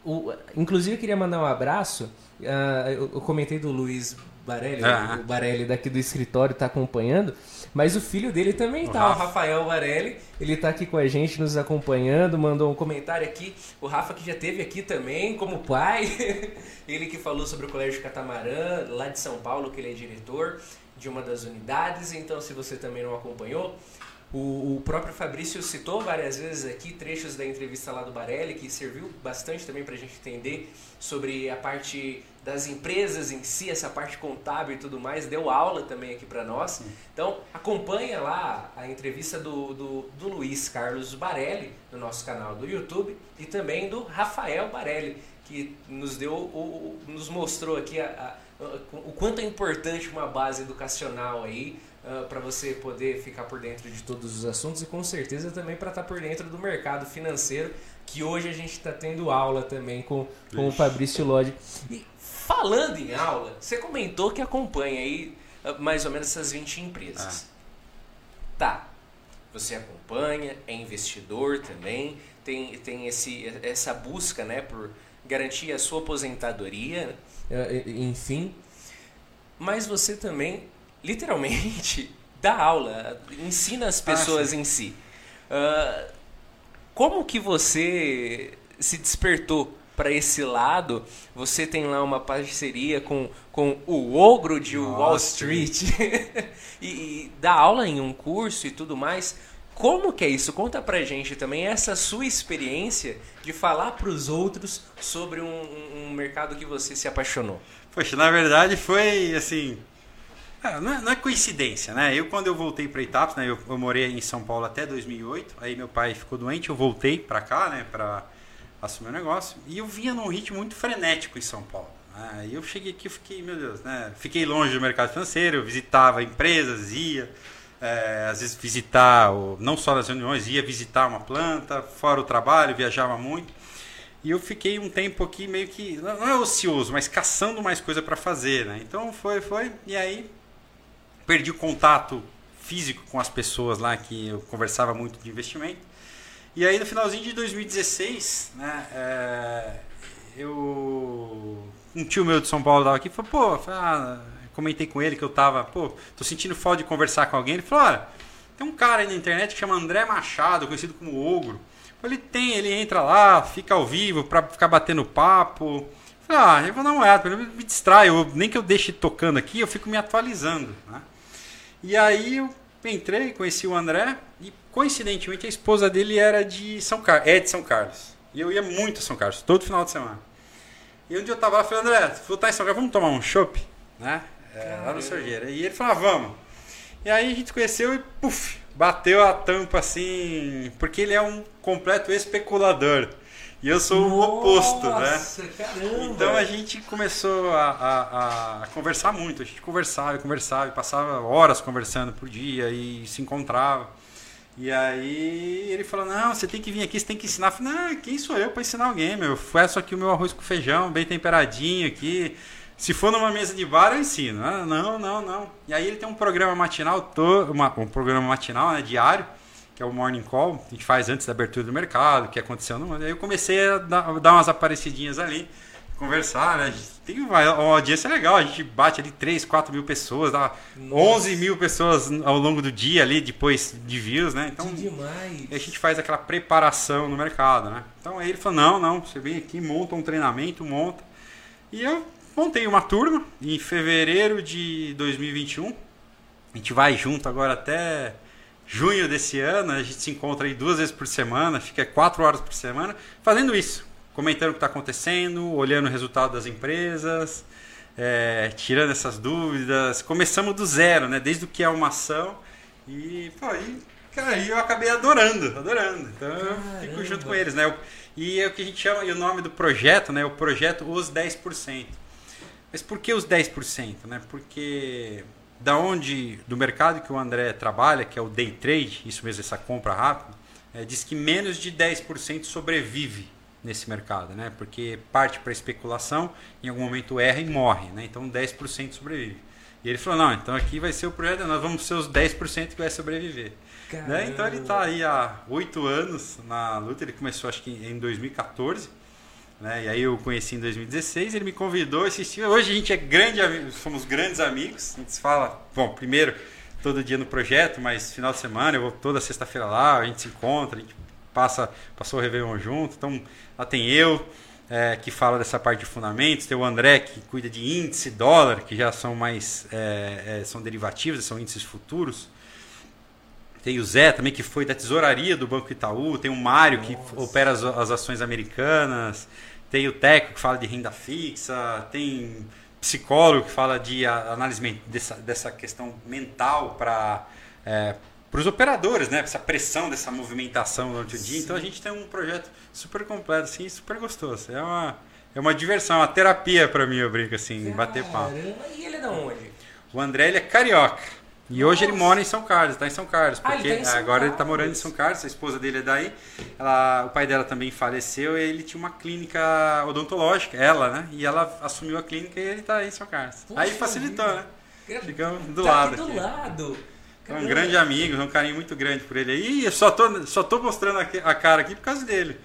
O, inclusive eu queria mandar um abraço. ah, eu, eu comentei do Luiz Barelli, Ah. o Barelli daqui do escritório está acompanhando, mas o filho dele também O tá, o Rafa. Rafael Barelli. Ele está aqui com a gente, nos acompanhando, mandou um comentário aqui. O Rafa que já teve aqui também como pai. ele que falou sobre o Colégio Catamarã, lá de São Paulo, que ele é diretor de uma das unidades. Então, se você também não acompanhou, o, o próprio Fabrício citou várias vezes aqui trechos da entrevista lá do Barelli, que serviu bastante também para a gente entender sobre a parte das empresas em si, essa parte contábil e tudo mais, deu aula também aqui para nós. Então, acompanha lá a entrevista do, do, do Luiz Carlos Barelli no nosso canal do YouTube e também do Rafael Barelli, que nos deu, o, o- nos mostrou aqui a- a- o quanto é importante uma base educacional aí para você poder ficar por dentro de todos os assuntos e com certeza também para estar por dentro do mercado financeiro, que hoje a gente está tendo aula também com, com o. Fabrício Lodge. E falando em aula, você comentou que acompanha aí ah, mais ou menos essas 20 empresas. Tá. Você acompanha, é investidor também, tem, tem esse, essa busca né, por garantir a sua aposentadoria, eh, eh, enfim. Mas você também, literalmente, dá aula, ensina as pessoas em si. Ah, como que você se despertou para esse lado? Você tem lá uma parceria com, com o ogro de Wall Nossa. Street e, e dá aula em um curso e tudo mais. Como que é isso? Conta pra gente também essa sua experiência de falar para os outros sobre um, um- um mercado que você se apaixonou. Poxa, na verdade foi assim. Ah, Não é, não é coincidência, né? Eu, quando eu voltei para Itapas, né? Eu, eu morei em São Paulo até 2008. Aí meu pai ficou doente, eu voltei para cá, né? Para assumir o negócio. E eu vinha num ritmo muito frenético em São Paulo. né? E eu cheguei aqui, eu fiquei, meu Deus, né? Fiquei longe do mercado financeiro, eu visitava empresas, ia. é, às vezes visitar, não só nas reuniões, ia visitar uma planta, fora o trabalho, viajava muito. E eu fiquei um tempo aqui meio que, não é ocioso, mas caçando mais coisa para fazer, né? Então foi, foi, e aí perdi o contato físico com as pessoas lá que eu conversava muito de investimento. E aí no finalzinho de 2016, né, é, eu um tio meu de São Paulo tava aqui, falou, pô, ah, comentei com ele que eu tava, pô, tô sentindo falta de conversar com alguém. Ele falou, olha, tem um cara aí na internet que chama André Machado, conhecido como Ogro. Ele tem, ele entra lá, fica ao vivo pra ficar batendo papo. Ah, eu vou dar uma olhada, menos me distrai, eu, nem que eu deixe tocando aqui, eu fico me atualizando. Né? E aí eu entrei, conheci o André e coincidentemente a esposa dele era de São Carlos, é de São Carlos. E eu ia muito a São Carlos, todo final de semana. E um dia eu tava lá, falei, André, vou estar em São Carlos, vamos tomar um chopp? Né? É, lá no Sorgueira. E ele falou, ah, vamos. E aí a gente conheceu e, puf, bateu a tampa assim, porque ele é um completo especulador. E eu sou o oposto, né? Nossa, caramba! Então a gente começou a, a, a conversar muito. A gente conversava e conversava passava horas conversando por dia e se encontrava. E aí ele falou: Não, você tem que vir aqui, você tem que ensinar. Eu falei: Não, quem sou eu para ensinar alguém, meu? Faço aqui o meu arroz com feijão, bem temperadinho aqui. Se for numa mesa de bar, eu ensino. Ah, não, não, não. E aí ele tem um programa matinal, to, um programa matinal, né, diário, que é o Morning Call, a gente faz antes da abertura do mercado, o que aconteceu no mundo. Aí eu comecei a dar, a dar umas aparecidinhas ali, conversar, né? Tem uma, uma audiência legal, a gente bate ali 3, 4 mil pessoas, dá Nossa. 11 mil pessoas ao longo do dia ali, depois de views, né? Então, que demais! e a gente faz aquela preparação no mercado, né? Então aí ele falou, não, não, você vem aqui, monta um treinamento, monta. E eu montei uma turma em fevereiro de 2021. A gente vai junto agora até junho desse ano. A gente se encontra aí duas vezes por semana, fica quatro horas por semana, fazendo isso. Comentando o que está acontecendo, olhando o resultado das empresas, é, tirando essas dúvidas. Começamos do zero, né? Desde o que é uma ação. E, pô, e, cara, eu acabei adorando, adorando. Então eu fico junto com eles, né? E é o que a gente chama, e o nome do projeto, né? O projeto Os 10%. Mas por que os 10%? Né? Porque da onde, do mercado que o André trabalha, que é o day trade, isso mesmo, essa compra rápida, é, diz que menos de 10% sobrevive nesse mercado, né? Porque parte para especulação, em algum momento erra e morre, né? Então 10% sobrevive. E ele falou, não, então aqui vai ser o projeto, nós vamos ser os 10% que vai sobreviver. Né? Então ele está aí há oito anos na luta, ele começou acho que em 2014, né? E aí eu conheci em 2016, ele me convidou, assistiu. Hoje a gente é grande, somos grandes amigos. A gente se fala, bom, primeiro todo dia no projeto, mas final de semana eu vou toda sexta-feira lá, a gente se encontra, a gente passa, passou o Réveillon junto. Então lá tem eu, é, que fala dessa parte de fundamentos, tem o André que cuida de índice, dólar, que já são mais é, é, são derivativos, são índices futuros. Tem o Zé também, que foi da tesouraria do Banco Itaú. Tem o Mário, que opera as, as ações americanas. Tem o Teco, que fala de renda fixa. Tem psicólogo, que fala de análise dessa, dessa questão mental para os operadores, né? Essa pressão dessa movimentação durante o dia. Então a gente tem um projeto super completo, assim, super gostoso. É uma, é uma diversão, uma terapia para mim, eu brinco assim, bater papo. Caramba, e ele é da onde? O André ele é carioca. E hoje ele mora em São Carlos, está em São Carlos. Ah, ele Porque tá São agora ele está Carlos. morando em São Carlos, a esposa dele é daí. Ela- o pai dela também faleceu e ele tinha uma clínica odontológica, ela, né? E ela assumiu a clínica e ele está aí em São Carlos. Puxa aí facilitou, né? Ficamos do Tá lado aqui do aqui. lado. É um grande amigo, um carinho muito grande por ele aí. E eu só tô, só tô mostrando a cara aqui por causa dele.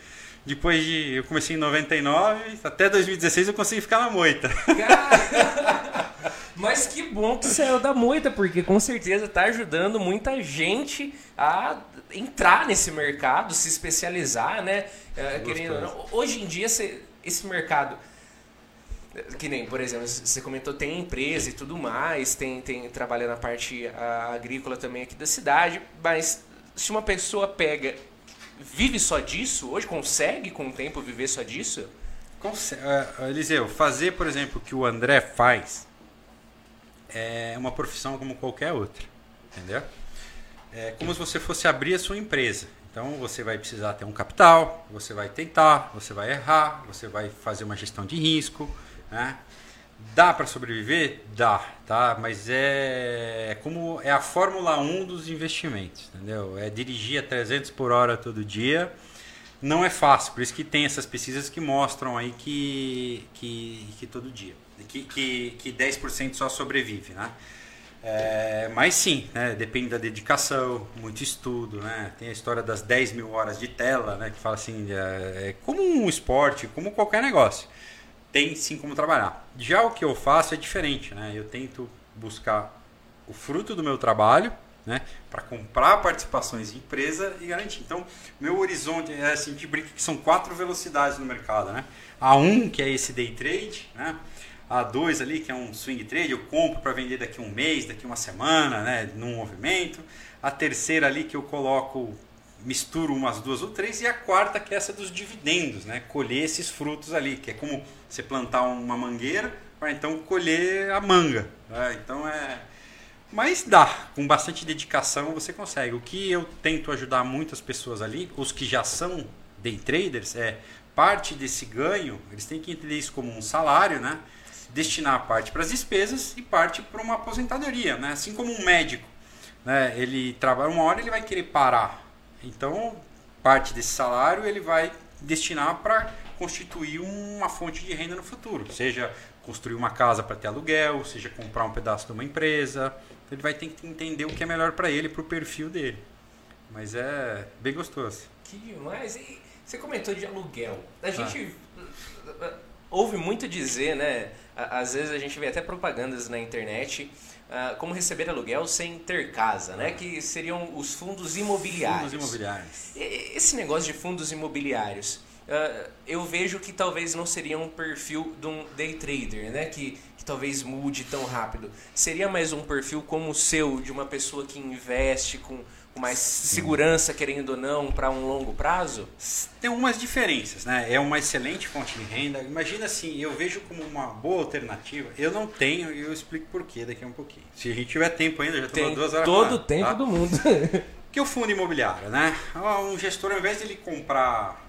Depois de. Eu comecei em 99, até 2016 eu consegui ficar na moita. Cara, Mas que bom que saiu da moita, porque com certeza tá ajudando muita gente a entrar nesse mercado, se especializar, né? É, querendo. Hoje em dia, esse mercado. Que nem, por exemplo, você comentou, tem empresa e tudo mais, tem, tem trabalha na parte ah, agrícola também aqui da cidade, mas se uma pessoa pega, vive só disso, hoje consegue com o tempo viver só disso? Conse- eh, Eliseu, fazer, por exemplo, o que o André faz é uma profissão como qualquer outra, entendeu? É como se você fosse abrir a sua empresa. Então você vai precisar ter um capital, você vai tentar, você vai errar, você vai fazer uma gestão de risco, né? Dá para sobreviver? Dá, tá? Mas é é como é a Fórmula 1 dos investimentos, entendeu? É dirigir a 300 por hora todo dia. Não é fácil, por isso que tem essas pesquisas que mostram aí que, que, que todo dia, que, que, que 10% só sobrevive, né? É, mas sim, né, depende da dedicação, muito estudo, né? Tem a história das 10 mil horas de tela, né? Que fala assim, é, é como um esporte, como qualquer negócio. Tem sim como trabalhar. Já o que eu faço é diferente, né? Eu tento buscar o fruto do meu trabalho, né? Para comprar participações em empresa e garantir. Então, meu horizonte é assim, a gente brinca que são quatro velocidades no mercado, né? A um que é esse day trade, né? A dois ali que é um swing trade, eu compro para vender daqui um mês, daqui uma semana, né? Num movimento. A terceira ali que eu coloco misturo umas duas ou três e a quarta que é essa dos dividendos, né? Colher esses frutos ali, que é como você plantar uma mangueira para então colher a manga. né? Então é mas dá, com bastante dedicação você consegue. O que eu tento ajudar muitas pessoas ali, os que já são day traders é parte desse ganho, eles têm que entender isso como um salário, né? Destinar parte para as despesas e parte para uma aposentadoria, né? Assim como um médico, né? Ele trabalha uma hora, ele vai querer parar. Então, parte desse salário ele vai destinar para constituir uma fonte de renda no futuro, seja construir uma casa para ter aluguel, seja comprar um pedaço de uma empresa. Então, ele vai ter que entender o que é melhor para ele, para o perfil dele. Mas é bem gostoso. Que demais! E você comentou de aluguel. A gente ah. Ouve muito dizer, né? Às vezes a gente vê até propagandas na internet uh, como receber aluguel sem ter casa, né? Que seriam os fundos imobiliários. Fundos imobiliários. Esse negócio de fundos imobiliários, uh, eu vejo que talvez não seria um perfil de um day trader, né? Que, que talvez mude tão rápido. Seria mais um perfil como o seu, de uma pessoa que investe com com mais segurança, querendo ou não, para um longo prazo? Tem algumas diferenças, né? É uma excelente fonte de renda. Imagina assim, eu vejo como uma boa alternativa. Eu não tenho e eu explico por quê daqui a um pouquinho. Se a gente tiver tempo ainda, já tem duas horas. Todo o tempo tá? do mundo. que o fundo imobiliário, né? Um gestor, ao invés de ele comprar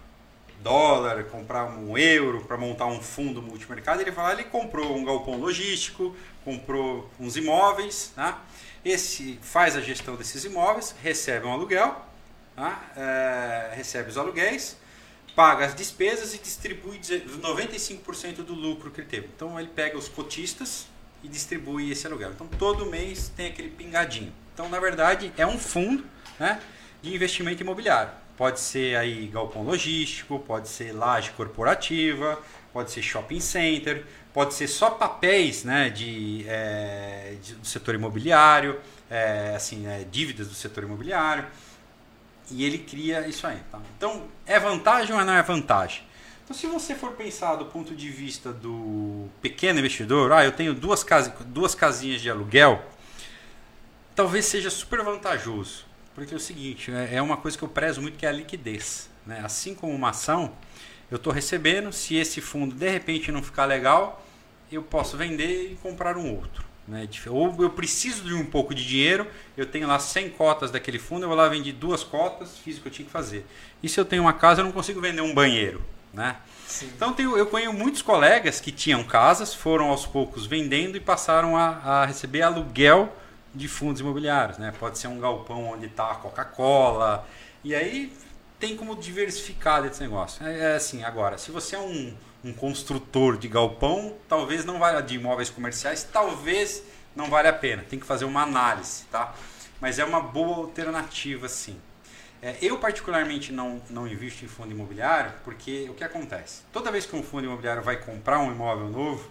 dólar, comprar um euro para montar um fundo multimercado, ele vai lá, ele comprou um galpão logístico, comprou uns imóveis, né? Esse faz a gestão desses imóveis, recebe um aluguel, tá? é, recebe os aluguéis, paga as despesas e distribui 95% do lucro que ele teve. Então ele pega os cotistas e distribui esse aluguel. Então todo mês tem aquele pingadinho. Então na verdade é um fundo né, de investimento imobiliário. Pode ser aí galpão logístico, pode ser laje corporativa, pode ser shopping center, pode ser só papéis né, de, é, de do setor imobiliário, é, assim, é, dívidas do setor imobiliário. E ele cria isso aí. Tá? Então, é vantagem ou não é vantagem? Então, se você for pensar do ponto de vista do pequeno investidor, ah, eu tenho duas, cas duas casinhas de aluguel, talvez seja super vantajoso. Porque é o seguinte, é, é uma coisa que eu prezo muito que é a liquidez. Né? Assim como uma ação, eu estou recebendo, se esse fundo de repente não ficar legal, eu posso vender e comprar um outro. Né? Ou eu preciso de um pouco de dinheiro, eu tenho lá 100 cotas daquele fundo, eu vou lá vender duas cotas, fiz o que eu tinha que fazer. E se eu tenho uma casa, eu não consigo vender um banheiro. Né? Então tenho, eu conheço muitos colegas que tinham casas, foram aos poucos vendendo e passaram a, a receber aluguel de fundos imobiliários. Né? Pode ser um galpão onde está a Coca-Cola. E aí tem como diversificar desse negócio. É, é assim, agora, se você é um um construtor de galpão, talvez não valha de imóveis comerciais, talvez não valha a pena. Tem que fazer uma análise, tá? Mas é uma boa alternativa, sim. É, eu particularmente não, não invisto em fundo imobiliário porque o que acontece? Toda vez que um fundo imobiliário vai comprar um imóvel novo,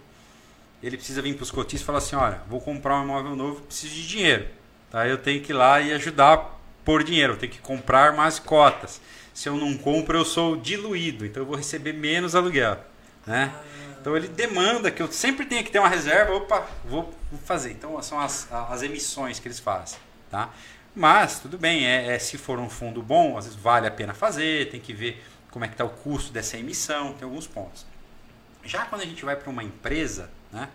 ele precisa vir para os cotistas e falar assim, olha, vou comprar um imóvel novo, preciso de dinheiro. Tá? Eu tenho que ir lá e ajudar por dinheiro, eu tenho que comprar mais cotas. Se eu não compro, eu sou diluído, então eu vou receber menos aluguel. Né? Então ele demanda que eu sempre tenha que ter uma reserva, opa, vou fazer. Então são as, as emissões que eles fazem. Tá? Mas tudo bem, é, é, se for um fundo bom, às vezes vale a pena fazer, tem que ver como é que está o custo dessa emissão, tem alguns pontos. Já quando a gente vai para uma empresa, né,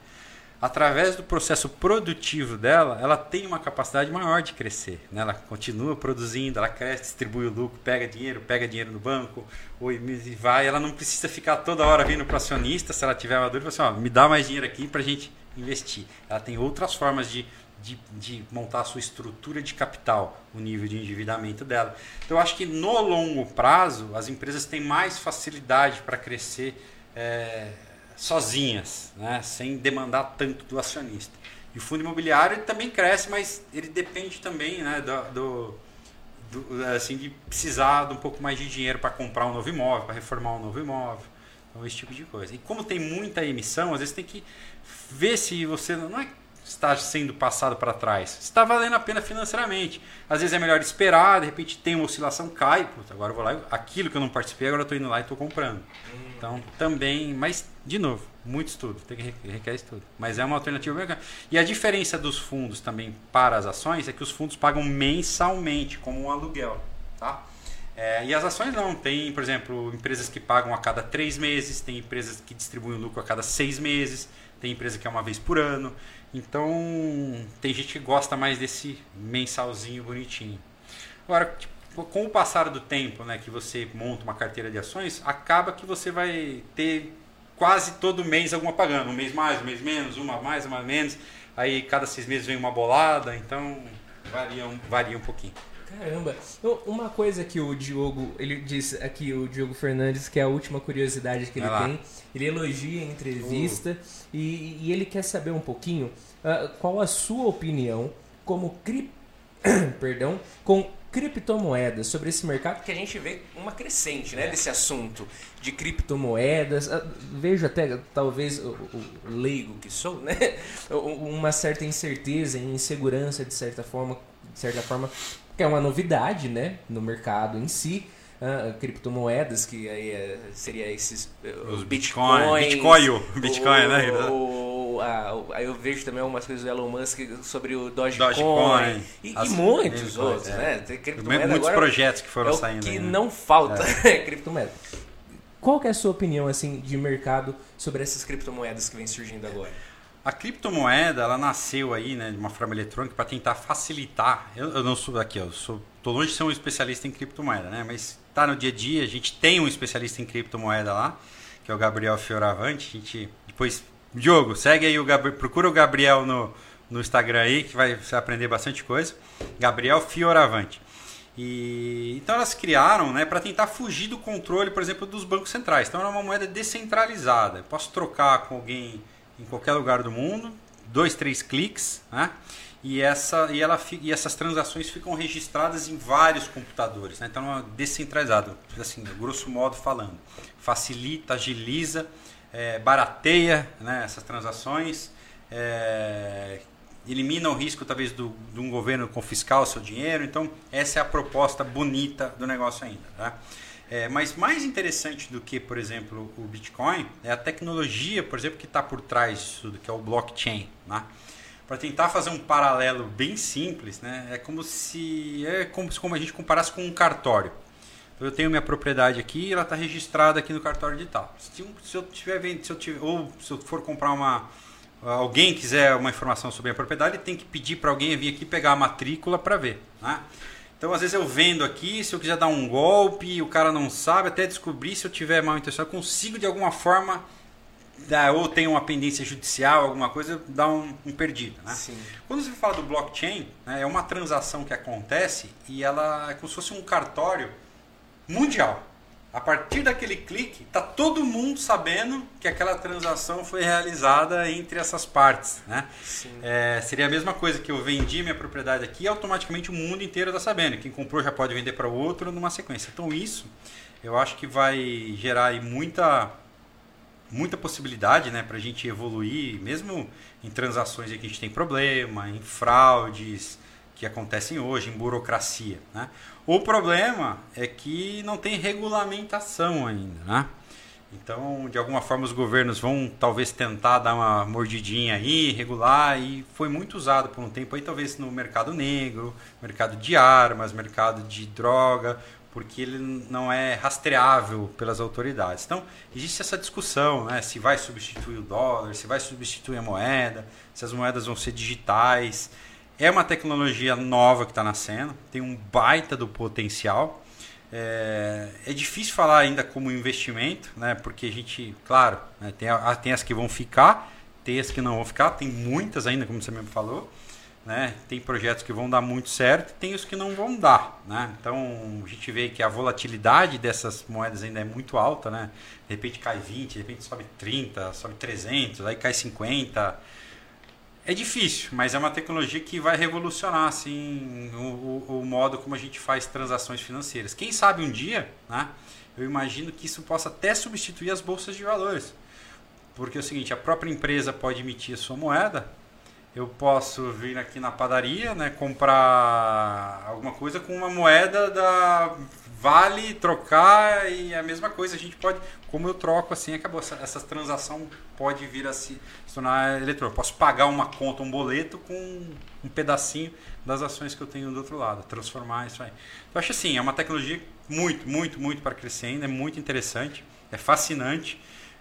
através do processo produtivo dela, ela tem uma capacidade maior de crescer. Né? Ela continua produzindo, ela cresce, distribui o lucro, pega dinheiro, pega dinheiro no banco, ou e vai. Ela não precisa ficar toda hora vindo para acionista, se ela tiver uma dúvida, assim, ó, me dá mais dinheiro aqui para a gente investir. Ela tem outras formas de, de, de, montar a sua estrutura de capital, o nível de endividamento dela. Então, eu acho que no longo prazo, as empresas têm mais facilidade para crescer. É, sozinhas, né? sem demandar tanto do acionista. E o fundo imobiliário ele também cresce, mas ele depende também né, do, do, do assim, de precisar de um pouco mais de dinheiro para comprar um novo imóvel, para reformar um novo imóvel. Então, esse tipo de coisa. E como tem muita emissão, às vezes tem que ver se você não é está sendo passado para trás. Está valendo a pena financeiramente. Às vezes é melhor esperar, de repente tem uma oscilação, cai, puta, agora vou lá, aquilo que eu não participei, agora estou indo lá e estou comprando. Hum. Então também, mas de novo, muito estudo, tem que requer estudo. Mas é uma alternativa bem E a diferença dos fundos também para as ações é que os fundos pagam mensalmente, como um aluguel. Tá? É, e as ações não. Tem, por exemplo, empresas que pagam a cada três meses, tem empresas que distribuem o lucro a cada seis meses, tem empresa que é uma vez por ano. Então, tem gente que gosta mais desse mensalzinho bonitinho. Agora, tipo, com o passar do tempo, né, que você monta uma carteira de ações, acaba que você vai ter quase todo mês alguma pagando. Um mês mais, um mês menos, uma mais, uma menos. Aí cada seis meses vem uma bolada, então varia, varia um pouquinho. Caramba, uma coisa que o Diogo, ele disse aqui, o Diogo Fernandes, que é a última curiosidade que ele tem, ele elogia a entrevista uh. e, e, ele quer saber um pouquinho uh, qual a sua opinião como cri... perdão, com criptomoedas, sobre esse mercado que a gente vê uma crescente né, desse assunto de criptomoedas. Ah, vejo até, talvez, o, o leigo que sou, né? uma certa incerteza e insegurança, de certa forma, de certa forma, que é uma novidade né, no mercado em si. Criptomoedas, que aí uh, seria esses uh, Os Bitcoin, Bitcoin, Bitcoin, né? Aí eu vejo também algumas coisas do Elon Musk sobre o Dogecoin, Dogecoin e, e, muitos outros, é. né? Tem criptomoeda Muitos projetos que foram é saindo. que aí, né? não falta é. criptomoeda. Qual que é a sua opinião assim de mercado sobre essas criptomoedas que vem surgindo agora? A criptomoeda, ela nasceu aí, né, de uma forma eletrônica para tentar facilitar. Eu, eu, não sou aqui, eu sou tô longe de ser um especialista em criptomoeda, né? Mas tá no dia a dia, a gente tem um especialista em criptomoeda lá, que é o Gabriel Fioravante. A gente depois, Diogo, segue aí o Gabriel, procura o Gabriel no, no Instagram aí que vai você aprender bastante coisa. Gabriel Fioravante. E então elas criaram, né, para tentar fugir do controle, por exemplo, dos bancos centrais. Então é uma moeda descentralizada. Posso trocar com alguém em qualquer lugar do mundo, dois, três cliques, né? E, essa, e, ela, e essas transações ficam registradas em vários computadores. Né? Então, é descentralizado, assim, grosso modo falando. Facilita, agiliza, é, barateia né, essas transações, é, elimina o risco, talvez, do, de um governo confiscar o seu dinheiro. Então, essa é a proposta bonita do negócio ainda. Tá? É, mas mais interessante do que, por exemplo, o Bitcoin é a tecnologia, por exemplo, que está por trás disso, que é o blockchain. Né? Para tentar fazer um paralelo bem simples, né? é como se é como, como a gente comparasse com um cartório. Então, eu tenho minha propriedade aqui ela está registrada aqui no cartório de tal. Se, se eu tiver se eu tiver, ou se eu for comprar uma alguém quiser uma informação sobre a propriedade, tem que pedir para alguém vir aqui pegar a matrícula para ver. Né? Então, às vezes eu vendo aqui, se eu quiser dar um golpe, o cara não sabe, até descobrir se eu tiver mal intencionado, consigo de alguma forma, dar, ou tem uma pendência judicial, alguma coisa, dar um, um perdido. Né? Sim. Quando você fala do blockchain, né, é uma transação que acontece e ela é como se fosse um cartório mundial. A partir daquele clique, está todo mundo sabendo que aquela transação foi realizada entre essas partes. Né? É, seria a mesma coisa que eu vendi minha propriedade aqui automaticamente o mundo inteiro está sabendo. Quem comprou já pode vender para outro numa sequência. Então isso eu acho que vai gerar muita, muita possibilidade né, para a gente evoluir, mesmo em transações que a gente tem problema, em fraudes que acontecem hoje, em burocracia. Né? O problema é que não tem regulamentação ainda, né? Então, de alguma forma, os governos vão talvez tentar dar uma mordidinha aí, regular, e foi muito usado por um tempo aí, talvez no mercado negro, mercado de armas, mercado de droga, porque ele não é rastreável pelas autoridades. Então, existe essa discussão, né? Se vai substituir o dólar, se vai substituir a moeda, se as moedas vão ser digitais. É uma tecnologia nova que está nascendo, tem um baita do potencial. É, é, difícil falar ainda como investimento, né? Porque a gente, claro, né, tem, tem as que vão ficar, tem as que não vão ficar, tem muitas ainda, como você mesmo falou. Né? Tem projetos que vão dar muito certo, tem os que não vão dar, né? Então a gente vê que a volatilidade dessas moedas ainda é muito alta, né? De repente cai 20, de repente sobe 30, sobe 300, aí cai 50. É difícil, mas é uma tecnologia que vai revolucionar assim, o, o, o, modo como a gente faz transações financeiras. Quem sabe um dia, né, eu imagino que isso possa até substituir as bolsas de valores. Porque é o seguinte, a própria empresa pode emitir a sua moeda, eu posso vir aqui na padaria, né, comprar alguma coisa com uma moeda da Vale, trocar e a mesma coisa. A gente pode, como eu troco assim, acabou. Essa, essa transação pode vir a se, se tornar eletrônica. Posso pagar uma conta, um boleto com um pedacinho das ações que eu tenho do outro lado, transformar isso aí. Eu acho assim, é uma tecnologia muito, muito, muito para crescer ainda, é muito interessante, é fascinante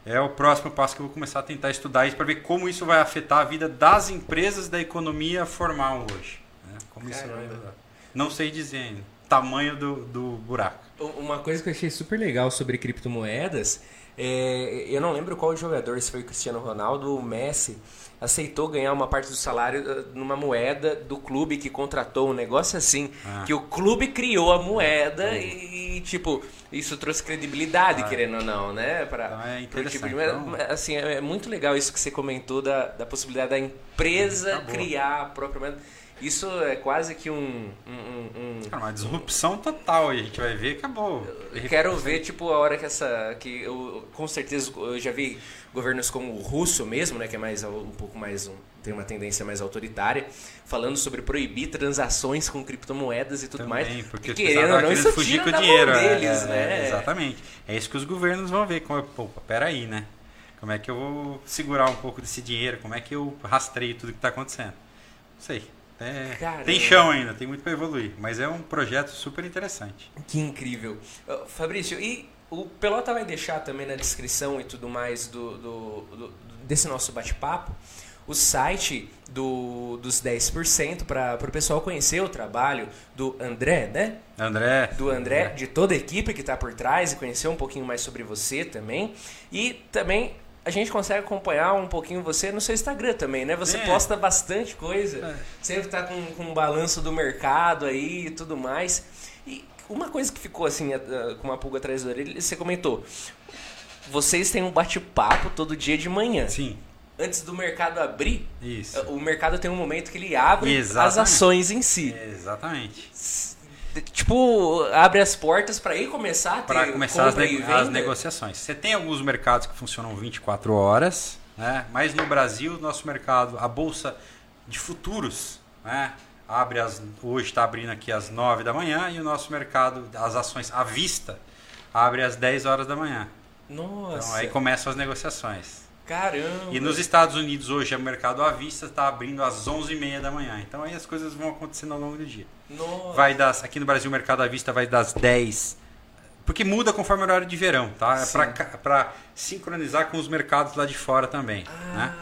é o próximo passo que eu vou começar a tentar estudar isso para ver como isso vai afetar a vida das empresas da economia formal hoje. Né? Como Caramba. isso vai mudar. Não sei dizer ainda. tamanho do, do buraco. Uma coisa que eu achei super legal sobre criptomoedas, é, eu não lembro qual jogador, se foi o Cristiano Ronaldo ou o Messi, aceitou ganhar uma parte do salário eh, numa moeda do clube que contratou um negócio assim, ah. que o clube criou a moeda e, tipo, isso trouxe credibilidade, ah. querendo ou não, né? Pra, então é interessante. Tipo de, então... Assim, é, é muito legal isso que você comentou da, da possibilidade da empresa criar a própria moeda. Isso é quase que um. um, um uma disrupção total, e a gente vai ver, acabou. Eu quero ver, tipo, a hora que essa. que eu, Com certeza eu já vi governos como o russo mesmo, né, que é mais um pouco mais. Um, tem uma tendência mais autoritária, falando sobre proibir transações com criptomoedas e tudo Também, mais. Porque querendo ou não, isso fugir com o dinheiro. Deles, é, né? É, exatamente. É isso que os governos vão ver. Como, pô, peraí, né? Como é que eu vou segurar um pouco desse dinheiro? Como é que eu rastreio tudo que está acontecendo? Não sei. É, tem chão ainda, tem muito para evoluir, mas é um projeto super interessante. Que incrível. Fabrício, e o Pelota vai deixar também na descrição e tudo mais do, do, do desse nosso bate-papo o site do, dos 10% para o pessoal conhecer o trabalho do André, né? André. Do André, André. de toda a equipe que está por trás e conhecer um pouquinho mais sobre você também. E também a gente consegue acompanhar um pouquinho você no seu Instagram também, né? Você é. posta bastante coisa, é. sempre tá com, com um balanço do mercado aí e tudo mais. E uma coisa que ficou assim, com uma pulga atrás da orelha, você comentou. Vocês têm um bate-papo todo dia de manhã. Sim. Antes do mercado abrir, Isso. o mercado tem um momento que ele abre Exatamente. as ações em si. Exatamente tipo, abre as portas para ir começar a Para começar as, ne as, negociações. Você tem alguns mercados que funcionam 24 horas, né? mas no Brasil, nosso mercado, a bolsa de futuros, né? abre as, hoje está abrindo aqui às 9 da manhã e o nosso mercado, as ações à vista, abre às 10 horas da manhã. Nossa. Então aí começam as negociações. Caramba! E nos Estados Unidos hoje o mercado à vista está abrindo às 11h30 da manhã. Então aí as coisas vão acontecendo ao longo do dia. Nossa. Vai das, aqui no Brasil o mercado à vista vai das 10 porque muda conforme o horário de verão, tá? É para sincronizar com os mercados lá de fora também, ah. né?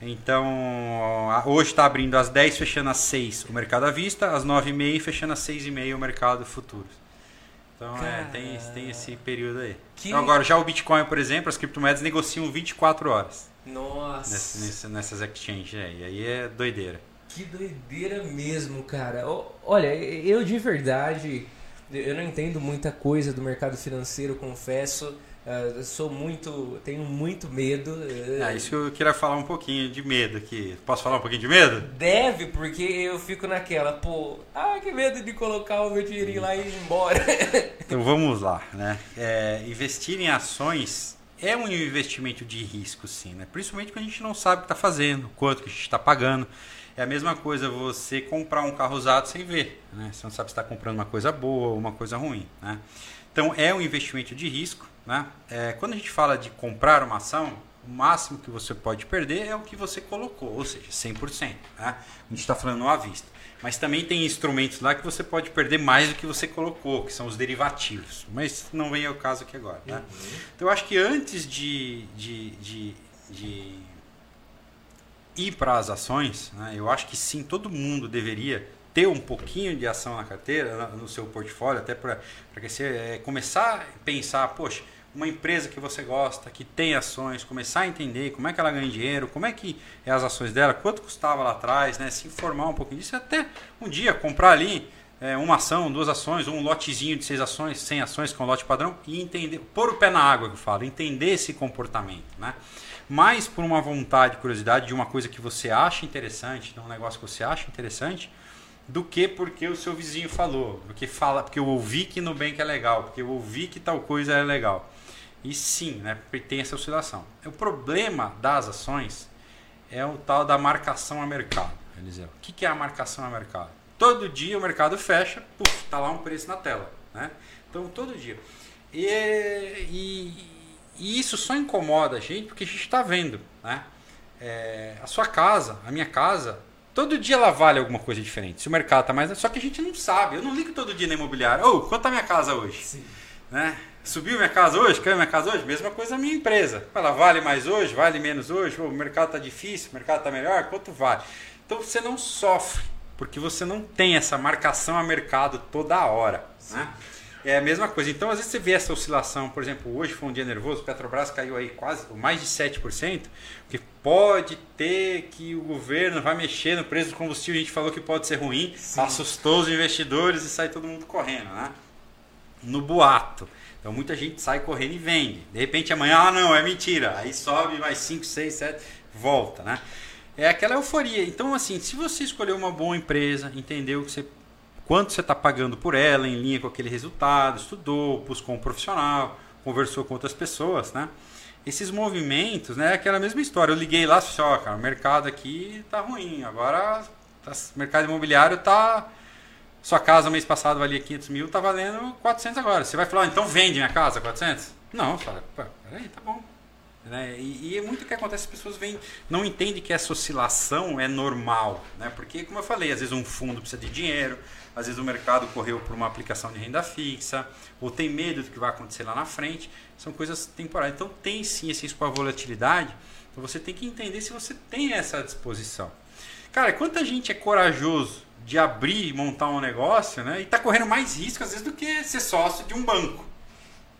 Então, hoje está abrindo às 10, fechando às 6 o mercado à vista, às 9h30 fechando às 6h30 o mercado futuros. Então é, tem, tem esse período aí. Que... Então, agora, já o Bitcoin, por exemplo, as criptomoedas negociam 24 horas. Nossa! Nessas, nessas exchanges aí. Aí é doideira. Que doideira mesmo, cara. Olha, eu de verdade, eu não entendo muita coisa do mercado financeiro, confesso. Uh, sou muito. tenho muito medo. É, isso que eu queria falar um pouquinho de medo aqui. Posso falar um pouquinho de medo? Deve, porque eu fico naquela, pô, ah, que medo de colocar o meu dinheirinho lá e ir embora. então vamos lá, né? É, investir em ações é um investimento de risco, sim, né? Principalmente quando a gente não sabe o que está fazendo, quanto que a gente está pagando. É a mesma coisa você comprar um carro usado sem ver, né? Você não sabe se está comprando uma coisa boa ou uma coisa ruim, né? Então é um investimento de risco né? É, quando a gente fala de comprar uma ação, o máximo que você pode perder é o que você colocou, ou seja, 100%. Né? A gente está falando à vista. Mas também tem instrumentos lá que você pode perder mais do que você colocou, que são os derivativos. Mas não vem ao caso aqui agora. Né? Uhum. Então eu acho que antes de, de, de, de ir para as ações, né, eu acho que sim, todo mundo deveria ter um pouquinho de ação na carteira, no seu portfólio, até para você é, começar a pensar, poxa, uma empresa que você gosta, que tem ações, começar a entender como é que ela ganha dinheiro, como é que é as ações dela, quanto custava lá atrás, né? se informar um pouquinho disso, até um dia comprar ali é, uma ação, duas ações, um lotezinho de seis ações, cem ações, que é um lote padrão, e entender, pôr o pé na água que eu falo, entender esse comportamento. Né? Mais por uma vontade, curiosidade de uma coisa que você acha interessante, de um negócio que você acha interessante, do que porque o seu vizinho falou, porque fala, porque eu ouvi que Nubank é legal, porque eu ouvi que tal coisa é legal. E sim, né, tem essa oscilação. O problema das ações é o tal da marcação a mercado. Eliseu. O que é a marcação a mercado? Todo dia o mercado fecha, puf, tá lá um preço na tela. Né? Então, todo dia. E, e, e isso só incomoda a gente porque a gente está vendo. Né? É, a sua casa, a minha casa, todo dia ela vale alguma coisa diferente. Se o mercado está mais. Só que a gente não sabe. Eu não ligo todo dia na imobiliária. Ô, oh, quanto tá minha casa hoje? Sim. Né? Subiu minha casa hoje? Caiu minha casa hoje? Mesma coisa a minha empresa. Ela vale mais hoje? Vale menos hoje? O mercado está difícil? O mercado está melhor? Quanto vale? Então você não sofre porque você não tem essa marcação a mercado toda hora. Né? É a mesma coisa. Então, às vezes você vê essa oscilação, por exemplo, hoje foi um dia nervoso, o Petrobras caiu aí quase mais de 7%, que pode ter que o governo vai mexer no preço do combustível, a gente falou que pode ser ruim, Sim. assustou os investidores e sai todo mundo correndo, né? No boato. Então muita gente sai correndo e vende. De repente amanhã, ah não, é mentira. Aí sobe mais 5, 6, 7, volta, né? É aquela euforia. Então, assim, se você escolher uma boa empresa, entendeu que você quanto você está pagando por ela, em linha com aquele resultado, estudou, buscou um profissional, conversou com outras pessoas, né? Esses movimentos, né? É aquela mesma história. Eu liguei lá e falei, ó, cara, o mercado aqui tá ruim. Agora tá, o mercado imobiliário tá... Sua casa mês passado valia 500 mil, tá valendo 400 agora. Você vai falar, então vende minha casa 400? Não, fala, peraí, tá bom. Né? E, e, é muito o que acontece, as pessoas vêm, não entendem que essa oscilação é normal. Né? Porque, como eu falei, às vezes um fundo precisa de dinheiro, às vezes o mercado correu por uma aplicação de renda fixa, ou tem medo do que vai acontecer lá na frente. São coisas temporárias. Então tem sim esse risco a volatilidade. Então você tem que entender se você tem essa disposição. Cara, quanta gente é corajoso de abrir e montar um negócio né, e está correndo mais risco às vezes do que ser sócio de um banco.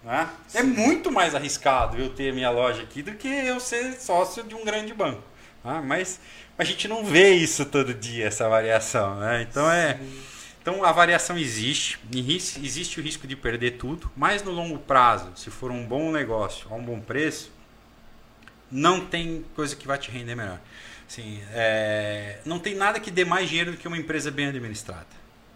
Né? É muito mais arriscado eu ter minha loja aqui do que eu ser sócio de um grande banco. Né? Mas a gente não vê isso todo dia, essa variação. Né? Então é. Então a variação existe, existe o risco de perder tudo, mas no longo prazo, se for um bom negócio a um bom preço, não tem coisa que vai te render melhor. Assim, é, não tem nada que dê mais dinheiro do que uma empresa bem administrada.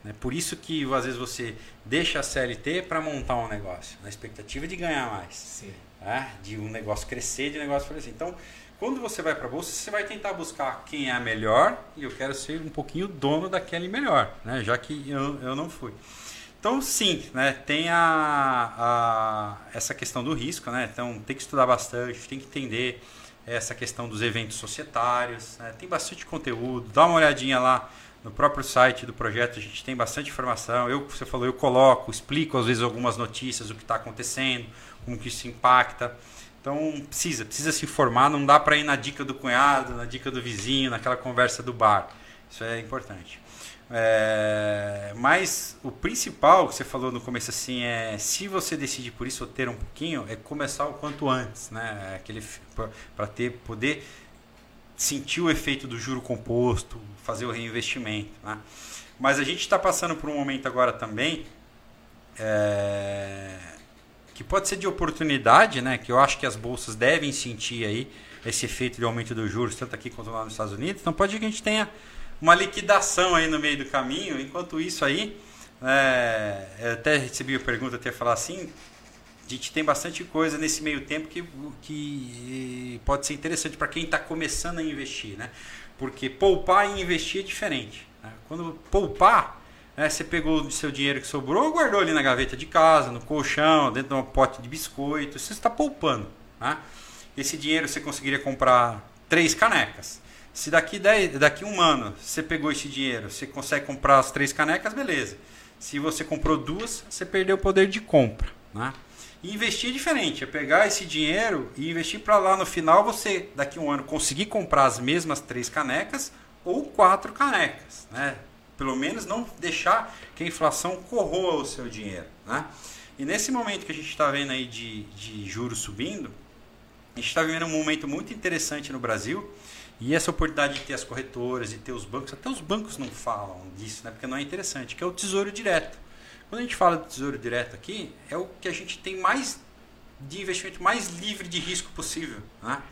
Né? Por isso que às vezes você deixa a CLT para montar um negócio, na expectativa de ganhar mais, né? de um negócio crescer, de um negócio crescer. Então quando você vai para a bolsa, você vai tentar buscar quem é a melhor e eu quero ser um pouquinho dono daquele melhor, né? já que eu, eu não fui. Então, sim, né? tem a, a, essa questão do risco, né? então tem que estudar bastante, tem que entender essa questão dos eventos societários, né? tem bastante conteúdo, dá uma olhadinha lá no próprio site do projeto, a gente tem bastante informação. Eu, você falou, eu coloco, explico às vezes algumas notícias, o que está acontecendo, como que isso impacta. Então precisa, precisa se informar, não dá para ir na dica do cunhado, na dica do vizinho, naquela conversa do bar. Isso é importante. É, mas o principal que você falou no começo assim é se você decide por isso ter um pouquinho é começar o quanto antes, né? Aquele para ter poder sentir o efeito do juro composto, fazer o reinvestimento, né? Mas a gente está passando por um momento agora também é, que pode ser de oportunidade, né? Que eu acho que as bolsas devem sentir aí esse efeito de aumento dos juros, tanto aqui quanto lá nos Estados Unidos. Então pode que a gente tenha uma liquidação aí no meio do caminho. Enquanto isso aí, é, eu até recebi a pergunta, até falar assim, a gente tem bastante coisa nesse meio tempo que, que pode ser interessante para quem está começando a investir, né? Porque poupar e investir é diferente. Né? Quando poupar, né? Você pegou o seu dinheiro que sobrou, guardou ali na gaveta de casa, no colchão, dentro de um pote de biscoito. Você está poupando. Né? Esse dinheiro você conseguiria comprar três canecas. Se daqui, daqui um ano você pegou esse dinheiro, você consegue comprar as três canecas, beleza. Se você comprou duas, você perdeu o poder de compra. Né? E investir é diferente, é pegar esse dinheiro e investir para lá no final você, daqui um ano, conseguir comprar as mesmas três canecas ou quatro canecas. Né? pelo menos não deixar que a inflação corroa o seu dinheiro. Né? E nesse momento que a gente está vendo aí de, de juros subindo, a gente está vivendo um momento muito interessante no Brasil e essa oportunidade de ter as corretoras e ter os bancos, até os bancos não falam disso, né? porque não é interessante, que é o tesouro direto. Quando a gente fala de tesouro direto aqui, é o que a gente tem mais de investimento mais livre de risco possível. Né?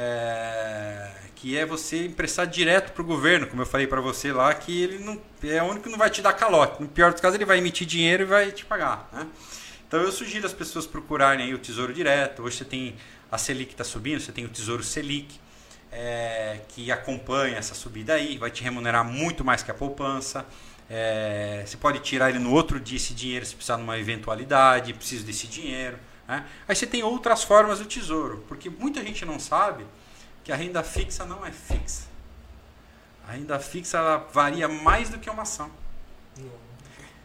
é, que é você emprestar direto para o governo, como eu falei para você lá, que ele não é o único que não vai te dar calote. No pior dos casos, ele vai emitir dinheiro e vai te pagar. Né? Então eu sugiro as pessoas procurarem o Tesouro Direto. Hoje você tem a Selic está subindo, você tem o Tesouro Selic, é, que acompanha essa subida aí, vai te remunerar muito mais que a poupança. É, você pode tirar ele no outro dia esse dinheiro se precisar numa eventualidade, precisa desse dinheiro. Né? Aí você tem outras formas do tesouro, porque muita gente não sabe que a renda fixa não é fixa. A renda fixa ela varia mais do que uma ação.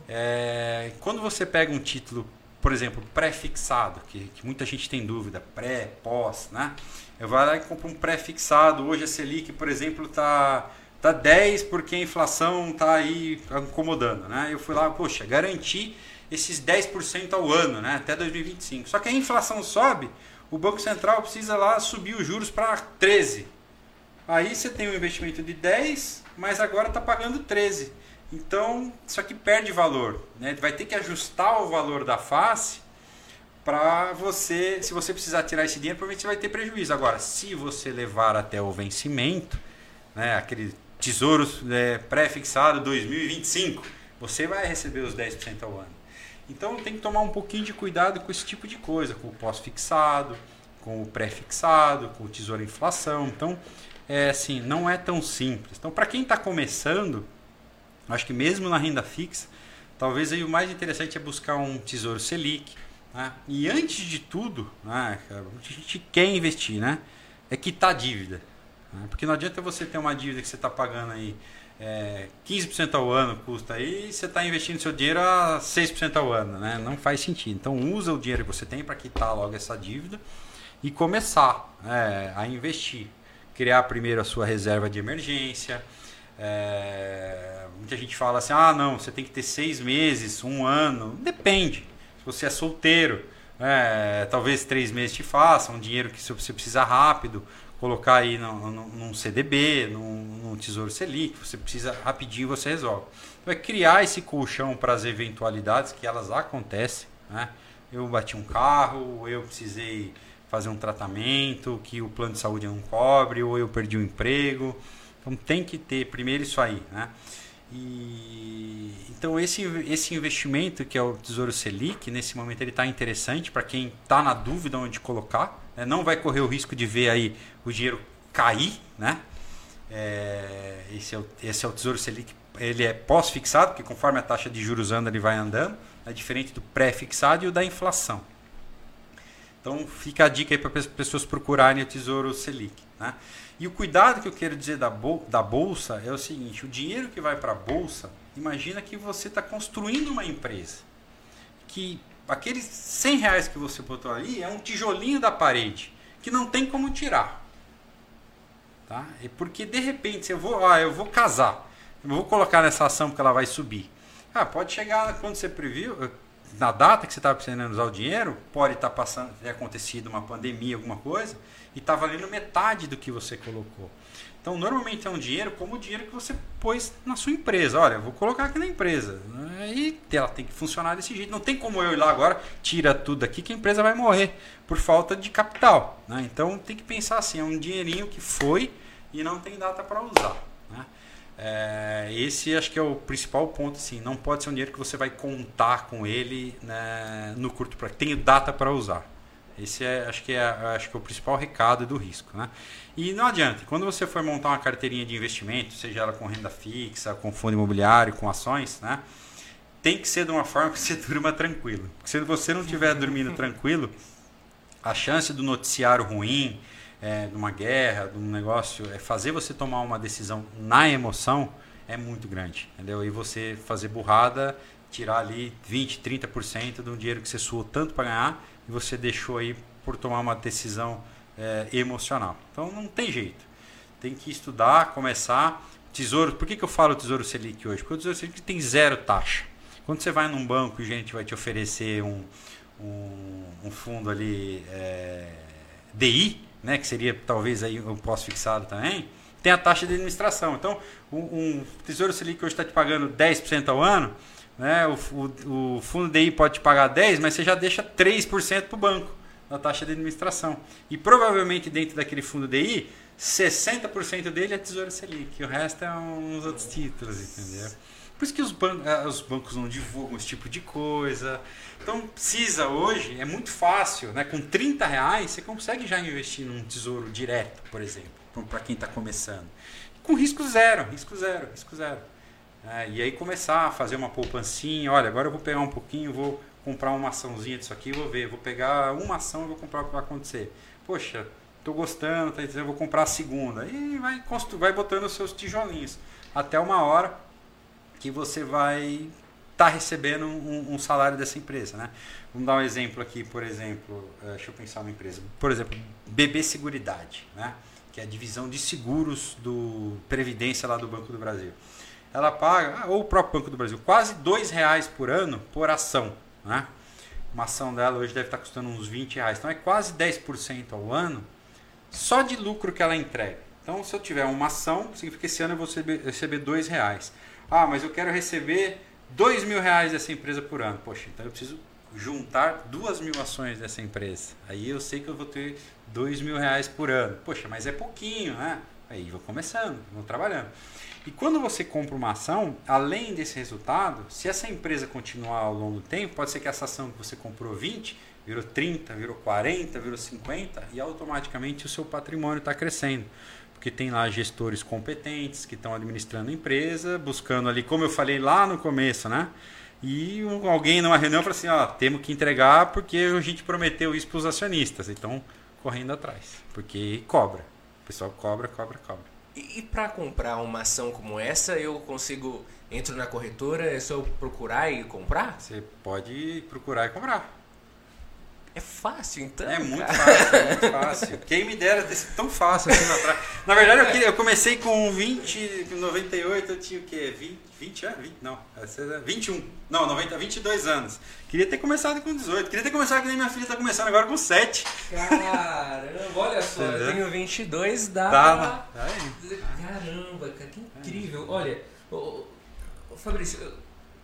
É, quando você pega um título, por exemplo, pré-fixado, que, que, muita gente tem dúvida, pré, pós, né? Eu vou lá e compro um pré-fixado. Hoje a Selic, por exemplo, está tá 10 porque a inflação tá aí incomodando, né? Eu fui lá, poxa, garanti esses 10% ao ano, né? Até 2025. Só que a inflação sobe, o Banco Central precisa lá subir os juros para 13. Aí você tem um investimento de 10, mas agora está pagando 13. Então, isso aqui perde valor. Né? Vai ter que ajustar o valor da face para você, se você precisar tirar esse dinheiro, provavelmente você vai ter prejuízo. Agora, se você levar até o vencimento, né, aquele tesouro é, pré-fixado 2025, você vai receber os 10% ao ano. Então tem que tomar um pouquinho de cuidado com esse tipo de coisa, com o pós-fixado, com o pré-fixado, com o tesouro inflação. Então, é assim, não é tão simples. Então, para quem está começando, acho que mesmo na renda fixa, talvez aí o mais interessante é buscar um tesouro Selic. Né? E antes de tudo, né, a gente quer investir, né? É quitar a dívida. Né? Porque não adianta você ter uma dívida que você está pagando aí é, 15% ao ano custa aí e você está investindo seu dinheiro a 6% ao ano. Né? Não faz sentido. Então usa o dinheiro que você tem para quitar logo essa dívida e começar é, a investir. Criar primeiro a sua reserva de emergência. É, muita gente fala assim: ah, não, você tem que ter seis meses, um ano. Depende. Se você é solteiro, é, talvez três meses te façam, um dinheiro que você precisa rápido colocar aí no, no, num CDB, num, num, Tesouro Selic, você precisa rapidinho você resolve. Vai criar esse colchão para as eventualidades que elas acontecem. Né? Eu bati um carro, eu precisei fazer um tratamento que o plano de saúde não cobre, ou eu perdi o um emprego. Então tem que ter primeiro isso aí. Né? E, então esse, esse investimento que é o Tesouro Selic, nesse momento ele está interessante para quem está na dúvida onde colocar né? não vai correr o risco de ver aí o dinheiro cair, né? É, esse, é o, esse é o Tesouro Selic, ele é pós-fixado, porque conforme a taxa de juros anda, ele vai andando, é diferente do pré-fixado e o da inflação. Então fica a dica aí para as pessoas procurarem o Tesouro Selic. Né? E o cuidado que eu quero dizer da, bol da Bolsa é o seguinte, o dinheiro que vai para a Bolsa, imagina que você está construindo uma empresa que aqueles 100 reais que você botou ali é um tijolinho da parede que não tem como tirar. Tá? E porque de repente eu vou, ah, eu vou casar, eu vou colocar nessa ação porque ela vai subir. Ah, pode chegar quando você previu, na data que você estava precisando usar o dinheiro, pode estar tá passando, ter acontecido uma pandemia, alguma coisa, e está valendo metade do que você colocou. Então, normalmente é um dinheiro como o dinheiro que você pôs na sua empresa. Olha, vou colocar aqui na empresa. E ela tem que funcionar desse jeito. Não tem como eu ir lá agora, tira tudo aqui que a empresa vai morrer por falta de capital. Né? Então, tem que pensar assim: é um dinheirinho que foi e não tem data para usar. Né? É, esse acho que é o principal ponto. Assim, não pode ser um dinheiro que você vai contar com ele né, no curto prazo. Tenho data para usar. Esse é, acho que é, acho que é o principal recado do risco, né? E não adianta, quando você for montar uma carteirinha de investimento, seja ela com renda fixa, com fundo imobiliário, com ações, né? Tem que ser de uma forma que você durma tranquilo. Porque se você não estiver dormindo tranquilo, a chance do noticiário ruim, é, de uma guerra, de um negócio, é fazer você tomar uma decisão na emoção é muito grande, entendeu? E você fazer burrada, tirar ali 20, 30% do dinheiro que você suou tanto para ganhar e você deixou aí por tomar uma decisão é, emocional. Então não tem jeito. Tem que estudar, começar. Tesouro, por que, que eu falo Tesouro Selic hoje? Porque o Tesouro Selic tem zero taxa. Quando você vai num banco e a gente vai te oferecer um, um, um fundo ali é, DI, né, que seria talvez aí um pós-fixado também, tem a taxa de administração. Então, um, um Tesouro Selic hoje está te pagando 10% ao ano, né? O, o, o fundo DI pode te pagar 10, mas você já deixa 3% para o banco da taxa de administração. E provavelmente dentro daquele fundo DI, 60% dele é Tesouro Selic, o resto é uns outros títulos, entendeu? Por isso que os, ban eh, os bancos não divulgam esse tipo de coisa. Então precisa hoje, é muito fácil, né? Com 30 reais você consegue já investir num tesouro direto, por exemplo, para quem está começando. Com risco zero, risco zero, risco zero. É, e aí começar a fazer uma poupancinha, olha, agora eu vou pegar um pouquinho, vou comprar uma açãozinha disso aqui, vou ver, vou pegar uma ação e vou comprar o que vai acontecer. Poxa, estou gostando, tá dizendo, vou comprar a segunda. E vai, vai botando os seus tijolinhos. Até uma hora que você vai estar tá recebendo um, um, salário dessa empresa. Né? Vamos dar um exemplo aqui, por exemplo, uh, deixa eu pensar uma empresa. Por exemplo, BB Seguridade. Né? que é a divisão de seguros do Previdência lá do Banco do Brasil. Ela paga, ou o próprio Banco do Brasil, quase dois reais por ano por ação. Né? Uma ação dela hoje deve estar custando uns 20 reais. Então é quase 10% ao ano só de lucro que ela entrega. Então, se eu tiver uma ação, significa que esse ano eu vou receber dois reais. Ah, mas eu quero receber dois mil reais dessa empresa por ano. Poxa, então eu preciso juntar duas mil ações dessa empresa. Aí eu sei que eu vou ter dois mil reais por ano. Poxa, mas é pouquinho, né? Aí vou começando, vou trabalhando. E quando você compra uma ação, além desse resultado, se essa empresa continuar ao longo do tempo, pode ser que essa ação que você comprou 20, virou 30, virou 40, virou 50 e automaticamente o seu patrimônio está crescendo. Porque tem lá gestores competentes que estão administrando a empresa, buscando ali, como eu falei lá no começo, né? E alguém numa reunião falou assim: ó, temos que entregar porque a gente prometeu isso para os acionistas. Então, correndo atrás, porque cobra. O pessoal cobra, cobra, cobra. E, e para comprar uma ação como essa, eu consigo entro na corretora, é só procurar e comprar? Você pode procurar e comprar. É fácil, então? É muito fácil, é muito fácil. Quem me dera ter sido tão fácil assim na atrás. Na verdade, eu, eu comecei com 20, 98, eu tinha o quê? 20, 20 anos? 20, não, 21. É não, 90, 22 anos. Queria ter começado com 18. Queria ter começado que nem minha filha está começando agora com 7. Caramba, olha só, eu tenho 22, dá. Dá, pra... Caramba, cara, que incrível. Olha, ô, ô, Fabrício,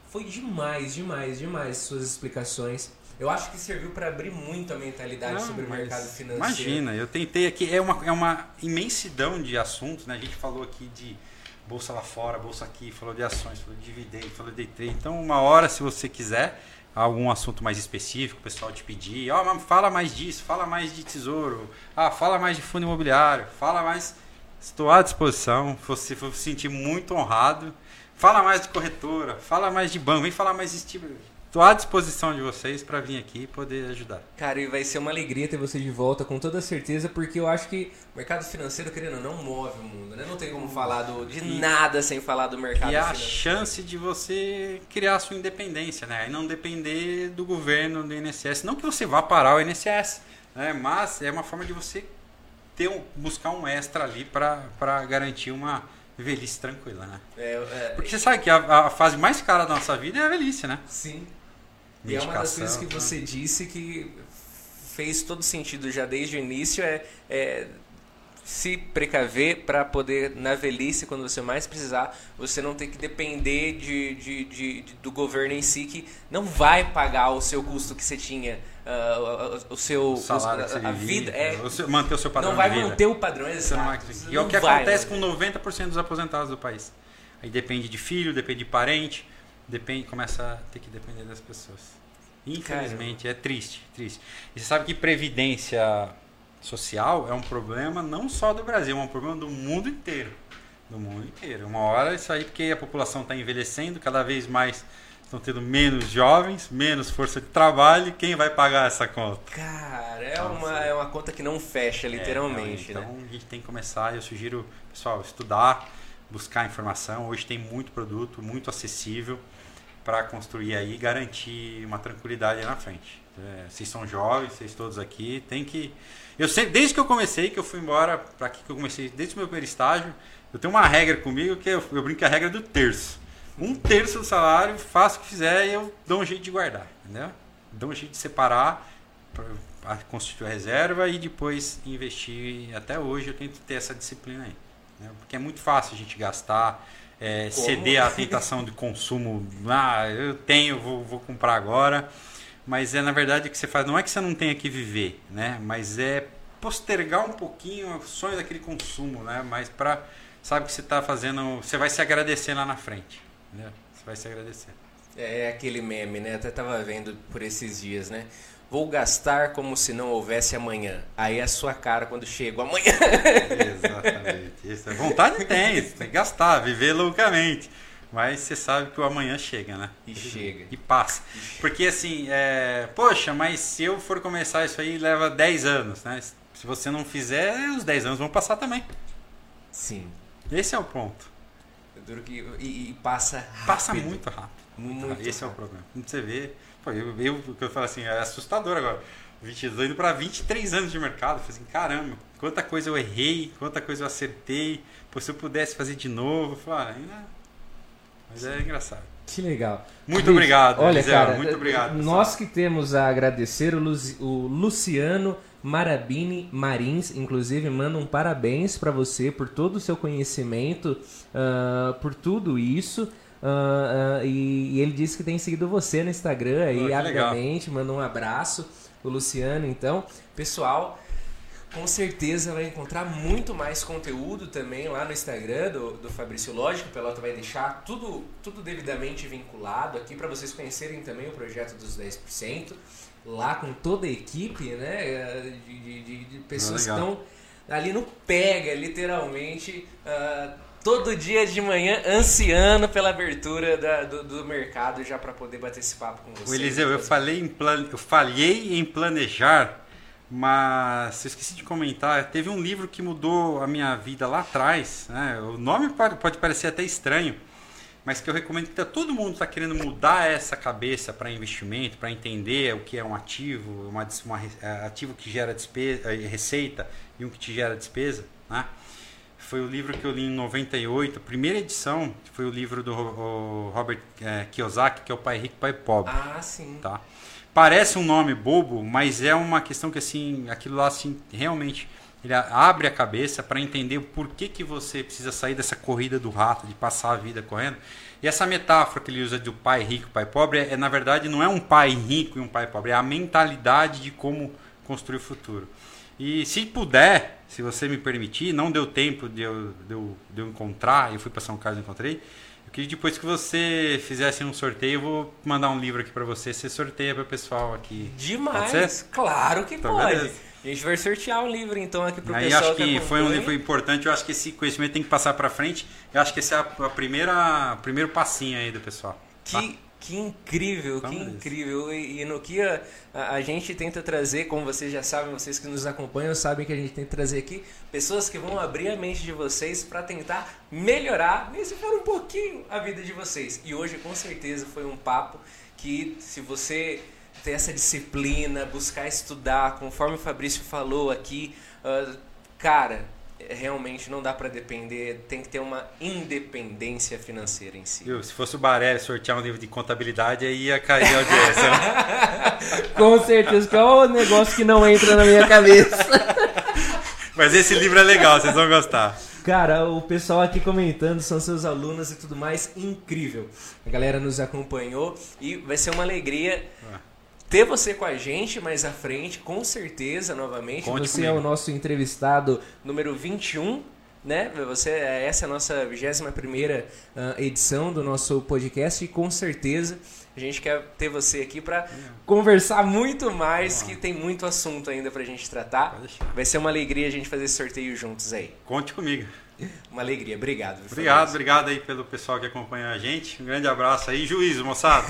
foi demais, demais, demais suas explicações. Eu acho que serviu para abrir muito a mentalidade Não, sobre o mercado financeiro. Imagina, eu tentei aqui, é uma, é uma imensidão de assuntos, né? A gente falou aqui de bolsa lá fora, bolsa aqui, falou de ações, falou de dividendo, falou de day trade. Então, uma hora, se você quiser, algum assunto mais específico, o pessoal te pedir, ó, oh, fala mais disso, fala mais de tesouro, ah, fala mais de fundo imobiliário, fala mais. Estou à disposição, você se sentir muito honrado. Fala mais de corretora, fala mais de banco, vem falar mais de tipo Estou à disposição de vocês para vir aqui e poder ajudar. Cara, e vai ser uma alegria ter você de volta, com toda certeza, porque eu acho que o mercado financeiro, querendo ou não, move o mundo, né? Não tem como falar do, de e, nada sem falar do mercado financeiro. E a chance de você criar a sua independência, né? E não depender do governo, do INSS. Não que você vá parar o INSS, né? mas é uma forma de você ter um, buscar um extra ali para garantir uma velhice tranquila, né? É, é, Porque você sabe que a, a, fase mais cara da nossa vida é a velhice, né? Sim. E é uma das coisas que você né? disse que fez todo sentido já desde o início é, é se precaver para poder, na velhice, quando você mais precisar, você não ter que depender de, de, de, de do governo em si, que não vai pagar o seu custo que você tinha, uh, o, o, seu. O salário o, a, a vida. É, manter o seu padrão. Não vai manter o padrão, exato. E é o que acontece com 90% dos aposentados do país. Aí depende de filho, depende de parente depende, começa a ter que depender das pessoas. Infelizmente, é triste, triste. E você sabe que previdência social é um problema não só do Brasil, é um problema do mundo inteiro. Do mundo inteiro. Uma hora isso aí, porque a população está envelhecendo, cada vez mais estão tendo menos jovens, menos força de trabalho, quem vai pagar essa conta? Cara, é, uma, é uma conta que não fecha, é, literalmente. É, então né? a gente tem que começar, eu sugiro, pessoal, estudar, buscar informação. Hoje tem muito produto, muito acessível para construir aí e garantir uma tranquilidade na frente. É, vocês são jovens, vocês todos aqui, tem que. Eu sei, desde que eu comecei, que eu fui embora para aqui que eu comecei, desde o meu primeiro estágio, eu tenho uma regra comigo que eu, eu brinco é a regra do terço. Um terço do salário, faço o que fizer e eu dou um jeito de guardar, entendeu? Dou um jeito de separar, para constituir a reserva e depois investir. Até hoje eu tento ter essa disciplina aí. Né? Porque é muito fácil a gente gastar é, ceder à tentação de consumo. Ah, eu tenho, vou, vou comprar agora. Mas é na verdade o que você faz. Não é que você não tenha que viver, né? Mas é postergar um pouquinho o sonho daquele consumo, né? Mas para sabe que você está fazendo, você vai se agradecer lá na frente, né? Você vai se agradecer. É, é aquele meme, né? Até tava vendo por esses dias, né? Vou gastar como se não houvesse amanhã. Aí é a sua cara quando chega amanhã. Exatamente. Isso. Vontade tem, tem que gastar, viver loucamente. Mas você sabe que o amanhã chega, né? E chega. E passa. Porque assim, é... poxa, mas se eu for começar isso aí, leva 10 anos, né? Se você não fizer, os 10 anos vão passar também. Sim. Esse é o ponto. Duro que, e, e passa rápido. Passa muito rápido. Muito Esse é o problema. Quando você vê. Pô, eu, eu, eu falo assim, é assustador agora. 22, indo para 23 anos de mercado. Falei assim, caramba, quanta coisa eu errei, quanta coisa eu acertei. Pô, se eu pudesse fazer de novo, eu falei, ah, ainda... mas é engraçado. Que legal. Muito obrigado, olha, Eliseu, cara, muito obrigado. Nós que temos a agradecer o, o Luciano Marabini Marins, inclusive, manda um parabéns para você por todo o seu conhecimento, uh, por tudo isso. Uh, uh, e, e, ele disse que tem seguido você no Instagram aí, oh, manda um abraço. O Luciano, então, pessoal, com certeza vai encontrar muito mais conteúdo também lá no Instagram do, do Fabrício Lógico. O Pelota vai deixar tudo, tudo devidamente vinculado aqui para vocês conhecerem também o projeto dos 10%, lá com toda a equipe, né? De, de, de pessoas ah, que estão ali no pega, literalmente. Uh, todo dia de manhã ansiando pela abertura da, do, do, mercado já para poder bater esse papo com você. Eliseu, eu falei em plan... eu falhei em planejar, mas eu esqueci de comentar. Teve um livro que mudou a minha vida lá atrás. Né? O nome pode parecer até estranho, mas que eu recomendo que tá, todo mundo está querendo mudar essa cabeça para investimento, para entender o que é um ativo, uma, é, ativo que gera despesa, eh, receita e um que te gera despesa, né? Foi o livro que eu li em 98, a primeira edição, foi o livro do Robert é, Kiyosaki, que é o Pai Rico, Pai Pobre. Ah, sim. Tá? Parece um nome bobo, mas é uma questão que assim, aquilo lá assim, realmente ele abre a cabeça para entender o porquê que você precisa sair dessa corrida do rato, de passar a vida correndo. E essa metáfora que ele usa do pai rico, pai pobre, é, na verdade não é um pai rico e um pai pobre, é a mentalidade de como construir o futuro. E se puder, se você me permitir, não deu tempo de eu, de eu, de eu encontrar, eu fui para São Carlos e encontrei. Eu queria depois que você fizesse um sorteio, eu vou mandar um livro aqui para você, você sorteia para o pessoal aqui. Demais, claro que então, pode. Beleza. A gente vai sortear um livro então aqui pro Aí pessoal. acho que, que foi um livro importante, eu acho que esse conhecimento tem que passar para frente. Eu acho que esse é a, a primeira, o primeiro passinho aí do pessoal. Que? Que incrível, que incrível. E, e, no que a, a, gente tenta trazer, como vocês já sabem, vocês que nos acompanham sabem que a gente tenta trazer aqui pessoas que vão abrir a mente de vocês para tentar melhorar, nem se for um pouquinho, a vida de vocês. E hoje, com certeza, foi um papo que, se você ter essa disciplina, buscar estudar, conforme o Fabrício falou aqui, uh, cara, realmente não dá para depender, tem que ter uma independência financeira em si. Viu? Se fosse o Barelli sortear um livro de contabilidade, aí ia cair a audiência. Né? Com certeza, que é um negócio que não entra na minha cabeça. Mas esse livro é legal, vocês vão gostar. Cara, o pessoal aqui comentando são seus alunos e tudo mais, incrível. A galera nos acompanhou e vai ser uma alegria. Ah ter você com a gente mais à frente, com certeza, novamente. Conte você comigo. é o nosso entrevistado número 21, né? Você, essa é a nossa 21 primeira uh, edição do nosso podcast e com certeza a gente quer ter você aqui para conversar muito mais, que tem muito assunto ainda para a gente tratar. Vai ser uma alegria a gente fazer esse sorteio juntos aí. Conte comigo. Uma alegria, obrigado. Obrigado, obrigado aí pelo pessoal que acompanha a gente. Um grande abraço aí, juízo, moçada.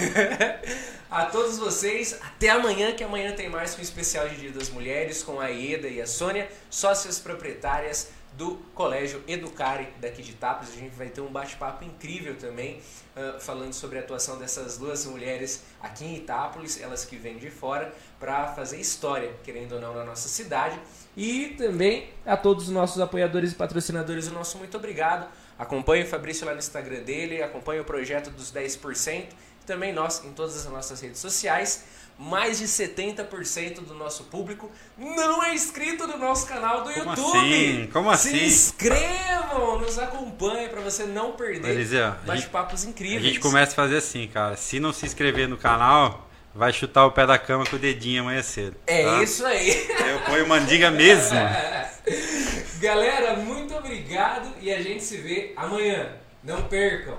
a todos vocês, até amanhã, que amanhã tem mais um especial de Dia das Mulheres com a Ieda e a Sônia, sócias proprietárias do Colégio Educare daqui de Tapos. A gente vai ter um bate-papo incrível também, uh, falando sobre a atuação dessas duas mulheres aqui em Itápolis, elas que vêm de fora, para fazer história, querendo ou não, na nossa cidade. E também a todos os nossos apoiadores e patrocinadores, o nosso muito obrigado. Acompanhe o Fabrício lá no Instagram dele, acompanhe o projeto dos 10%, também nós em todas as nossas redes sociais mais de 70% do nosso público não é inscrito no nosso canal do Como YouTube. Assim? Como assim? Se inscrevam, nos acompanhem para você não perder bate-papos incríveis. A gente começa a fazer assim, cara. Se não se inscrever no canal, vai chutar o pé da cama com o dedinho amanhã cedo. É tá? isso aí. Eu ponho mandiga mesmo. Galera, muito obrigado e a gente se vê amanhã. Não percam.